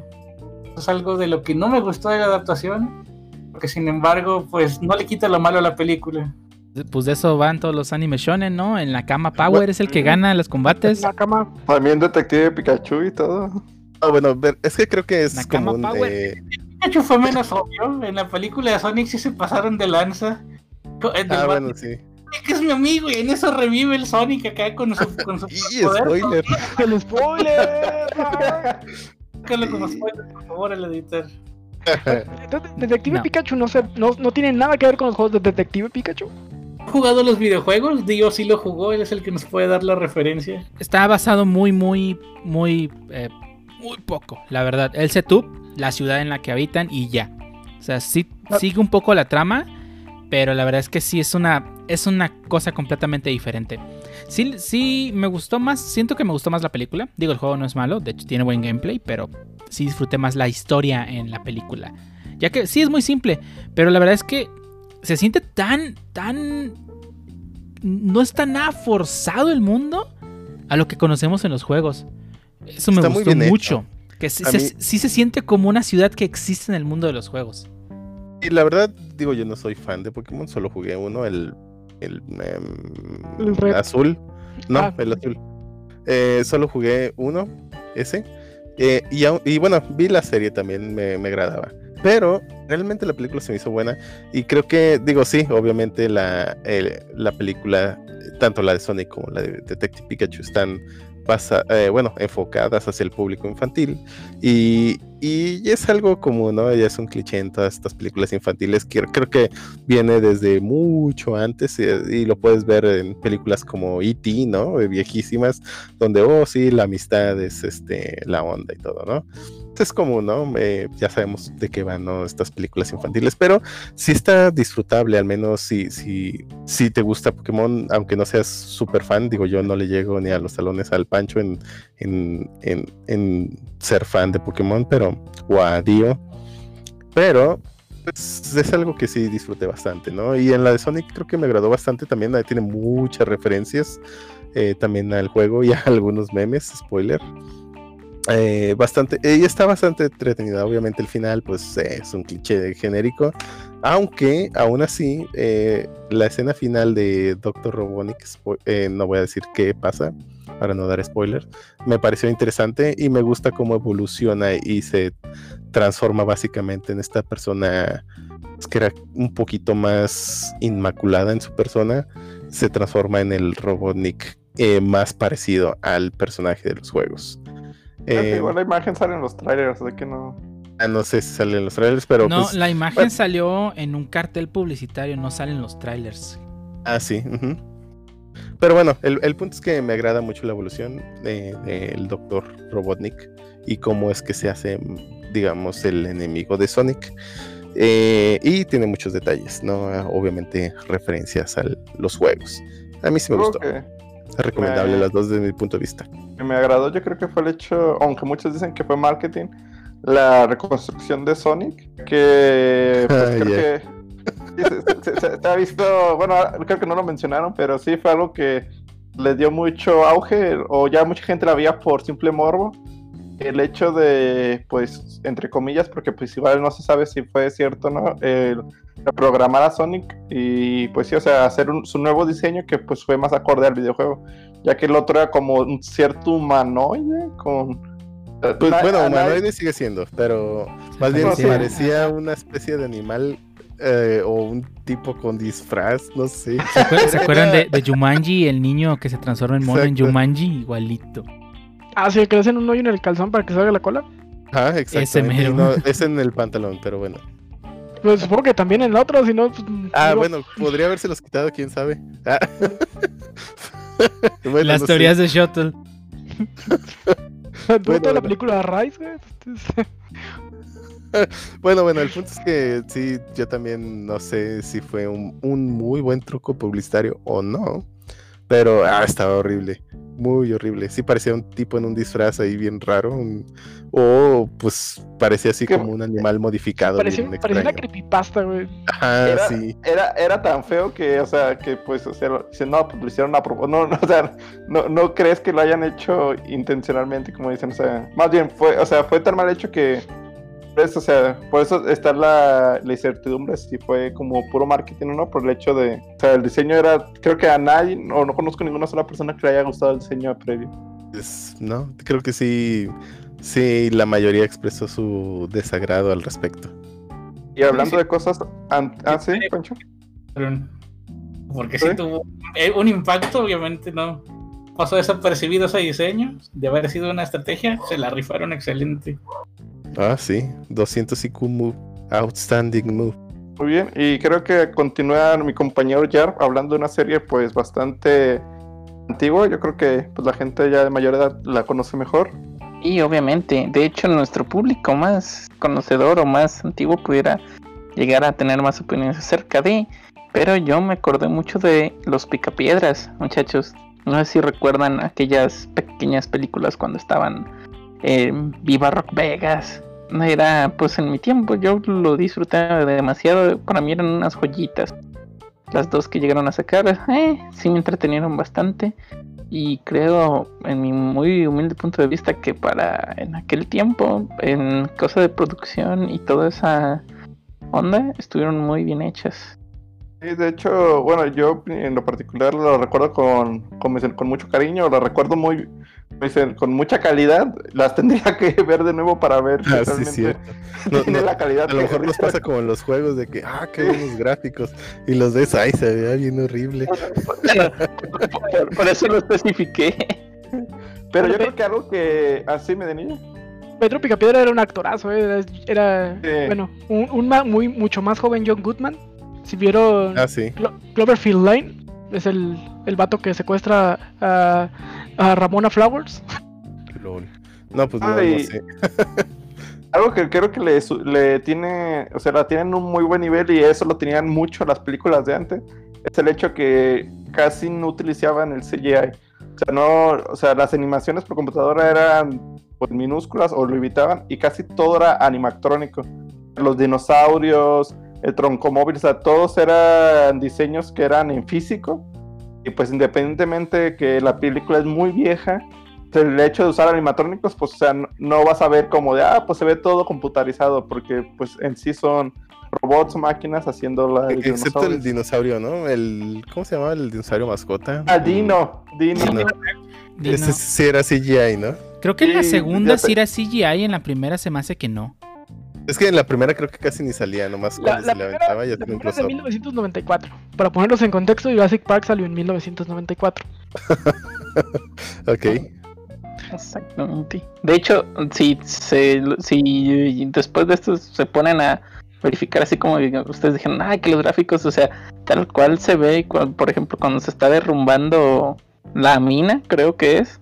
Es algo de lo que no me gustó de la adaptación, porque sin embargo, pues no le quita lo malo a la película. Pues de eso van todos los anime shonen, ¿no? En la cama Power es el que gana los combates. La cama. También Detective Pikachu y todo. Ah, bueno, ver, es que creo que es Nakama común. Power. eh, Pikachu fue menos obvio. En la película de Sonic sí se pasaron de lanza. Eh, del Ah, bueno, sí. que es mi amigo y en eso revive el Sonic acá con su, con su Y poder. spoiler. ¡El spoiler! Sácalo como spoiler, por favor, el editor. Entonces, Detective No. Pikachu no, se, no, no tiene nada que ver con los juegos de Detective Pikachu. ¿Ha jugado los videojuegos? Dio sí lo jugó, él es el que nos puede dar la referencia. Está basado muy, muy, muy, eh, muy poco, la verdad. El setup, la ciudad en la que habitan y ya. O sea, sí Ah. sigue un poco la trama, pero la verdad es que sí es una, es una cosa completamente diferente. Sí, sí me gustó más, siento que me gustó más la película. Digo, el juego no es malo, de hecho tiene buen gameplay, pero sí disfruté más la historia en la película. Ya que sí es muy simple, pero la verdad es que se siente tan, tan... No está nada forzado el mundo a lo que conocemos en los juegos. Eso me Está gustó mucho. Que sí se, mí- sí se siente como una ciudad que existe en el mundo de los juegos. Y la verdad, digo, yo no soy fan de Pokémon, solo jugué uno, el, el, em, El red. azul. No, Ah. el azul. Eh, solo jugué uno, ese. Eh, y, y bueno, vi la serie también, me, me agradaba. Pero realmente la película se me hizo buena. Y creo que, digo, sí, obviamente la, el- la película, tanto la de Sonic como la de Detective Pikachu, están basa- eh, bueno, enfocadas hacia el público infantil. Y, y es algo común, ¿no? Ya es un cliché en todas estas películas infantiles que creo que viene desde mucho antes y, y lo puedes ver en películas como E.T., ¿no? Eh, Viejísimas, donde, oh, sí, la amistad es este, la onda y todo, ¿no? Es común, ¿no? Eh, ya sabemos de qué van ¿no? estas películas infantiles, pero sí está disfrutable, al menos si, si, si te gusta Pokémon, aunque no seas súper fan, digo yo no le llego ni a los salones al Pancho en, en, en, en ser fan de Pokémon, pero, o a Dio, pero pues, es algo que sí disfruté bastante, ¿no? Y en la de Sonic creo que me agradó bastante también, ahí tiene muchas referencias eh, también al juego y a algunos memes, spoiler. Eh, bastante, eh, y está bastante entretenida. Obviamente, el final, pues eh, es un cliché genérico. Aunque, aún así, eh, la escena final de Doctor Robotnik, eh, no voy a decir qué pasa para no dar spoiler, me pareció interesante y me gusta cómo evoluciona y se transforma básicamente en esta persona pues, que era un poquito más inmaculada en su persona, se transforma en el Robotnik eh, más parecido al personaje de los juegos. Eh, Igual la imagen sale en los trailers, de que no. ah, no sé si salen en los trailers, pero no, pues, la imagen bueno. salió en un cartel publicitario, no salen los trailers. Ah, sí. ujú. Pero bueno, el, el punto es que me agrada mucho la evolución de- del Doctor Robotnik y cómo es que se hace, digamos, el enemigo de Sonic. Eh, y tiene muchos detalles, ¿no? Obviamente referencias a los juegos. A mí sí me gustó. Es recomendable me- las dos desde mi punto de vista. me agradó, yo creo que fue el hecho, aunque muchos dicen que fue marketing, la reconstrucción de Sonic, que pues, Ah, creo que se, se- se- se ha visto, bueno, creo que no lo mencionaron, pero sí fue algo que le dio mucho auge, o ya mucha gente la veía por simple morbo. El hecho de, pues, entre comillas, porque pues igual no se sabe si fue cierto o no, el reprogramar a Sonic y pues sí, o sea, hacer un- su nuevo diseño que pues fue más acorde al videojuego, ya que el otro era como un cierto humanoide con... Pues bueno, humanoide sigue siendo, pero más bien parecía. parecía una especie de animal eh, o un tipo con disfraz, no sé. ¿Se acuer- ¿Se acuerdan de, de Jumanji, el niño que se transforma en mono en Exacto. Jumanji? Igualito. Ah, sí, que le hacen un hoyo en el calzón para que salga la cola. Mero. y no, es en el pantalón, pero bueno. Pues supongo que también en el otro, si no. Pues, Ah, digo, bueno, podría habérselos quitado, quién sabe. Ah. Bueno, Las no sé. teorías de Shuttle. tuvo bueno, toda la bueno. película Rise, güey. Bueno, bueno, el punto es que sí, yo también no sé si fue un, un muy buen truco publicitario o no. Pero ah, estaba horrible, muy horrible. Sí parecía un tipo en un disfraz ahí bien raro. un- o pues parecía así como un animal modificado. parecía, bien parecía una creepypasta, güey. Ajá, Era, sí. era, era tan feo que, o sea, que pues, o sea, no, pues lo hicieron a propósito. No, no, o sea, no, no crees que lo hayan hecho intencionalmente, como dicen, o sea, más bien fue, o sea, fue tan mal hecho que, o sea, por eso está la, la incertidumbre si fue como puro marketing o no, por el hecho de, o sea, el diseño era, creo que a nadie, o no conozco ninguna sola persona que le haya gustado el diseño previo. Es- no, creo que sí. Sí, la mayoría expresó su desagrado al respecto. Y hablando sí. de cosas, an- ah, sí. Pancho. Porque sí ¿Sí? tuvo un impacto, obviamente no pasó desapercibido ese diseño. De haber sido una estrategia, se la rifaron excelente. Ah, sí. 200 IQ move. Outstanding move. Muy bien, y creo que continúa mi compañero Jar hablando de una serie pues bastante antigua. Yo creo que pues, la gente ya de mayor edad la conoce mejor. Y obviamente, de hecho, nuestro público más conocedor o más antiguo pudiera llegar a tener más opiniones acerca de. Pero yo me acordé mucho de Los Picapiedras, muchachos. No sé si recuerdan aquellas pequeñas películas cuando estaban en Viva Rock Vegas. Era, pues en mi tiempo, yo lo disfruté demasiado. Para mí eran unas joyitas. Las dos que llegaron a sacar, eh, sí me entretenieron bastante. Y creo, en mi muy humilde punto de vista, que para en aquel tiempo, en cosa de producción y toda esa onda, estuvieron muy bien hechas. Y de hecho, bueno, yo en lo particular lo recuerdo con, con, mucho cariño, lo recuerdo muy dicen, con mucha calidad. Las tendría que ver de nuevo para ver si Ah, sí, realmente cierto. No, tiene no, la calidad a lo mejor nos pasa como en los juegos de que, ah, qué buenos gráficos. Y los ves, ay, se veía bien horrible. por, por eso lo especifiqué. Pero yo creo que algo que así me de niño. Pedro Picapiedra era un actorazo, eh, era, era, Sí. bueno, un, un ma- muy, mucho más joven John Goodman. Si vieron Ah, sí. Clo- Cloverfield Lane, es el, el vato que secuestra a, a Ramona Flowers. Lol. No, pues no, no sé. Algo que creo que le, le tiene, o sea, la tienen un muy buen nivel y eso lo tenían mucho las películas de antes, es el hecho que casi no utilizaban el CGI. O sea, no, o sea, las animaciones por computadora eran pues, minúsculas o lo evitaban y casi todo era animatrónico. Los dinosaurios, el troncomóvil, o sea, todos eran diseños que eran en físico y pues independientemente de que la película es muy vieja, el hecho de usar animatrónicos, pues, o sea, no, vas a ver como de, ah, pues se ve todo computarizado, porque, pues, en sí son robots, máquinas haciendo la. el Excepto el dinosaurio. ¿no? El, ¿Cómo se llama el dinosaurio mascota? Ah, Dino, Dino. Dino. Dino. Ese sí era CGI, ¿no? Creo que en la Sí, segunda sé. sí era CGI, en la primera se me hace que no. Es que en la primera creo que casi ni salía, nomás La, cuando la se le primera, aventaba ya tenía un es de close-up. 1994. Para ponerlos en contexto, Jurassic Park salió en 1994. Ok. Exactamente. De hecho, si, se, si después de esto se ponen a verificar así como ustedes dijeron, ah, que los gráficos, o sea, tal cual se ve, cual- por ejemplo, cuando se está derrumbando la mina, creo que es.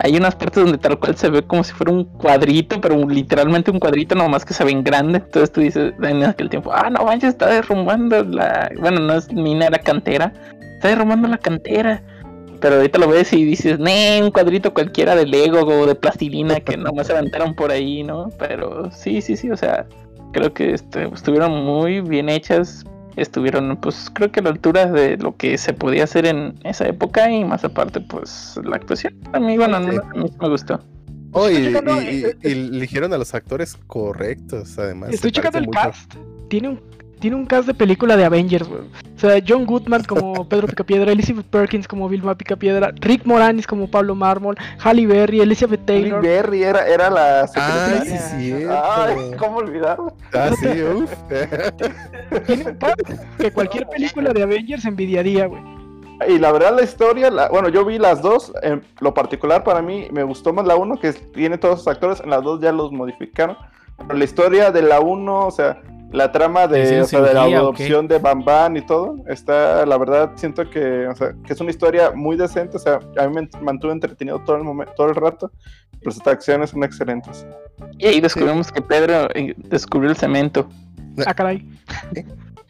Hay unas partes donde tal cual se ve como si fuera un cuadrito, pero literalmente un cuadrito, nomás que se ven grande. Entonces tú dices en aquel tiempo, ah, no manches, está derrumbando la. Bueno, no es mina, era cantera. Está derrumbando la cantera. Pero ahorita lo ves y dices, nee, un cuadrito cualquiera de Lego o de plastilina que nomás se aventaron por ahí, ¿no? Pero sí, sí, sí, o sea, creo que este, estuvieron muy bien hechas estuvieron, pues creo que a la altura de lo que se podía hacer en esa época y más aparte, pues la actuación. A mí, bueno, no, a mí me gustó. Oh, y, Estoy checando, y- y- y eligieron a los actores correctos, además. Estoy checando el mucho. cast. Tiene un, tiene un cast de película de Avengers, güey. O sea, John Goodman como Pedro Picapiedra, Elizabeth Perkins como Vilma Picapiedra, Rick Moranis como Pablo Mármol, Halle Berry, Elizabeth Halle Taylor. Berry era, era la Ay, secretaria. sí, cierto. Ay, ¿cómo olvidarlo? Ah, sí, uf. Tiene un cast que cualquier película de Avengers envidiaría, güey. Y la verdad la historia, la- bueno, yo vi las dos, en lo particular para mí me gustó más la uno, que es- tiene todos los actores, en las dos ya los modificaron. Pero la historia de la uno, o sea, la trama ¿Le de, o sea, de la adopción de Bam y todo, está, la verdad, siento que, o sea, que es una historia muy decente, o sea, a mí me mantuvo entretenido todo el momento, todo el rato. Las acciones son excelentes. Y ahí descubrimos que Pedro eh, descubrió el cemento. Ah, caray.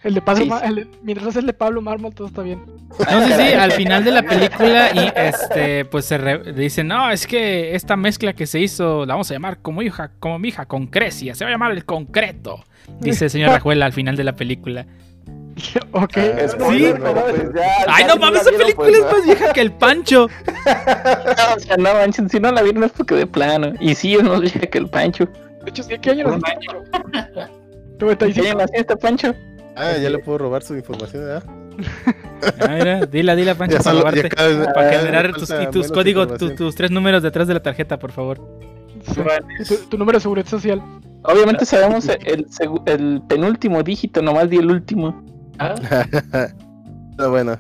El de Pablo, Sí. El mientras es el de Pablo Mármol, todo está bien. No sé si al final de la película y este pues se re- dicen, "No, es que esta mezcla que se hizo la vamos a llamar como hija, como mi hija concrecia, se va a llamar el concreto." Dice el señor Rajuela al final de la película. ok. Ah, Es Sí, spoiler, pero pues ya- Ay, ya no mames, esa película pues, es más vieja que el Pancho. o sea, no manchen, si no la vieron es porque de plano. Y sí, es más vieja que el Pancho. De hecho, ¿qué año año. 95. ¿Qué año nació este Pancho? Ah, ya le puedo robar su información, ¿verdad? Ah, mira, dila, dila, Pancho, Ya para robarte. cada Para vez generar tus, y códigos, tus tres números detrás de la tarjeta, por favor. Sí. Tu, tu número de seguridad social. Obviamente sabemos el, penúltimo dígito, nomás di el último. Ah, No, bueno.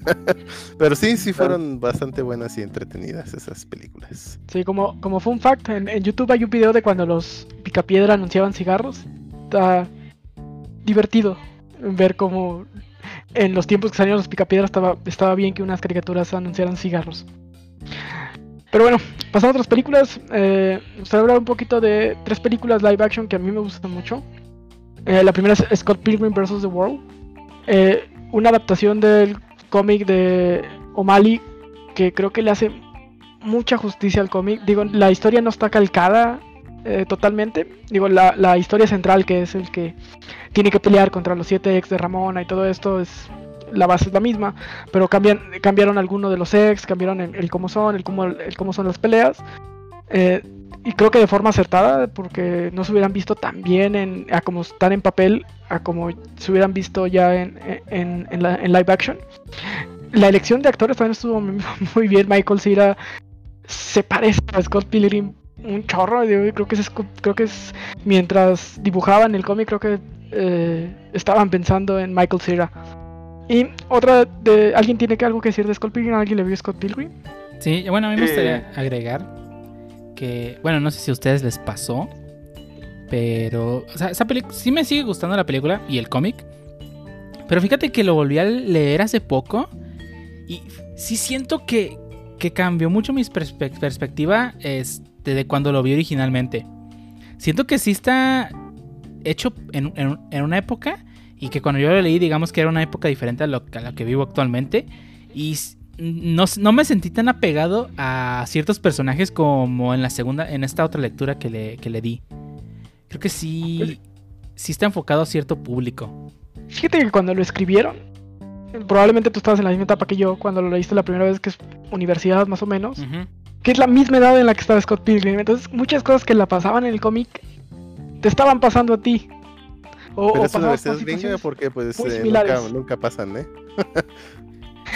Pero sí, sí fueron bastante buenas y entretenidas esas películas. Sí, como, como fun fact, en, en YouTube hay un video de cuando los Picapiedra anunciaban cigarros. Está divertido ver cómo en los tiempos que salieron los Picapiedra estaba, estaba bien que unas caricaturas anunciaran cigarros. Pero bueno, pasando a otras películas, eh, gustaría hablar un poquito de tres películas live action que a mí me gustan mucho. Eh, la primera es Scott Pilgrim vs. The World. Eh, una adaptación del cómic de O'Malley que creo que le hace mucha justicia al cómic. Digo, la historia no está calcada eh, totalmente. Digo, la, la historia central, que es el que tiene que pelear contra los siete ex de Ramona y todo esto, es la base es la misma. Pero cambian, cambiaron algunos de los ex, cambiaron el, el cómo son, el cómo, el cómo son las peleas. Eh, y creo que de forma acertada, porque no se hubieran visto tan bien en, a como están en papel, a como se hubieran visto ya en, en, en live action. La elección de actores también estuvo muy bien. Michael Cera se parece a Scott Pilgrim un chorro. Yo creo que es, creo que es mientras dibujaban el cómic, creo que eh, estaban pensando en Michael Cera. Y otra de alguien tiene que algo que decir de Scott Pilgrim. ¿Alguien le vio Scott Pilgrim? Sí, bueno, a mí me Eh. gustaría agregar que, bueno, no sé si a ustedes les pasó, pero, o sea, esa película, sí me sigue gustando la película y el cómic, pero fíjate que lo volví a leer hace poco y sí siento que, que cambió mucho mi perspe- perspectiva este, de cuando lo vi originalmente. Siento que sí está hecho en, en- en una época y que cuando yo lo leí, digamos que era una época diferente a lo, a la que vivo actualmente. Y no, no me sentí tan apegado a ciertos personajes como en la segunda, en esta otra lectura que le, que le di. Creo que sí, sí está enfocado a cierto público. Fíjate que cuando lo escribieron, probablemente tú estabas en la misma etapa que yo cuando lo leíste la primera vez, que es universidad más o menos. Que es la misma edad en la que estaba Scott Pilgrim. Entonces, muchas cosas que la pasaban en el cómic te estaban pasando a ti. O, Pero o es pasaban universidad por gringa situaciones- porque pues eh, nunca, nunca pasan, ¿eh?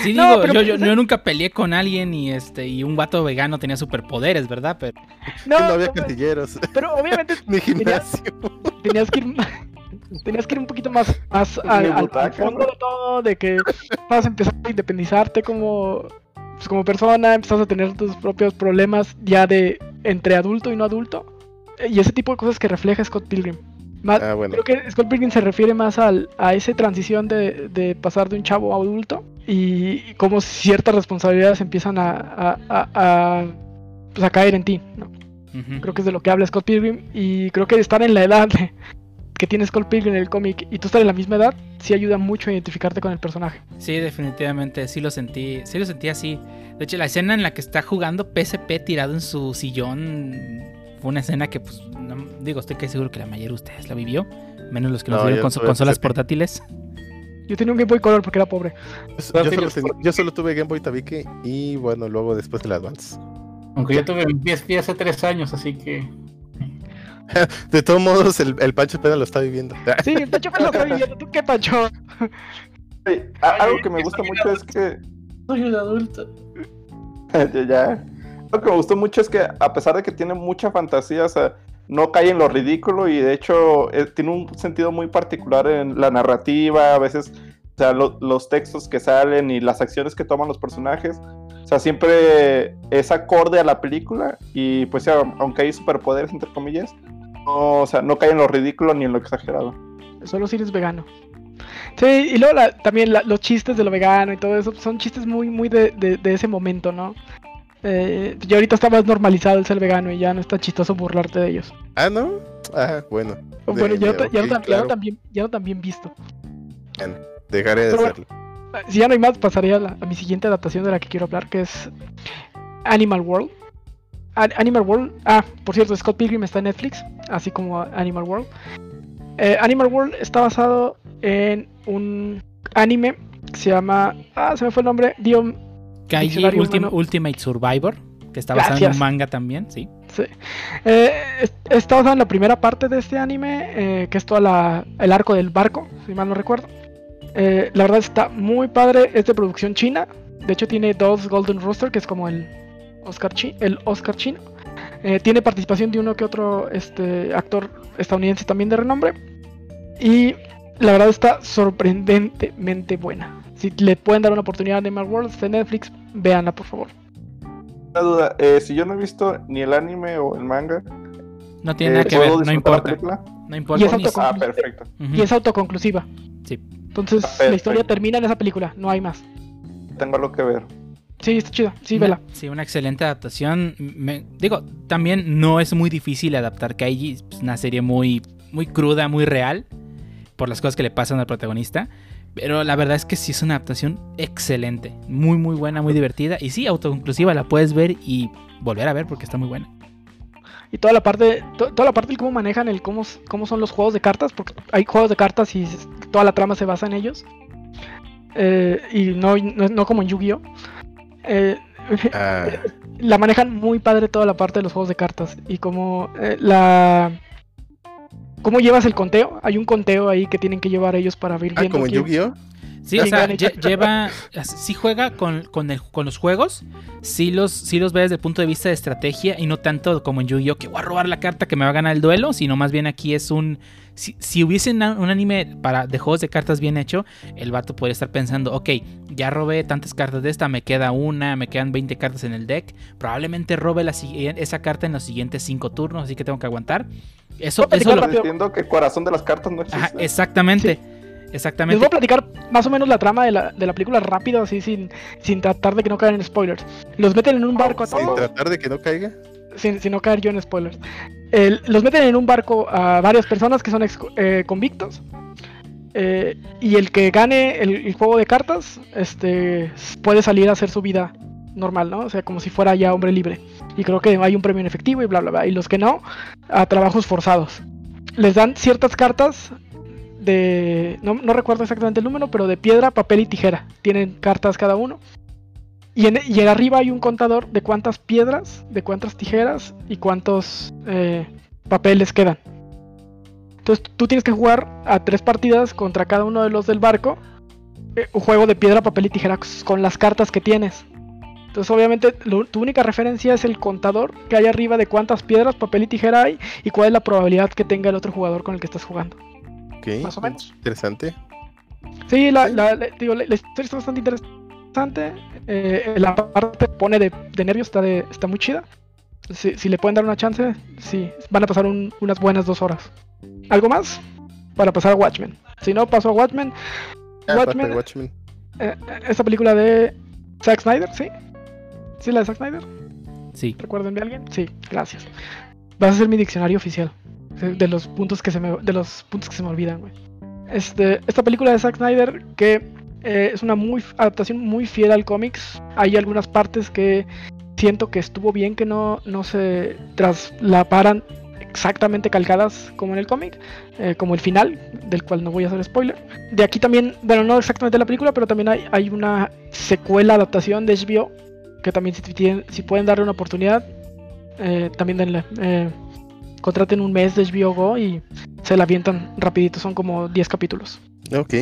Sí, No, digo, pero- yo, yo, yo nunca peleé con alguien y este y un vato vegano tenía superpoderes, ¿verdad? Pero No, No, había no, casilleros, pero obviamente ni gimnasio. tenías que ir tenías que ir un poquito más, más al, al- fondo ¿no? de todo de que vas a empezar a independizarte como pues, como persona empezás a tener tus propios problemas ya de entre adulto y no adulto eh, y ese tipo de cosas que refleja Scott Pilgrim Más- Ah, bueno. creo que Scott Pilgrim se refiere más al, a esa transición de, de pasar de un chavo a adulto y, cómo ciertas responsabilidades empiezan a, a, a- a, pues, a caer en ti ¿no? Creo que es de lo que habla Scott Pilgrim. Y creo que estar en la edad de- que tiene Pilgrim en el cómic y tú estar en la misma edad, sí ayuda mucho a identificarte con el personaje. Sí, definitivamente, sí lo sentí, sí lo sentí así. De hecho, la escena en la que está jugando PSP tirado en su sillón fue una escena que, pues, no- digo, estoy que seguro que la mayoría de ustedes la vivió. Menos los que nos No, con sus consolas portátiles. Yo tenía un Game Boy Color porque era pobre. Yo, yo solo ten- yo solo tuve Game Boy Tabique y bueno, luego después el Advance. Aunque yo tuve mi PSP hace tres años, así que. De todos modos, el, el Pancho apenas lo está viviendo. Sí, Pancho apenas está viviendo. ¿Tú qué, Pancho? Sí, a- algo que me gusta mucho es que Soy un adulto. ya, ya. Lo que me gustó mucho es que a pesar de que tiene mucha fantasía, o sea, no cae en lo ridículo y de hecho eh, tiene un sentido muy particular en la narrativa, a veces, o sea, lo- los textos que salen y las acciones que toman los personajes. O sea, siempre es acorde a la película y pues ya, aunque hay superpoderes, entre comillas, no, o sea, no cae en lo ridículo ni en lo exagerado. Solo si eres vegano. Sí, y luego la- también la- los chistes de lo vegano y todo eso son chistes muy, muy de, de- de ese momento, ¿no? Eh, ya ahorita está más normalizado el ser vegano y ya no está chistoso burlarte de ellos. Ah, ¿no? Ah, bueno. Bueno, De- ya, no ya no ya no claro. tan bien, ya no tan bien visto. Dejaré de Pero bueno. hacerlo. Si ya no hay más, pasaría a, la- a mi siguiente adaptación de la que quiero hablar, que es Animal World. Animal World, ah, por cierto, Scott Pilgrim está en Netflix, así como Animal World. Eh, Animal World está basado en un anime que se llama, ah, se me fue el nombre, Dio, Kaiji Diccionario Ultim- humano. Ultimate Survivor, que está basado en un manga también, sí. Sí. Eh, es- está basado en la primera parte de este anime, eh, que es todo el arco del barco, si mal no recuerdo. Eh, la verdad está muy padre, es de producción china. De hecho tiene dos Golden Rooster, que es como el Oscar, chi- el Oscar chino. Eh, tiene participación de uno que otro este, actor estadounidense también de renombre. Y la verdad está sorprendentemente buena. Si le pueden dar una oportunidad a Animal World, en Netflix, véanla por favor. Una duda, eh, si yo no he visto ni el anime o el manga, No tiene eh, nada que ¿puedo ver, no la importa. No importa. Y es ni- autocon- Ah, perfecto. Y es autoconclusiva. Sí. Entonces la Perfecto. historia termina en esa película, no hay más. Tengo algo que ver. Sí, está chido, sí, Una- vela. Sí, una excelente adaptación. Me- digo, también no es muy difícil adaptar Kaiji. Es una serie muy, muy cruda, muy real. Por las cosas que le pasan al protagonista. Pero la verdad es que sí es una adaptación excelente. Muy, muy buena, muy divertida. Y sí, autoconclusiva. La puedes ver y volver a ver porque está muy buena. Y toda la parte, to- toda la parte del cómo manejan el cómo, cómo son los juegos de cartas, porque hay juegos de cartas y toda la trama se basa en ellos. Eh, y no, no, no como en Yu-Gi-Oh! Eh, Ah, la manejan muy padre toda la parte de los juegos de cartas. Y como eh, la. ¿Cómo llevas el conteo? Hay un conteo ahí que tienen que llevar ellos para ir ah, como en Yu-Gi-Oh! Sí, Sí, o sea, lleva. Sí juega con, con, el- con los juegos. Sí los, sí los ve desde el punto de vista de estrategia. Y no tanto como en Yu-Gi-Oh! que voy a robar la carta que me va a ganar el duelo. Sino más bien aquí es un. Si, si hubiese un anime para, de juegos de cartas bien hecho, el vato podría estar pensando: Ok, ya robé tantas cartas de esta, me queda una, me quedan 20 cartas en el deck. Probablemente robe la, esa carta en los siguientes 5 turnos, así que tengo que aguantar. Eso, a eso lo- que el corazón de las cartas no existe. Ajá, exactamente. Les Exactamente. voy a platicar más o menos la trama de la, de la película rápido, así sin, sin tratar de que no caigan en spoilers. Los meten en un barco a Sin Sin todos, tratar de que no caiga. sin, sin no caer yo en spoilers. El- los meten en un barco a varias personas que son ex- eh, convictos. eh, y el que gane el, el juego de cartas este, puede salir a hacer su vida normal, ¿no? O sea, como si fuera ya hombre libre. Y creo que hay un premio en efectivo y bla, bla, bla. Y los que no, a trabajos forzados. Les dan ciertas cartas No, recuerdo exactamente el número, pero de piedra, papel y tijera. Tienen cartas cada uno. Y, en, arriba hay un contador de cuántas piedras, de cuántas tijeras y cuántos eh, papeles quedan. Entonces tú tienes que jugar a tres partidas contra cada uno de los del barco. eh, un juego de piedra, papel y tijera con las cartas que tienes. Entonces obviamente tu única referencia es el contador que hay arriba de cuántas piedras, papel y tijera hay y cuál es la probabilidad que tenga el otro jugador con el que estás jugando. Ok, Más o menos. interesante. Sí, la, la- la- digo, la- la historia está bastante interesante. eh, la parte que pone de, de nervios está, de- está muy chida. Si, si le pueden dar una chance, sí, van a pasar un- unas buenas dos horas. ¿Algo más? Para pasar a Watchmen. Si no, paso a Watchmen. Ah, Watchmen, Watchmen. eh, esta película de Zack Snyder, ¿sí? ¿Sí la de Zack Snyder? Sí. ¿Recuerdan de alguien? Sí, gracias. Vas a ser mi diccionario oficial de los puntos que se me de los puntos que se me olvidan, güey. Este, esta película de Zack Snyder que eh, es una muy adaptación muy fiel al cómics. Hay algunas partes que siento que estuvo bien que no, no se traslaparan exactamente calcadas como en el cómic, eh, como el final, del cual no voy a hacer spoiler. De aquí también, bueno, no exactamente la película, pero también hay, hay una secuela adaptación de HBO que también si, tienen- si pueden darle una oportunidad, eh, también denle. Contraten un mes de HBO Go y se la avientan rapidito, son como 10 capítulos. Ok,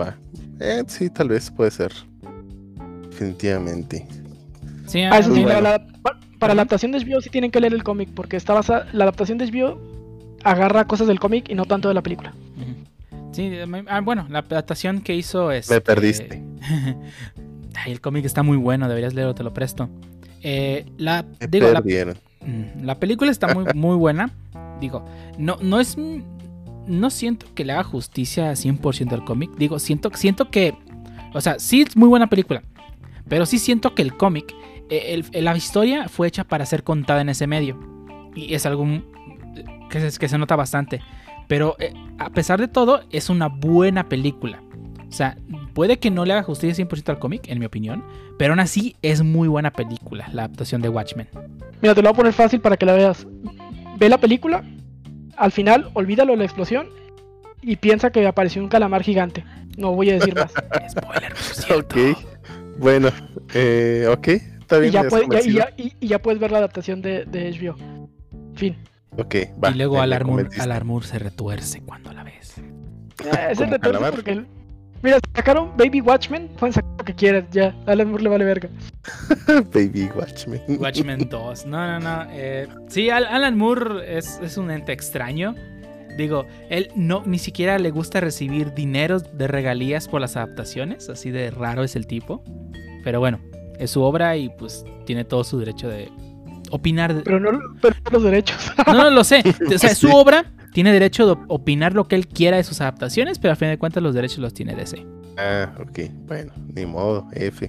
va. Eh, sí, tal vez puede ser. Definitivamente. Sí, Ah, eso sí, bueno. para, la, pa- para la adaptación de HBO sí tienen que leer el cómic, porque está basada, la adaptación de HBO agarra cosas del cómic y no tanto de la película. Sí, ah, bueno, la adaptación que hizo es. Me perdiste. Ay, el cómic está muy bueno, deberías leerlo, te lo presto. Eh, la, Me digo, la, perdieron. La película está muy, muy buena. Digo, no, no es. No siento que le haga justicia 100% al cómic. Digo, siento, siento que. O sea, sí es muy buena película. Pero sí siento que el cómic. eh, el- la historia fue hecha para ser contada en ese medio. Y es algo mm, que se, que se nota bastante. Pero eh, a pesar de todo, es una buena película. O sea, puede que no le haga justicia 100% al cómic, en mi opinión. Pero aún así es muy buena película, la adaptación de Watchmen. Mira, te lo voy a poner fácil para que la veas. Ve la película, al final olvídalo de la explosión y piensa que apareció un calamar gigante. No voy a decir más. Spoiler. Ok. Bueno, eh, ok. Está y, bien. ya es puede- ya- y, ya, y- y ya puedes ver la adaptación de, de HBO. Fin. Ok, va. y luego Alarmur, convenciste. Alarmur se retuerce cuando la ves. Ese Como retorno calamar. porque el- Mira, sacaron Baby Watchmen, pueden sacar lo que quieran, ya. Alan Moore le vale verga. Baby Watchmen. Watchmen 2. No, no, no. eh, sí, Al- Alan Moore es, es un ente extraño. Digo, él no ni siquiera le gusta recibir dinero de regalías por las adaptaciones. Así de raro es el tipo. Pero bueno, es su obra y pues tiene todo su derecho de opinar. de- Pero no pero no los derechos. No, no lo sé. O sea, su obra. Tiene derecho de opinar lo que él quiera de sus adaptaciones, pero a fin de cuentas los derechos los tiene DC. Ah, ok. Bueno, ni modo. F.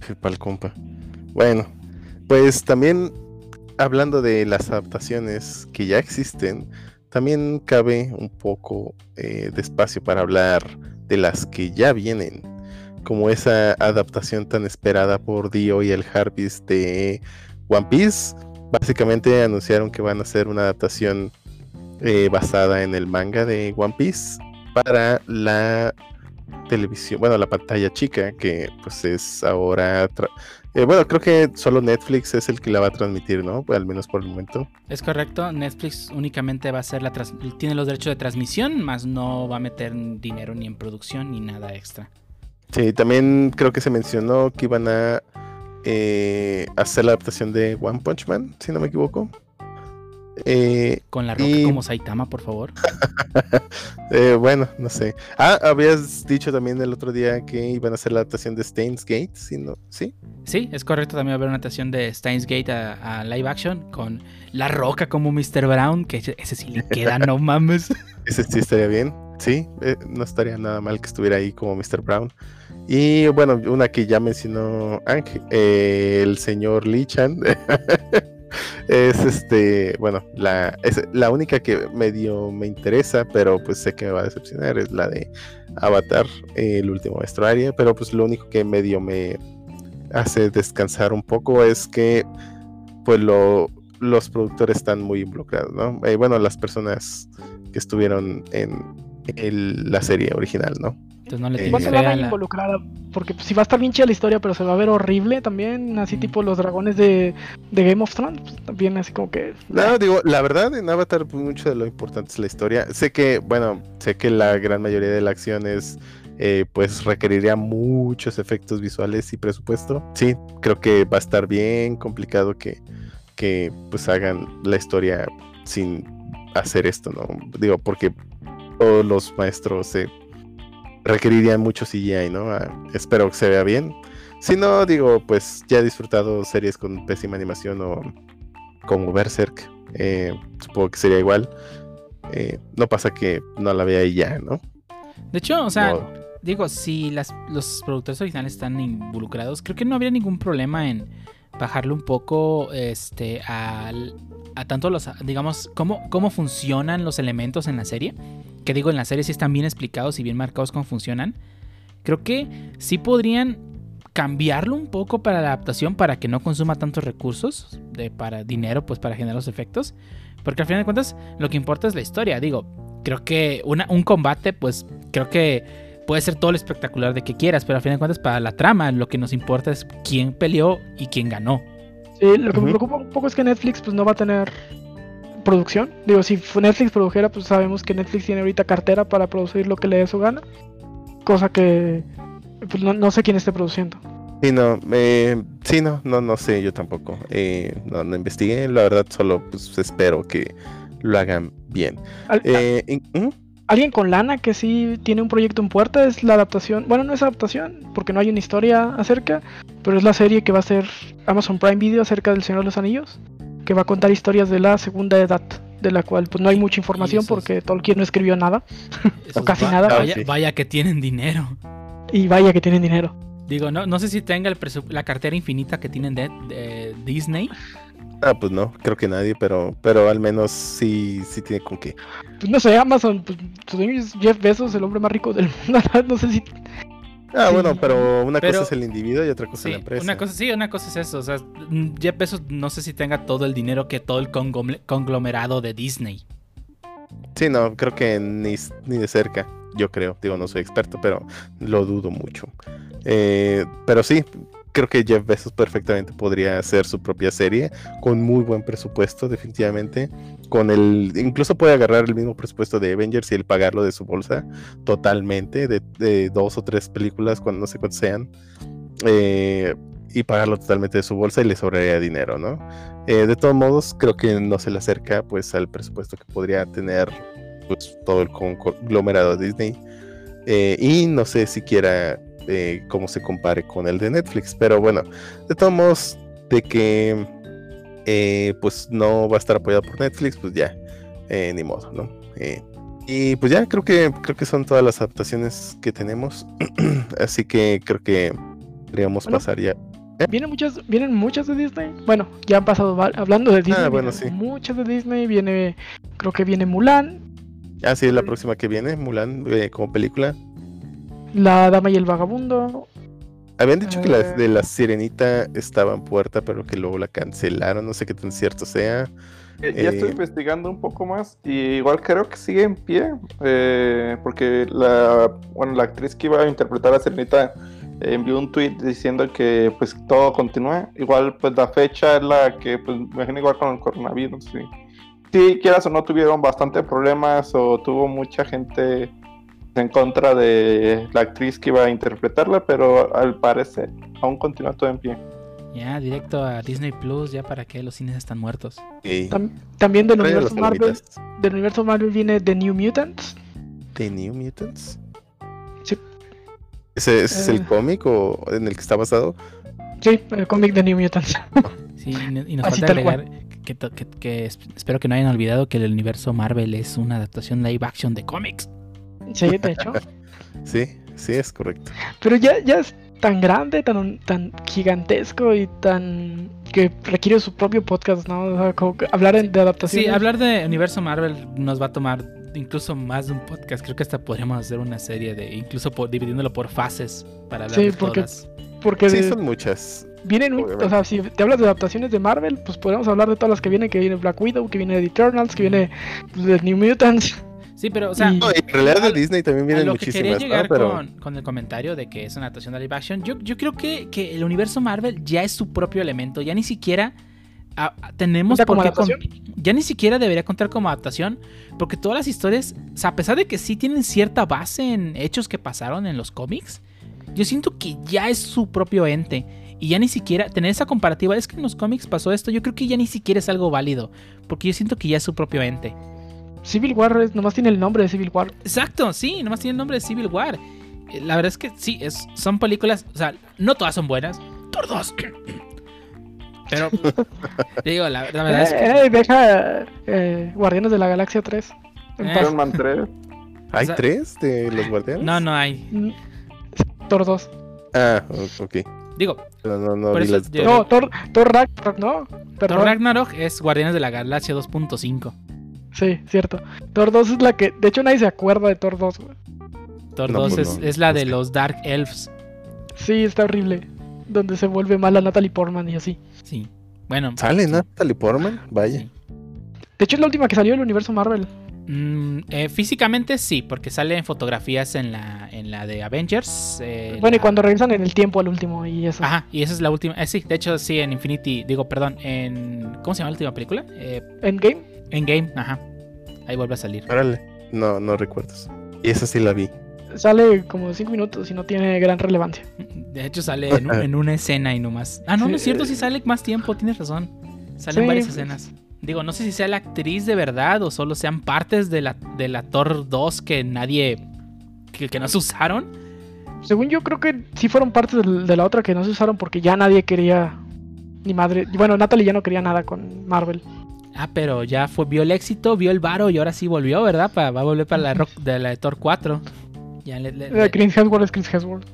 F pa'l compa. Bueno, pues también hablando de las adaptaciones que ya existen, también cabe un poco eh, de espacio para hablar de las que ya vienen, como esa adaptación tan esperada por Dio y el Harvest de One Piece. Básicamente anunciaron que van a hacer una adaptación eh, basada en el manga de One Piece para la televisión, bueno, la pantalla chica, que pues es ahora, eh, bueno, creo que solo Netflix es el que la va a transmitir, ¿no? Pues, al menos por el momento. Es correcto, Netflix únicamente va a ser la trans- tiene los derechos de transmisión, más no va a meter dinero ni en producción ni nada extra. Sí, también creo que se mencionó que iban a eh, hacer la adaptación de One Punch Man, si no me equivoco. Eh, Con la roca Y- como Saitama, por favor. eh, bueno, no sé. Ah, habías dicho también el otro día que iban a hacer la adaptación de Stains Gate, ¿sí? No? ¿Sí? Sí, es correcto, también va a haber una adaptación de Steins Gate a, a live action con la roca como Mr. Brown, que ese ese sí le queda, no mames. Ese sí estaría bien. Sí, eh, no estaría nada mal que estuviera ahí como Mr. Brown. Y bueno, una que ya mencionó Ángel, eh, el señor Lee Chan. es este, bueno, la, la única que medio me interesa, pero pues sé que me va a decepcionar, es la de Avatar, el último maestro Aria. Pero pues lo único que medio me hace descansar un poco es que pues lo, los productores están muy involucrados, ¿no? Eh, bueno, las personas que estuvieron en el- la serie original, ¿no? Entonces no le Eh, tienes Igual se fe va a la- involucrada, porque si va a estar bien chida la historia, pero se va a ver horrible también, así Mm. tipo los dragones de, de Game of Thrones, pues, también así como que... No, digo, la verdad, en Avatar, pues, mucho de lo importante es la historia. Sé que, bueno, sé que la gran mayoría de la acción es, eh, pues, requeriría muchos efectos visuales y presupuesto. Sí, creo que va a estar bien complicado que, que pues, hagan la historia sin hacer esto, ¿no? Digo, porque todos los maestros requerirían mucho CGI, ¿no? Ah, espero que se vea bien. Si no, digo, pues ya he disfrutado series con pésima animación o como Berserk. eh, supongo que sería igual. Eh, no pasa que no la vea y ya, ¿no? De hecho, o sea, digo, si las, los productores originales están involucrados, creo que no habría ningún problema en bajarle un poco este al- a tanto los digamos cómo, cómo funcionan los elementos en la serie que digo en la serie sí están bien explicados y bien marcados cómo funcionan creo que sí podrían cambiarlo un poco para la adaptación para que no consuma tantos recursos de para dinero pues para generar los efectos Porque al final de cuentas, lo que importa es la historia. Digo, creo que una, un combate, pues creo que puede ser todo lo espectacular de que quieras, pero al final de cuentas, para la trama, lo que nos importa es quién peleó y quién ganó. Sí, lo que me preocupa un poco es que Netflix pues no va a tener producción. Digo, si Netflix produjera, pues sabemos que Netflix tiene ahorita cartera para producir lo que le dé su gana. Cosa que pues no, no sé quién esté produciendo. Sí, no, eh, sí, no, no, no sé, yo tampoco. Eh, no, no investigué, la verdad, solo pues espero que lo hagan bien. Al- Eh, ¿mm? Alguien con lana que sí tiene un proyecto en puerta es la adaptación. Bueno, no es adaptación, porque no hay una historia acerca, pero es la serie que va a ser Amazon Prime Video acerca del Señor de los Anillos, que va a contar historias de la segunda edad, de la cual pues no hay mucha información eso es- porque Tolkien no escribió nada. Esos casi va- nada. Vaya, que tienen dinero. Y vaya que tienen dinero. Digo, no, no sé si tenga el presu- la cartera infinita que tienen de, de Disney. Ah, pues no, creo que nadie, pero, pero al menos sí, sí tiene con qué. Pues no sé, Amazon, pues su dueño es Jeff Bezos, el hombre más rico del mundo. No sé si. Ah, bueno, pero una Pero- cosa es el individuo y otra cosa Sí, es la empresa. una cosa, sí, una cosa es eso. O sea, Jeff Bezos no sé si tenga todo el dinero que todo el conglomerado de Disney. Sí, no, creo que ni, ni de cerca, yo creo. Digo, no soy experto, pero lo dudo mucho. Eh, pero sí, creo que Jeff Bezos perfectamente podría hacer su propia serie con muy buen presupuesto, definitivamente. Con el, incluso puede agarrar el mismo presupuesto de Avengers y el pagarlo de su bolsa totalmente, de, dos o tres películas, cuando no sé cuántas sean. eh, y pagarlo totalmente de su bolsa y le sobraría dinero, ¿no? Eh, de todos modos, creo que no se le acerca pues al presupuesto que podría tener pues, todo el conglomerado Disney. Eh, y no sé siquiera eh, cómo se compare con el de Netflix. Pero bueno, de todos modos, de que eh, pues no va a estar apoyado por Netflix, pues ya, eh, ni modo, ¿no? Eh, y pues ya creo que creo que son todas las adaptaciones que tenemos. Así que creo que podríamos Bueno, pasar ya. Vienen muchas, vienen muchas de Disney. Bueno, ya han pasado hablando de Disney. Ah, bueno, sí. Muchas de Disney. Viene, creo que viene Mulan, Ah, sí, la próxima que viene, Mulan, eh, como película. La Dama y el Vagabundo. Habían dicho que la Eh. de la Sirenita estaba en puerta, pero que luego la cancelaron. No sé qué tan cierto sea. Eh, Ya estoy Eh, investigando un poco más y igual creo que sigue en pie eh, porque la, bueno, la actriz que iba a interpretar a Serenita eh, envió un tweet diciendo que pues todo continúa. Igual pues la fecha es la que pues me imagino igual con el coronavirus. Sí, sí quieras o no tuvieron bastante problemas o tuvo mucha gente en contra de la actriz que iba a interpretarla, pero al parecer aún continúa todo en pie. Ya, directo a Disney Plus, ya para que los cines están muertos. Tam- también del universo Marvel. Del universo Marvel viene The New Mutants. ¿The New Mutants? Sí. ¿Ese, ese es el Eh. cómic o en el que está basado? Sí, el cómic de New Mutants. Sí, y no- y nos Así falta agregar que, que- que es- espero que no hayan olvidado que el universo Marvel es una adaptación live action de cómics. Sí, de hecho. Sí, sí, es correcto. Pero ya, ya es tan grande, tan, tan gigantesco y tan. que requiere su propio podcast, ¿no? O sea, como que hablar de adaptaciones. Sí, hablar de universo Marvel nos va a tomar incluso más de un podcast. Creo que hasta podríamos hacer una serie de, incluso por, dividiéndolo por fases para hablar Sí, de porque- todas. Porque Sí, de- son muchas. vienen. un- o sea, si te hablas de adaptaciones de Marvel, pues podemos hablar de todas las que vienen: que viene Black Widow, que viene de Eternals, que viene pues, de New Mutants. Sí, pero, o sea, Y- No, en realidad al- de Disney también vienen lo que quería muchísimas, ¿no? llegar Pero con, con el comentario de que es una adaptación de live action, yo, yo creo que, que el universo Marvel ya es su propio elemento. Ya ni siquiera tenemos ¿Cuenta por qué con- ya ni siquiera debería contar como adaptación, porque todas las historias, o sea, a pesar de que sí tienen cierta base en hechos que pasaron en los cómics, yo siento que ya es su propio ente. Y ya ni siquiera tener esa comparativa, es que en los cómics pasó esto, yo creo que ya ni siquiera es algo válido, porque yo siento que ya es su propio ente. Civil War es- nomás tiene el nombre de Civil War. Exacto, sí, nomás tiene el nombre de Civil War. Eh, La verdad es que sí, es, son películas, o sea, no todas son buenas, 2. Pero, digo, la, la verdad es que... Eh, deja eh, Guardianes de la Galaxia 3. en Eh. Iron Man 3. ¿hay o sea- tres de los guardianes? No, no hay. Mm, Thor 2. Ah, ok. Digo, No, no, no Por eso yo-. No, Thor, Thor Ragnarok, no. Thor Perdón. Ragnarok es Guardianes de la Galaxia 2.5. Sí, cierto. Thor 2 es la que. De hecho, nadie se acuerda de Thor 2. güey. Thor No, 2 pues es, no, es la de es que- los Dark Elves. Sí, está horrible. Donde se vuelve mala Natalie Portman y así. Sí. Bueno. ¿Sale sí, Natalie Portman? Vaya. sí. De hecho, es la última que salió del universo Marvel. Mm, eh, físicamente sí, porque sale en fotografías en la, en la de Avengers. eh, Bueno, y cuando regresan en el tiempo al último y eso. Ajá, y esa es la última. eh, sí, de hecho, sí, en Infinity. Digo, perdón, en. ¿Cómo se llama la última película? Eh, Endgame. Endgame, ajá. Ahí vuelve a salir. Órale. No, no recuerdas. Y esa sí la vi. Sale como 5 minutos y no tiene gran relevancia. De hecho, sale en, un- en una escena y nomás. Ah, no, Sí, no es cierto, sí sale más tiempo, tienes razón. Salen Sí, varias escenas. Digo, no sé si sea la actriz de verdad o solo sean partes de la, de la Thor 2 que nadie. que, que no se usaron. Según yo, creo que sí fueron partes del- de la otra que no se usaron porque ya nadie quería. Ni madre. Bueno, Natalie ya no quería nada con Marvel. Ah, pero ya fue, vio el éxito, vio el varo y ahora sí volvió, ¿verdad? Pa- va a volver para la, rock, de la de Thor 4. Ya le, le- Eh, le- Chris Hemsworth es Chris Hemsworth.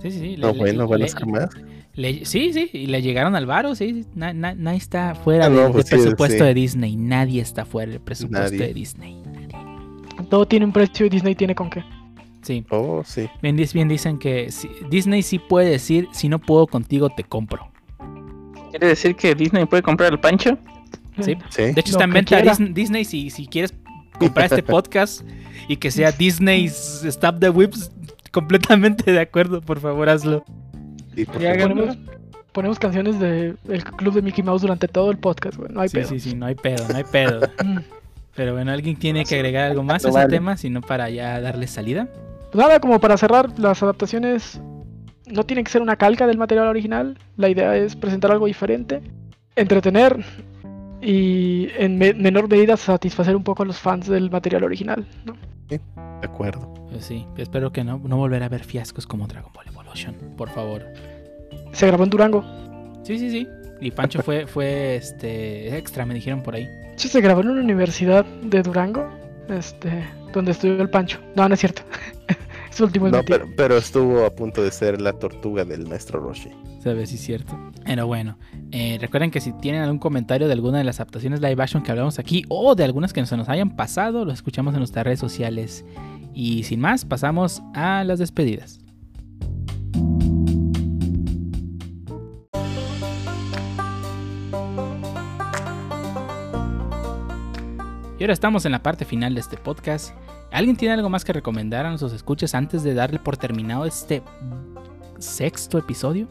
sí, sí, sí. le- No, le- bueno, van a le- hacer más. le- sí, sí, y le llegaron al varo, sí. na- na- nadie está fuera Ah, no, del- pues del sí, presupuesto sí. de Disney. Nadie está fuera del presupuesto Nadie. de Disney. Todo tiene un precio y Disney tiene con qué. Sí. Oh, sí. Bien, bien dicen que si- Disney sí puede decir, si no puedo contigo, te compro. ¿Quiere decir que Disney puede comprar el Pancho? Sí. Sí. De hecho, está en venta Disney si, si quieres comprar este podcast y que sea Disney's Stop the Whips, completamente de acuerdo, por favor, hazlo. Sí, por favor. Ponemos, ponemos canciones del club de Mickey Mouse durante todo el podcast, güey. No hay Sí, pedo. sí, sí, no hay pedo, no hay pedo. Mm. Pero bueno, alguien tiene que agregar algo más a ese Vale. tema, sino para ya darle salida. Pues nada, como para cerrar, las adaptaciones no tienen que ser una calca del material original. La idea es presentar algo diferente, entretener y en me- menor medida satisfacer un poco a los fans del material original. ¿no? De acuerdo. Pues sí, espero que no, no volver a ver fiascos como Dragon Ball Evolution, por favor. Se grabó en Durango. Sí, sí, sí. Y Pancho fue, fue este extra, me dijeron por ahí. Sí, se grabó en una universidad de Durango, este, donde estudió el Pancho. No, no es cierto. Eso último es No, pero, pero estuvo a punto de ser la tortuga del maestro Roshi. Sabes si es cierto. Pero bueno, eh, recuerden que si tienen algún comentario de alguna de las adaptaciones live action que hablamos aquí o de algunas que se nos hayan pasado, lo escuchamos en nuestras redes sociales. Y sin más, pasamos a las despedidas. Y ahora estamos en la parte final de este podcast. ¿Alguien tiene algo más que recomendar a nuestros escuchas antes de darle por terminado este sexto episodio?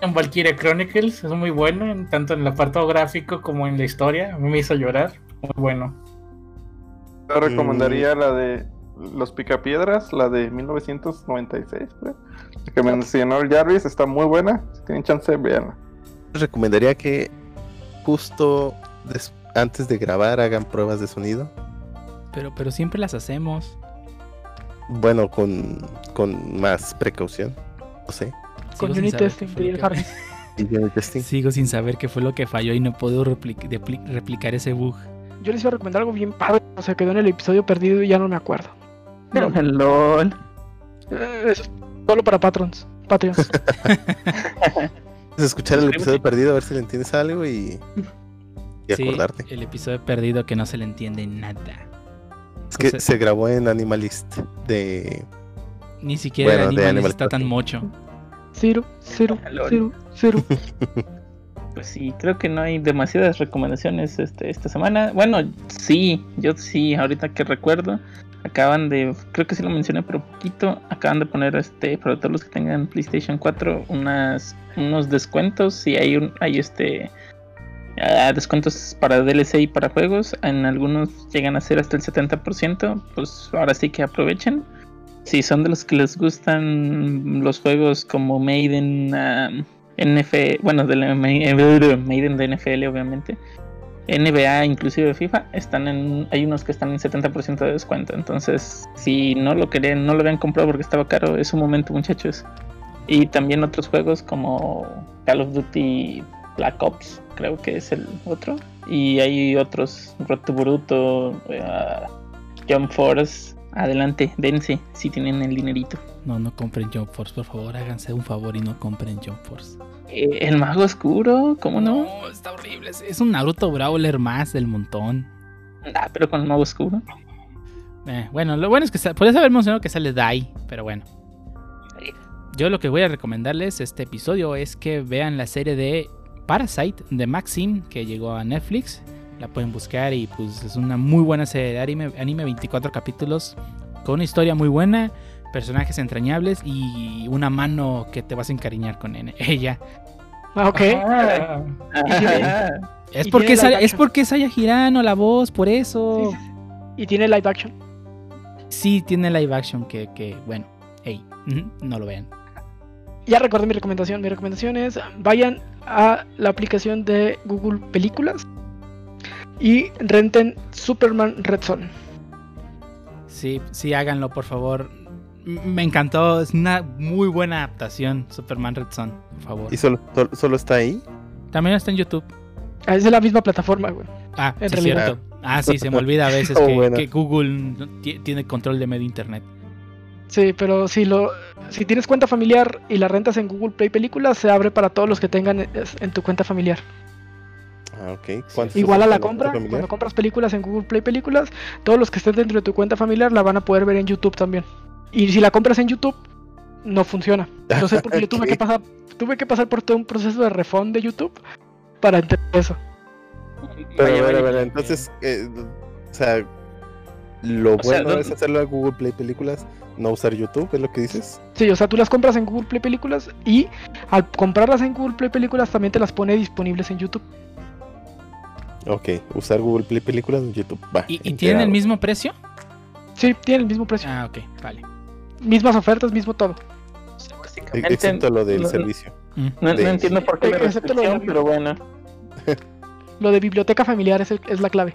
En Valkyria Chronicles es muy bueno, en- tanto en el apartado gráfico como en la historia. A mí me hizo llorar. Muy bueno. Yo recomendaría la de Los Picapiedras, la de 1996, creo. La que mencionó el Jarvis, está muy buena. Si tienen chance, veanla. Les recomendaría que justo antes de grabar hagan pruebas de sonido. Pero, pero siempre las hacemos. Bueno, con, con más precaución. No sé. Con unit testing, diría Harry. Sigo sin saber qué fue lo que falló y no puedo replicar ese bug. Yo les iba a recomendar algo bien padre. O sea, quedó en el episodio perdido y ya no me acuerdo. No, LOL. eh, eso es solo para patrons. Patreons. Escuchar el episodio perdido a ver si le entiendes algo y, y Sí, acordarte. el episodio perdido que no se le entiende nada. Es que se grabó en Animalist de... Ni siquiera Bueno, el de animal Animal está tan mocho. Cero, cero, cero, cero. Pues sí, creo que no hay demasiadas recomendaciones este, esta semana. Bueno, sí, yo sí, ahorita que recuerdo, acaban de, creo que sí lo mencioné, pero poquito, acaban de poner este, para todos los que tengan PlayStation 4, unas, unos descuentos y hay un, hay este ah, descuentos para DLC y para juegos. En algunos llegan a ser hasta el 70%, pues ahora sí que aprovechen. Si son de los que les gustan los juegos como Maiden, um, NF, bueno, de la Maiden de NFL, obviamente. NBA, inclusive FIFA, están en, hay unos que están en 70% de descuento. Entonces, si no lo querían, no lo habían comprado porque estaba caro, es un momento, muchachos. Y también otros juegos como Call of Duty Black Ops, creo que es el otro. Y hay otros, Road to Boruto, eh, Jump Force. Adelante, dense si tienen el dinerito. No, no compren Jump Force, por favor, háganse un favor y no compren Jump Force. Eh, el mago oscuro, ¿cómo no? está horrible. Es, un Naruto Brawler más del montón. Ah, pero con el mago oscuro. Eh, bueno, lo bueno es que podrías haber mencionado que sale Dai, pero bueno. Yo lo que voy a recomendarles este episodio es que vean la serie de Parasite de Maxim que llegó a Netflix. La pueden buscar y pues es una muy buena serie de anime, anime 24 capítulos con una historia muy buena, personajes entrañables y una mano que te vas a encariñar con ella. Ah, ok. Ah, Es Y porque, es, es porque es Aya Girano la voz, por eso. sí, sí. Y tiene live action. Sí, tiene live action que, que bueno, hey, no lo vean. Ya recordé mi recomendación. Mi recomendación es vayan a la aplicación de Google Películas y renten Superman Red Son. Sí, sí, háganlo, por favor. Me encantó, es una muy buena adaptación, Superman Red Son, por favor. ¿Y solo, solo, solo está ahí? También está en YouTube. Ah, Es de la misma plataforma, güey. Ah, En sí, realidad. cierto. Ah, sí, se me olvida a veces Oh, que, bueno. que Google tiene control de medio internet. Sí, pero si lo si tienes cuenta familiar y la rentas en Google Play Películas, se abre para todos los que tengan en tu cuenta familiar. Ah, ok. ¿Cuántos Igual a la compra, familiar? cuando compras películas en Google Play Películas, todos los que estén dentro de tu cuenta familiar la van a poder ver en YouTube también. Y si la compras en YouTube, no funciona. No sé porque yo tuve que pasar, tuve que pasar por todo un proceso de refund de YouTube para entender eso. Pero Vaya, a ver, a vaya. ver, entonces, eh, o sea, lo O bueno ¿dónde- es hacerlo a Google Play Películas, no usar YouTube, ¿es lo que dices? Sí, o sea, tú las compras en Google Play Películas y al comprarlas en Google Play Películas también te las pone disponibles en YouTube. Ok, usar Google Play Películas en YouTube. Va, ¿Y, y tienen el mismo precio? Sí, tienen el mismo precio. Ah, ok, vale. Mismas ofertas, mismo todo. O sea, E- básicamente, Excepto lo del no- servicio. Mm. No, no de- entiendo por qué la Excepto lo de- restricción, pero bueno. Lo de biblioteca familiar es, el- es la clave.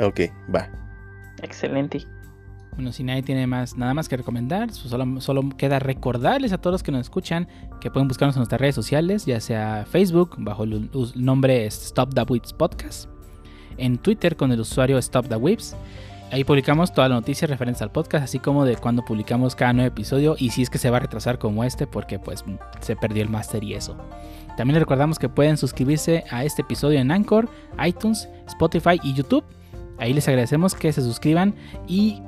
Ok, va. Excelente. Bueno, si nadie tiene más, nada más que recomendar, so- solo, solo queda recordarles a todos los que nos escuchan que pueden buscarnos en nuestras redes sociales, ya sea Facebook, bajo el nombre Stop the Whips Podcast, en Twitter con el usuario Stop the Whips. Ahí publicamos todas las noticias referentes al podcast, así como de cuando publicamos cada nuevo episodio y si es que se va a retrasar como este, porque pues se perdió el máster y eso. También les recordamos que pueden suscribirse a este episodio en Anchor, iTunes, Spotify y YouTube. Ahí les agradecemos que se suscriban y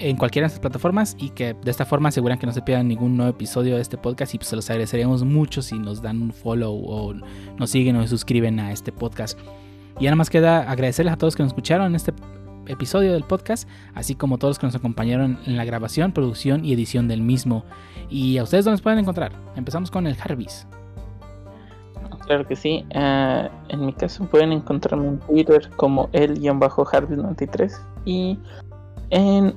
en cualquiera de estas plataformas y que de esta forma aseguran que no se pierdan ningún nuevo episodio de este podcast y pues se los agradeceríamos mucho si nos dan un follow o nos siguen o se suscriben a este podcast. Y nada más queda agradecerles a todos que nos escucharon en este episodio del podcast, así como a todos los que nos acompañaron en la grabación, producción y edición del mismo. Y a ustedes dónde nos pueden encontrar. Empezamos con el Harvis. Claro que sí. Ah, en mi caso pueden encontrarme en Twitter como el-harvey93 y en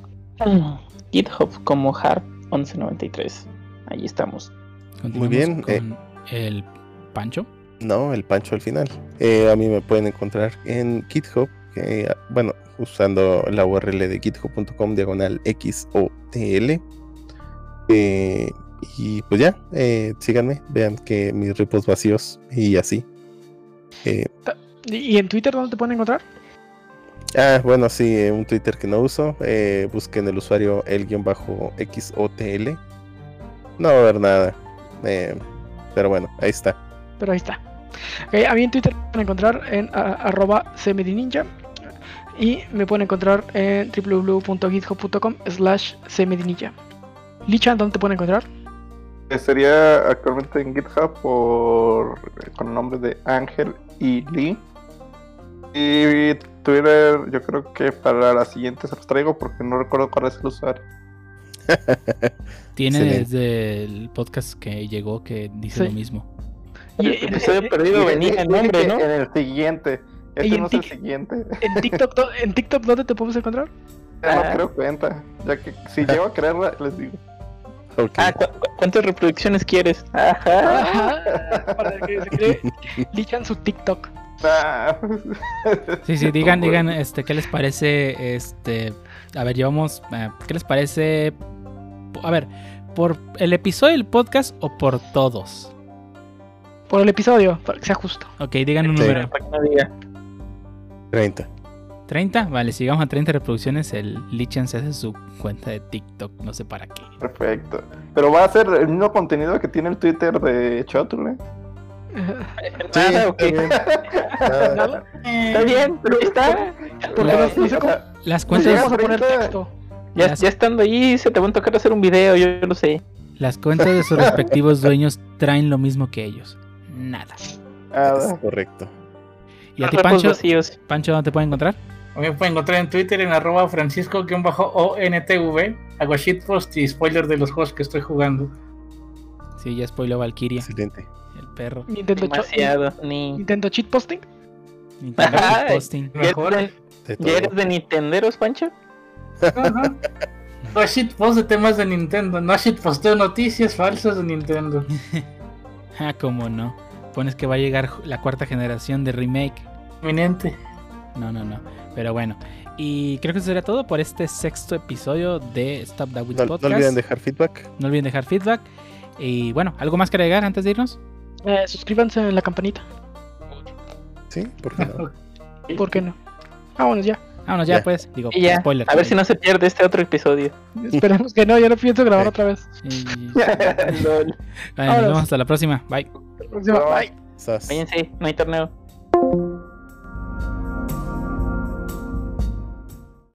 GitHub como harp1193. Allí estamos. Continuamos bien, con eh. el Pancho. No, el Pancho al final. Eh, a mí me pueden encontrar en GitHub, que, ah, bueno, usando la URL de github.com diagonal XOTL. Eh, y pues ya, eh, síganme, vean que mis repos vacíos y así. Eh, ¿Y y en Twitter dónde te pueden encontrar? Ah, bueno, sí, eh, un Twitter que no uso. eh, busquen el usuario el-XOTL. No va a haber nada. eh, pero bueno, ahí está. Pero ahí está. Ok, a mí en Twitter me pueden encontrar en a- arroba cmdninja y me pueden encontrar en www.github.com slash cmdninja. Lichan, ¿dónde te pueden encontrar? Eh, Sería actualmente en GitHub por con el nombre de Ángel y Lee. Y Twitter, yo creo que para la siguiente se los traigo porque no recuerdo cuál es el usuario. Tiene Excelente. desde el podcast que llegó que dice Sí. lo mismo. El Y- episodio perdido Dije- venía el nombre, ¿no? En el siguiente. Este no es el siguiente. En TikTok, en TikTok ¿dónde te podemos encontrar? Ya no Ah. creo cuenta. Ya que si llego a creerla, les digo. Ah, ¿cu- cu- ¿cuántas reproducciones quieres? Ajá. Ajá, para que se cree Lichan su TikTok. Sí, sí, digan, digan, este, ¿qué les parece? Este, a ver, llevamos, eh, ¿qué les parece? A ver, ¿por el episodio del podcast o por todos? Por el episodio, para que sea justo. Ok, digan un Sí. número. Para que no diga. 30. ¿30? Vale, si llegamos a 30 reproducciones, el Lichan se hace su cuenta de TikTok, no sé para qué. Perfecto. Pero va a ser el mismo contenido que tiene el Twitter de Chotle. Nada, ok. está bien. Ah, Nada, Está bien, pero está. porque La- nos dice como- Las Pues cuentas, vamos a poner texto. Ya, Las- ya estando ahí, se te va a tocar hacer un video, yo, yo lo sé. las cuentas de sus respectivos dueños traen lo mismo que ellos. Nada. Ah, es correcto. ¿Y a ti, Repos Pancho? vacíos. Pancho, ¿dónde te pueden encontrar? A mí me pueden encontrar en Twitter en arroba francisco-ontv. Hago shitpost y spoiler de los juegos que estoy jugando. Sí, ya spoiló Valkyria, Excelente. El perro. Nintendo, Demasiado. Ni... Nintendo cheat posting. Nintendo Ay. posting. ¿Ya Mejor. eres De de- ¿Ya eres todo. de Nintenderos, Pancho? Ajá. No shitpost de temas de Nintendo. No shitposteo noticias falsas de Nintendo. Ah, cómo no. Pones que va a llegar la cuarta generación de remake. Eminente. No, no, no. Pero bueno. Y creo que eso sería todo por este sexto episodio de Stop That With No, no Podcast. olviden dejar feedback. No olviden dejar feedback. Y bueno, ¿algo más que agregar antes de irnos? Eh, suscríbanse en la campanita. ¿Sí? ¿Por qué no? ¿Por qué no? Vámonos ya. Vámonos ya, Ya. pues. Digo, Y ya. spoiler. A ver si no se pierde este otro episodio. Esperemos que no, ya no pienso grabar otra vez. Y- Lol. Vale, nos vemos hasta la próxima. Bye. Próxima. Bye. Bye. Sas. Váyanse, no hay torneo.